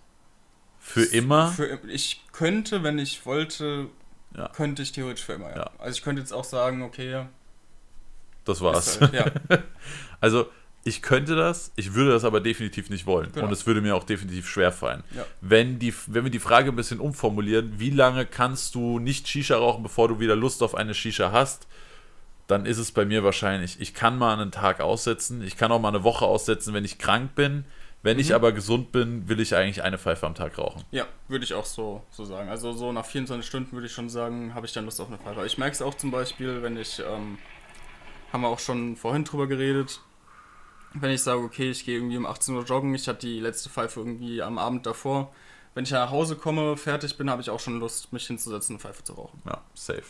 Für immer? Für, ich könnte, wenn ich wollte, ja. könnte ich theoretisch für immer, ja. ja. Also, ich könnte jetzt auch sagen, okay. Das war's. Halt, ja. (laughs) also, ich könnte das, ich würde das aber definitiv nicht wollen. Genau. Und es würde mir auch definitiv schwer fallen. Ja. Wenn, die, wenn wir die Frage ein bisschen umformulieren, wie lange kannst du nicht Shisha rauchen, bevor du wieder Lust auf eine Shisha hast, dann ist es bei mir wahrscheinlich, ich kann mal einen Tag aussetzen, ich kann auch mal eine Woche aussetzen, wenn ich krank bin. Wenn mhm. ich aber gesund bin, will ich eigentlich eine Pfeife am Tag rauchen. Ja, würde ich auch so, so sagen. Also so nach 24 Stunden würde ich schon sagen, habe ich dann Lust auf eine Pfeife. Ich merke es auch zum Beispiel, wenn ich, ähm, haben wir auch schon vorhin drüber geredet, wenn ich sage, okay, ich gehe irgendwie um 18 Uhr joggen, ich hatte die letzte Pfeife irgendwie am Abend davor. Wenn ich nach Hause komme, fertig bin, habe ich auch schon Lust, mich hinzusetzen und Pfeife zu rauchen. Ja, safe.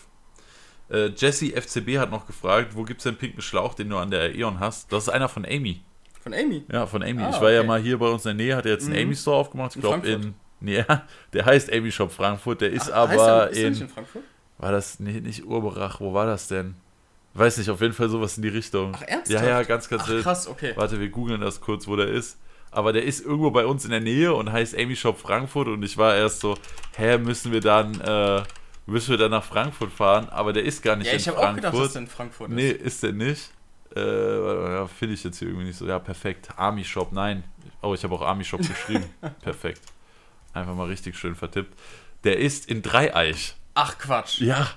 Äh, Jesse FCB hat noch gefragt, wo gibt es den pinken Schlauch, den du an der Aeon hast? Das ist einer von Amy. Von Amy? Ja, von Amy. Ah, ich war okay. ja mal hier bei uns in der Nähe, hat er jetzt einen mhm. Amy Store aufgemacht. Ich glaube in. Nee, (laughs) der heißt Amy Shop Frankfurt, der ist Ach, aber heißt der, ist in. Nicht in Frankfurt? War das nee, nicht Urberach? Wo war das denn? Weiß nicht, auf jeden Fall sowas in die Richtung. Ach, ernsthaft? Ja, ja, ganz, ganz Ach, krass, okay. Warte, wir googeln das kurz, wo der ist. Aber der ist irgendwo bei uns in der Nähe und heißt Amy Shop Frankfurt und ich war erst so, hä, müssen wir dann, äh, müssen wir dann nach Frankfurt fahren? Aber der ist gar nicht ja, in Frankfurt. Ja, ich habe auch gedacht, dass der in Frankfurt ist. Nee, ist der nicht. Äh, ja, finde ich jetzt hier irgendwie nicht so. Ja, perfekt. Army Shop, nein. Oh, ich habe auch Army Shop geschrieben. (laughs) perfekt. Einfach mal richtig schön vertippt. Der ist in Dreieich. Ach Quatsch. Ja.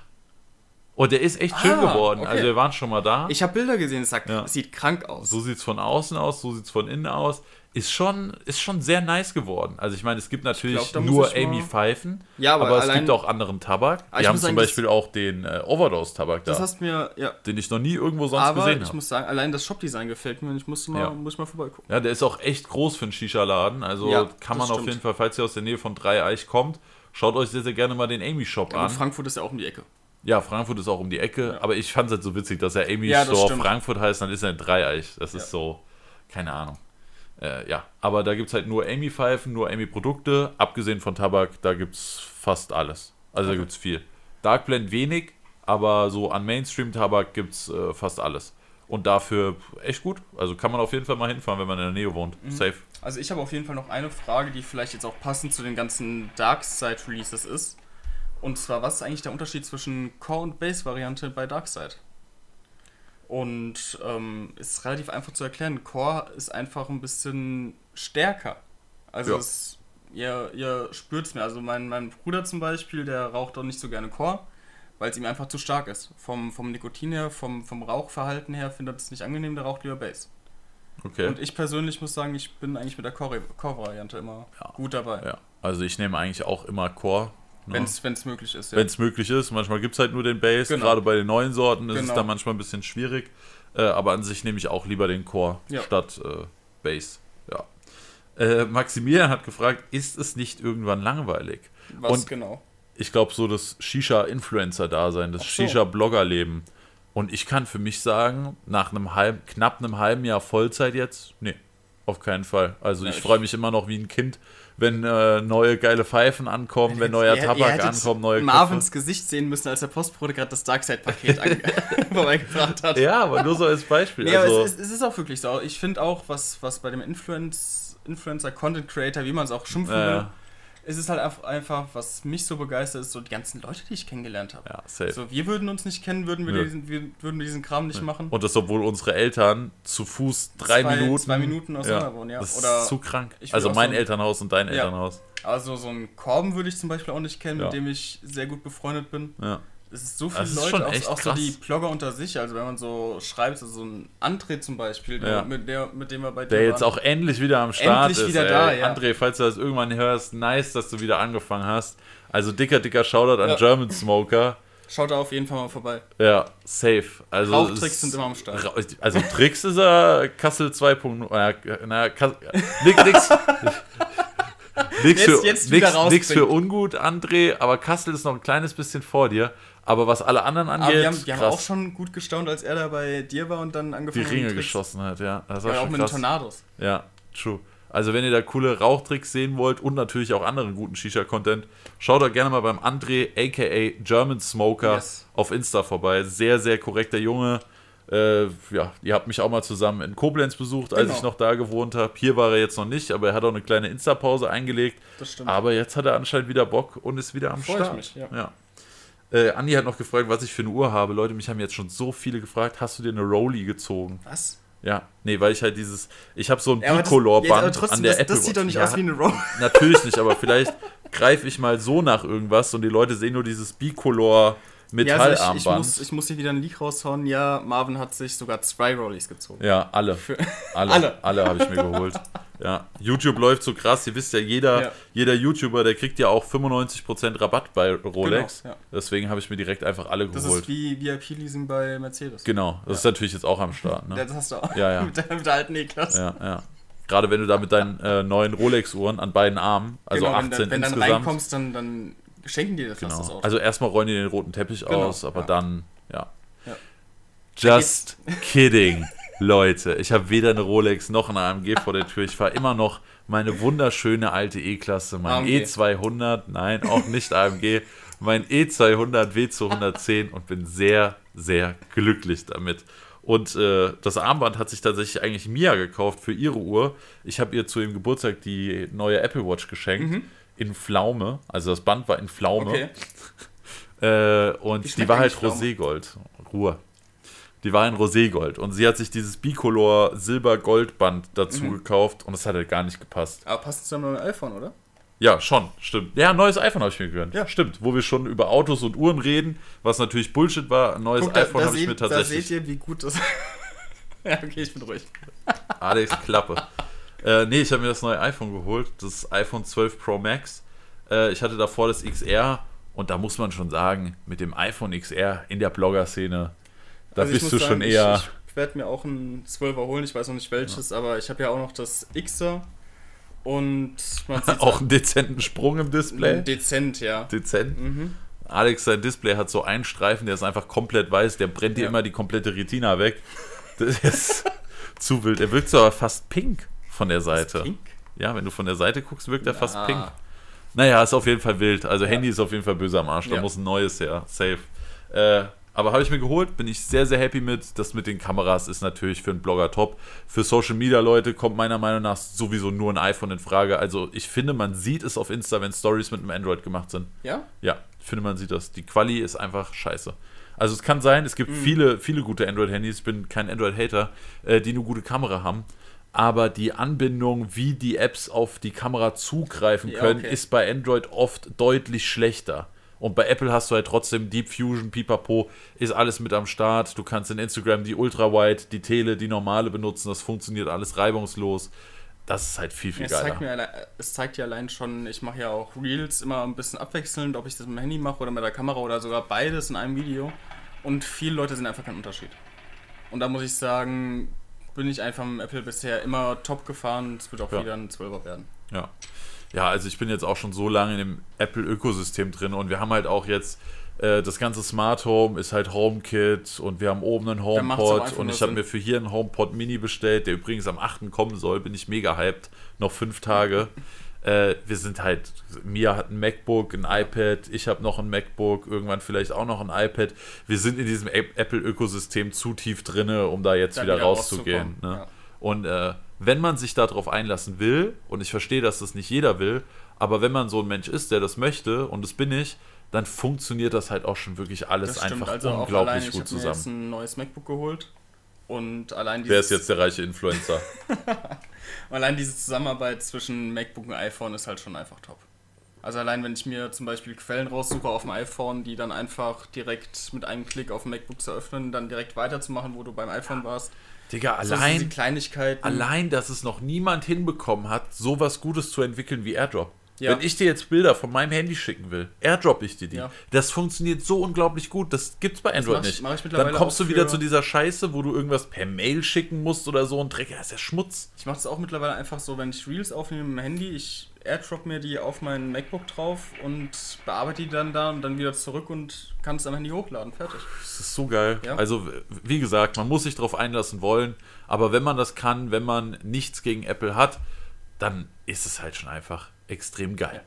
Und der ist echt ah, schön geworden. Okay. Also wir waren schon mal da. Ich habe Bilder gesehen, es ja. sieht krank aus. So sieht es von außen aus, so sieht es von innen aus. Ist schon, ist schon sehr nice geworden. Also ich meine, es gibt natürlich glaub, nur Amy Pfeifen, ja, aber, aber es gibt auch anderen Tabak. Wir haben zum Beispiel auch den äh, Overdose-Tabak da. Das hast mir, ja. Den ich noch nie irgendwo sonst aber gesehen habe. ich muss sagen, allein das Shop-Design gefällt mir und ich muss mal, ja. muss mal vorbeigucken. Ja, der ist auch echt groß für einen Shisha-Laden. Also ja, kann man auf jeden Fall, falls ihr aus der Nähe von Dreieich kommt, schaut euch sehr, sehr gerne mal den Amy-Shop an. Frankfurt ist ja auch um die Ecke. Ja, Frankfurt ist auch um die Ecke, ja. aber ich fand es halt so witzig, dass er Amy ja, Store Frankfurt heißt, dann ist er in Dreieich. Das ja. ist so, keine Ahnung. Äh, ja, aber da gibt es halt nur Amy-Pfeifen, nur Amy-Produkte. Abgesehen von Tabak, da gibt es fast alles. Also okay. da gibt es viel. Dark Blend wenig, aber so an Mainstream-Tabak gibt es äh, fast alles. Und dafür echt gut. Also kann man auf jeden Fall mal hinfahren, wenn man in der Nähe wohnt. Mhm. Safe. Also ich habe auf jeden Fall noch eine Frage, die vielleicht jetzt auch passend zu den ganzen Dark Side Releases ist. Und zwar, was ist eigentlich der Unterschied zwischen Core- und Base-Variante bei Darkseid? Und ähm, ist relativ einfach zu erklären. Core ist einfach ein bisschen stärker. Also ja. es, ihr, ihr spürt es mir. Also mein, mein Bruder zum Beispiel, der raucht auch nicht so gerne Core, weil es ihm einfach zu stark ist. Vom, vom Nikotin her, vom, vom Rauchverhalten her findet es nicht angenehm, der raucht lieber Base. Okay. Und ich persönlich muss sagen, ich bin eigentlich mit der Core-Variante immer ja. gut dabei. Ja. Also ich nehme eigentlich auch immer Core, Ne? Wenn es möglich ist, ja. Wenn es möglich ist. Manchmal gibt es halt nur den Base. Genau. Gerade bei den neuen Sorten ist genau. es dann manchmal ein bisschen schwierig. Äh, aber an sich nehme ich auch lieber den Core ja. statt äh, Base. Ja. Äh, Maximilian hat gefragt, ist es nicht irgendwann langweilig? Was Und genau? Ich glaube, so das Shisha-Influencer-Dasein, das so. Shisha-Blogger-Leben. Und ich kann für mich sagen, nach einem halb, knapp einem halben Jahr Vollzeit jetzt, nee, auf keinen Fall. Also ja, ich freue mich immer noch wie ein Kind, wenn äh, neue geile Pfeifen ankommen, wenn neuer ihr, Tabak ihr ankommt, neue Marvins Köpfe. Gesicht sehen müssen, als der Postbote gerade das Darkseid-Paket (laughs) (laughs) vorbeigebracht hat. Ja, aber nur so als Beispiel. Nee, also, aber es ist, es ist, auch wirklich so. Ich finde auch, was, was bei dem Influence, Influencer, Content Creator, wie man es auch schimpfen will, es ist halt einfach, was mich so begeistert, ist so die ganzen Leute, die ich kennengelernt habe. Ja, safe. So, wir würden uns nicht kennen, würden wir, diesen, wir würden diesen Kram nicht machen. Und das, obwohl unsere Eltern zu Fuß drei zwei, Minuten. Zwei Minuten auseinander ja, wohnen, ja. Das Oder ist zu krank. Also mein so Elternhaus und dein ja. Elternhaus. Also so einen Korben würde ich zum Beispiel auch nicht kennen, ja. mit dem ich sehr gut befreundet bin. Ja. Es ist so viele Leute, auch, auch so die Blogger unter sich, also wenn man so schreibt, so, so ein André zum Beispiel, ja. mit, der, mit dem wir bei dir Der jetzt auch endlich wieder am Start endlich ist. wieder ey. da, ja. André, falls du das irgendwann hörst, nice, dass du wieder angefangen hast. Also dicker, dicker Shoutout an ja. German Smoker. Schaut da auf jeden Fall mal vorbei. Ja, safe. Also Rauchtricks sind immer am Start. Also Tricks ist er Kassel 2.0. Äh, naja, Kassel, nix, (laughs) nix. Nix für, jetzt nix, nix für ungut, André, aber Kassel ist noch ein kleines bisschen vor dir. Aber was alle anderen angeht. Aber wir haben, wir haben auch schon gut gestaunt, als er da bei dir war und dann angefangen hat. Die Ringe geschossen hat, ja. Das war ja, auch mit krass. Tornados. Ja, true. Also, wenn ihr da coole Rauchtricks sehen wollt und natürlich auch anderen guten Shisha-Content, schaut da gerne mal beim André, aka German Smoker, yes. auf Insta vorbei. Sehr, sehr korrekter Junge. Äh, ja, ihr habt mich auch mal zusammen in Koblenz besucht, als genau. ich noch da gewohnt habe. Hier war er jetzt noch nicht, aber er hat auch eine kleine Insta-Pause eingelegt. Das stimmt. Aber jetzt hat er anscheinend wieder Bock und ist wieder am Freut Start. Mich, ja. ja. Äh, Andi hat noch gefragt, was ich für eine Uhr habe. Leute, mich haben jetzt schon so viele gefragt, hast du dir eine Rolli gezogen? Was? Ja, nee, weil ich halt dieses, ich habe so ein ja, Bicolor-Band an der das, Apple Das sieht doch nicht ja, aus wie eine Rolli. (laughs) Natürlich nicht, aber vielleicht greife ich mal so nach irgendwas und die Leute sehen nur dieses Bicolor Metallarmband. Ja, also ich, ich, muss, ich muss hier wieder ein Leak raushauen. Ja, Marvin hat sich sogar zwei Rollies gezogen. Ja, alle. (laughs) alle. Alle, alle habe ich mir geholt. (laughs) Ja, YouTube läuft so krass. Ihr wisst ja, jeder, ja. jeder YouTuber, der kriegt ja auch 95% Rabatt bei Rolex. Genau, ja. Deswegen habe ich mir direkt einfach alle geholt. Das ist wie VIP-Leasing bei Mercedes. Genau, das ja. ist natürlich jetzt auch am Start. Ne? (laughs) Das hast du auch. Ja, ja. mit, der, mit der alten E-Klasse. Ja, ja. Gerade wenn du da mit deinen äh, neuen Rolex-Uhren an beiden Armen, also genau, 18 wenn, wenn insgesamt. Wenn du reinkommst, dann, dann schenken die das genau. fast das aus. Also erstmal rollen die den roten Teppich genau. aus, aber ja. dann, ja. ja. Just kidding, Leute. Ich habe weder eine Rolex noch eine AMG vor der Tür. Ich fahre immer noch meine wunderschöne alte E-Klasse, mein E200, nein, auch nicht AMG, mein E200 W210 und bin sehr, sehr glücklich damit. Und äh, das Armband hat sich tatsächlich eigentlich Mia gekauft für ihre Uhr. Ich habe ihr zu ihrem Geburtstag die neue Apple Watch geschenkt. Mhm in Pflaume. Also das Band war in Pflaume. Okay. (laughs) äh, und die war halt Roségold. Ruhe. Die war in Roségold. Und sie hat sich dieses Bicolor Silber-Gold-Band dazu mhm. gekauft und es hat halt gar nicht gepasst. Aber passt es dann mit dem iPhone, oder? Ja, schon, stimmt. Ja, ein neues iPhone habe ich mir gegönnt. Ja, stimmt. Wo wir schon über Autos und Uhren reden, was natürlich Bullshit war. Ein neues Guck, iPhone habe ich mir tatsächlich. Da seht ihr, wie gut das. (laughs) ja, okay, ich bin ruhig. Alex Klappe. Äh, nee, ich habe mir das neue iPhone geholt, das iPhone 12 Pro Max. Äh, ich hatte davor das XR und da muss man schon sagen, mit dem iPhone XR in der Blogger-Szene, da also bist du sagen, schon eher. Ich, ich werde mir auch ein 12er holen, ich weiß noch nicht welches, ja. aber ich habe ja auch noch das Xer und man (laughs) sieht auch einen dezenten Sprung im Display. Dezent, ja. Dezent. Mhm. Alex, sein Display hat so einen Streifen, der ist einfach komplett weiß, der brennt dir immer die komplette Retina weg. Das ist (laughs) zu wild. Er wirkt so aber fast pink von der Seite. Pink? Ja, wenn du von der Seite guckst, wirkt er ja. fast pink. Naja, ist auf jeden Fall wild. Also ja. Handy ist auf jeden Fall böse am Arsch. Da ja. muss ein neues her. Safe. Äh, aber habe ich mir geholt, bin ich sehr, sehr happy mit. Das mit den Kameras ist natürlich für einen Blogger top. Für Social Media Leute kommt meiner Meinung nach sowieso nur ein iPhone in Frage. Also ich finde, man sieht es auf Insta, wenn Stories mit einem Android gemacht sind. Ja? Ja, ich finde, man sieht das. Die Quali ist einfach scheiße. Also es kann sein, es gibt mhm. viele, viele gute Android-Handys, ich bin kein Android-Hater, äh, die eine gute Kamera haben aber die Anbindung, wie die Apps auf die Kamera zugreifen können, ja, okay. ist bei Android oft deutlich schlechter. Und bei Apple hast du halt trotzdem Deep Fusion, Pipapo, ist alles mit am Start. Du kannst in Instagram die Ultra-Wide, die Tele, die normale benutzen. Das funktioniert alles reibungslos. Das ist halt viel, viel es geiler. Zeigt mir, es zeigt ja allein schon, ich mache ja auch Reels immer ein bisschen abwechselnd, ob ich das mit dem Handy mache oder mit der Kamera oder sogar beides in einem Video. Und viele Leute sehen einfach keinen Unterschied. Und da muss ich sagen, bin ich einfach mit Apple bisher immer top gefahren. Es wird auch ja. wieder ein 12er werden. Ja. Ja, also ich bin jetzt auch schon so lange in dem Apple-Ökosystem drin und wir haben halt auch jetzt äh, das ganze Smart Home ist halt HomeKit und wir haben oben einen HomePod und ich habe mir für hier einen HomePod Mini bestellt, der übrigens am 8. kommen soll. Bin ich mega hyped. Noch fünf Tage. (laughs) Äh, wir sind halt, Mia hat ein MacBook, ein iPad, ich habe noch ein MacBook, irgendwann vielleicht auch noch ein iPad. Wir sind in diesem Apple-Ökosystem zu tief drin, um da jetzt da wieder, wieder, rauszugehen. Ne? Ja. Und äh, wenn man sich darauf einlassen will, und ich verstehe, dass das nicht jeder will, Aber wenn man so ein Mensch ist, der das möchte, und das bin ich, dann funktioniert das halt auch schon wirklich alles einfach also unglaublich allein, gut zusammen. Ich habe jetzt ein neues MacBook geholt und allein Wer ist jetzt der reiche Influencer? (laughs) allein diese Zusammenarbeit zwischen MacBook und iPhone ist halt schon einfach top. Also allein wenn ich mir zum Beispiel Quellen raussuche auf dem iPhone, die dann einfach direkt mit einem Klick auf dem MacBook zu öffnen, dann direkt weiterzumachen, wo du beim iPhone warst. Digga, allein, Kleinigkeiten. allein, dass es noch niemand hinbekommen hat, sowas Gutes zu entwickeln wie AirDrop. Ja. Wenn ich dir jetzt Bilder von meinem Handy schicken will, airdrop ich dir die. Ja. Das funktioniert so unglaublich gut. Das gibt's bei Android mach, nicht. Dann kommst du wieder zu dieser Scheiße, wo du irgendwas per Mail schicken musst oder so und Dreck. Das ist ja Schmutz. Ich mache das auch mittlerweile einfach so, wenn ich Reels aufnehme mit dem Handy, ich airdrop mir die auf mein MacBook drauf und bearbeite die dann da und dann wieder zurück und kann es am Handy hochladen. Fertig. Das ist so geil. Ja. Also, wie gesagt, man muss sich darauf einlassen wollen, aber wenn man das kann, wenn man nichts gegen Apple hat, dann ist es halt schon einfach extrem geil.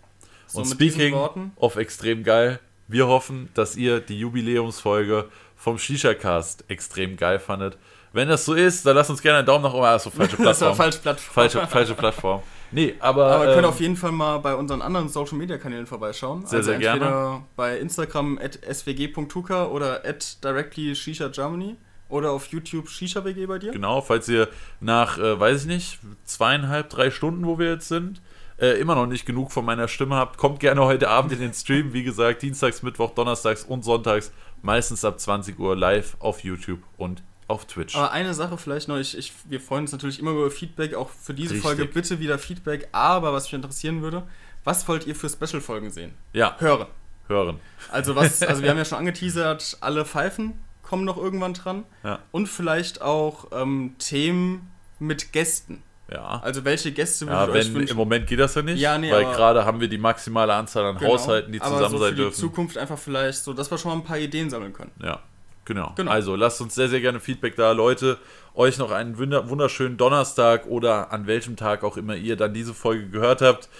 So, und speaking of extrem geil, wir hoffen, dass ihr die Jubiläumsfolge vom Shisha-Cast extrem geil fandet. Wenn das so ist, dann lasst uns gerne einen Daumen nach oben. Achso, falsche Plattform. das war falsche (laughs) Plattform. Falsche, falsche Plattform. Nee, aber. Aber können ähm, auf jeden Fall mal bei unseren anderen Social Media Kanälen vorbeischauen. Sehr, also sehr entweder gerne. bei Instagram at swg.tuka oder at directly Shisha Germany. Oder auf YouTube Shisha WG bei dir? Genau, falls ihr nach, äh, weiß ich nicht, zweieinhalb, drei Stunden, wo wir jetzt sind, äh, immer noch nicht genug von meiner Stimme habt, kommt gerne heute Abend in den Stream. Wie gesagt, Dienstags, Mittwoch, Donnerstags und Sonntags, meistens ab 20 Uhr live auf YouTube und auf Twitch. Aber eine Sache vielleicht noch, ich, ich, wir freuen uns natürlich immer über Feedback, auch für diese Richtig. Folge bitte wieder Feedback. Aber was mich interessieren würde, was wollt ihr für Special-Folgen sehen? Ja. Hören. Hören. Also was, (laughs) also wir haben ja schon angeteasert, alle Pfeifen kommen noch irgendwann dran. Ja. Und vielleicht auch ähm, Themen mit Gästen. Ja. Also welche Gäste würde ja, wenn, euch Im Moment geht das ja nicht, ja, nee, weil gerade haben wir die maximale Anzahl an genau, Haushalten, die zusammen so sein dürfen. die Zukunft einfach vielleicht so, dass wir schon mal ein paar Ideen sammeln können. Ja, genau. genau. Also lasst uns sehr, sehr gerne Feedback da. Leute, euch noch einen wunderschönen Donnerstag oder an welchem Tag auch immer ihr dann diese Folge gehört habt.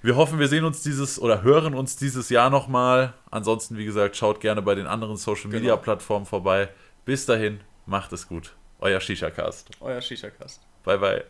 Wir hoffen, wir sehen uns dieses oder hören uns dieses Jahr nochmal. Ansonsten, wie gesagt, schaut gerne bei den anderen Social Media genau. Plattformen vorbei. Bis dahin, macht es gut. Euer Shisha-Cast. Euer Shisha-Cast. Bye, bye.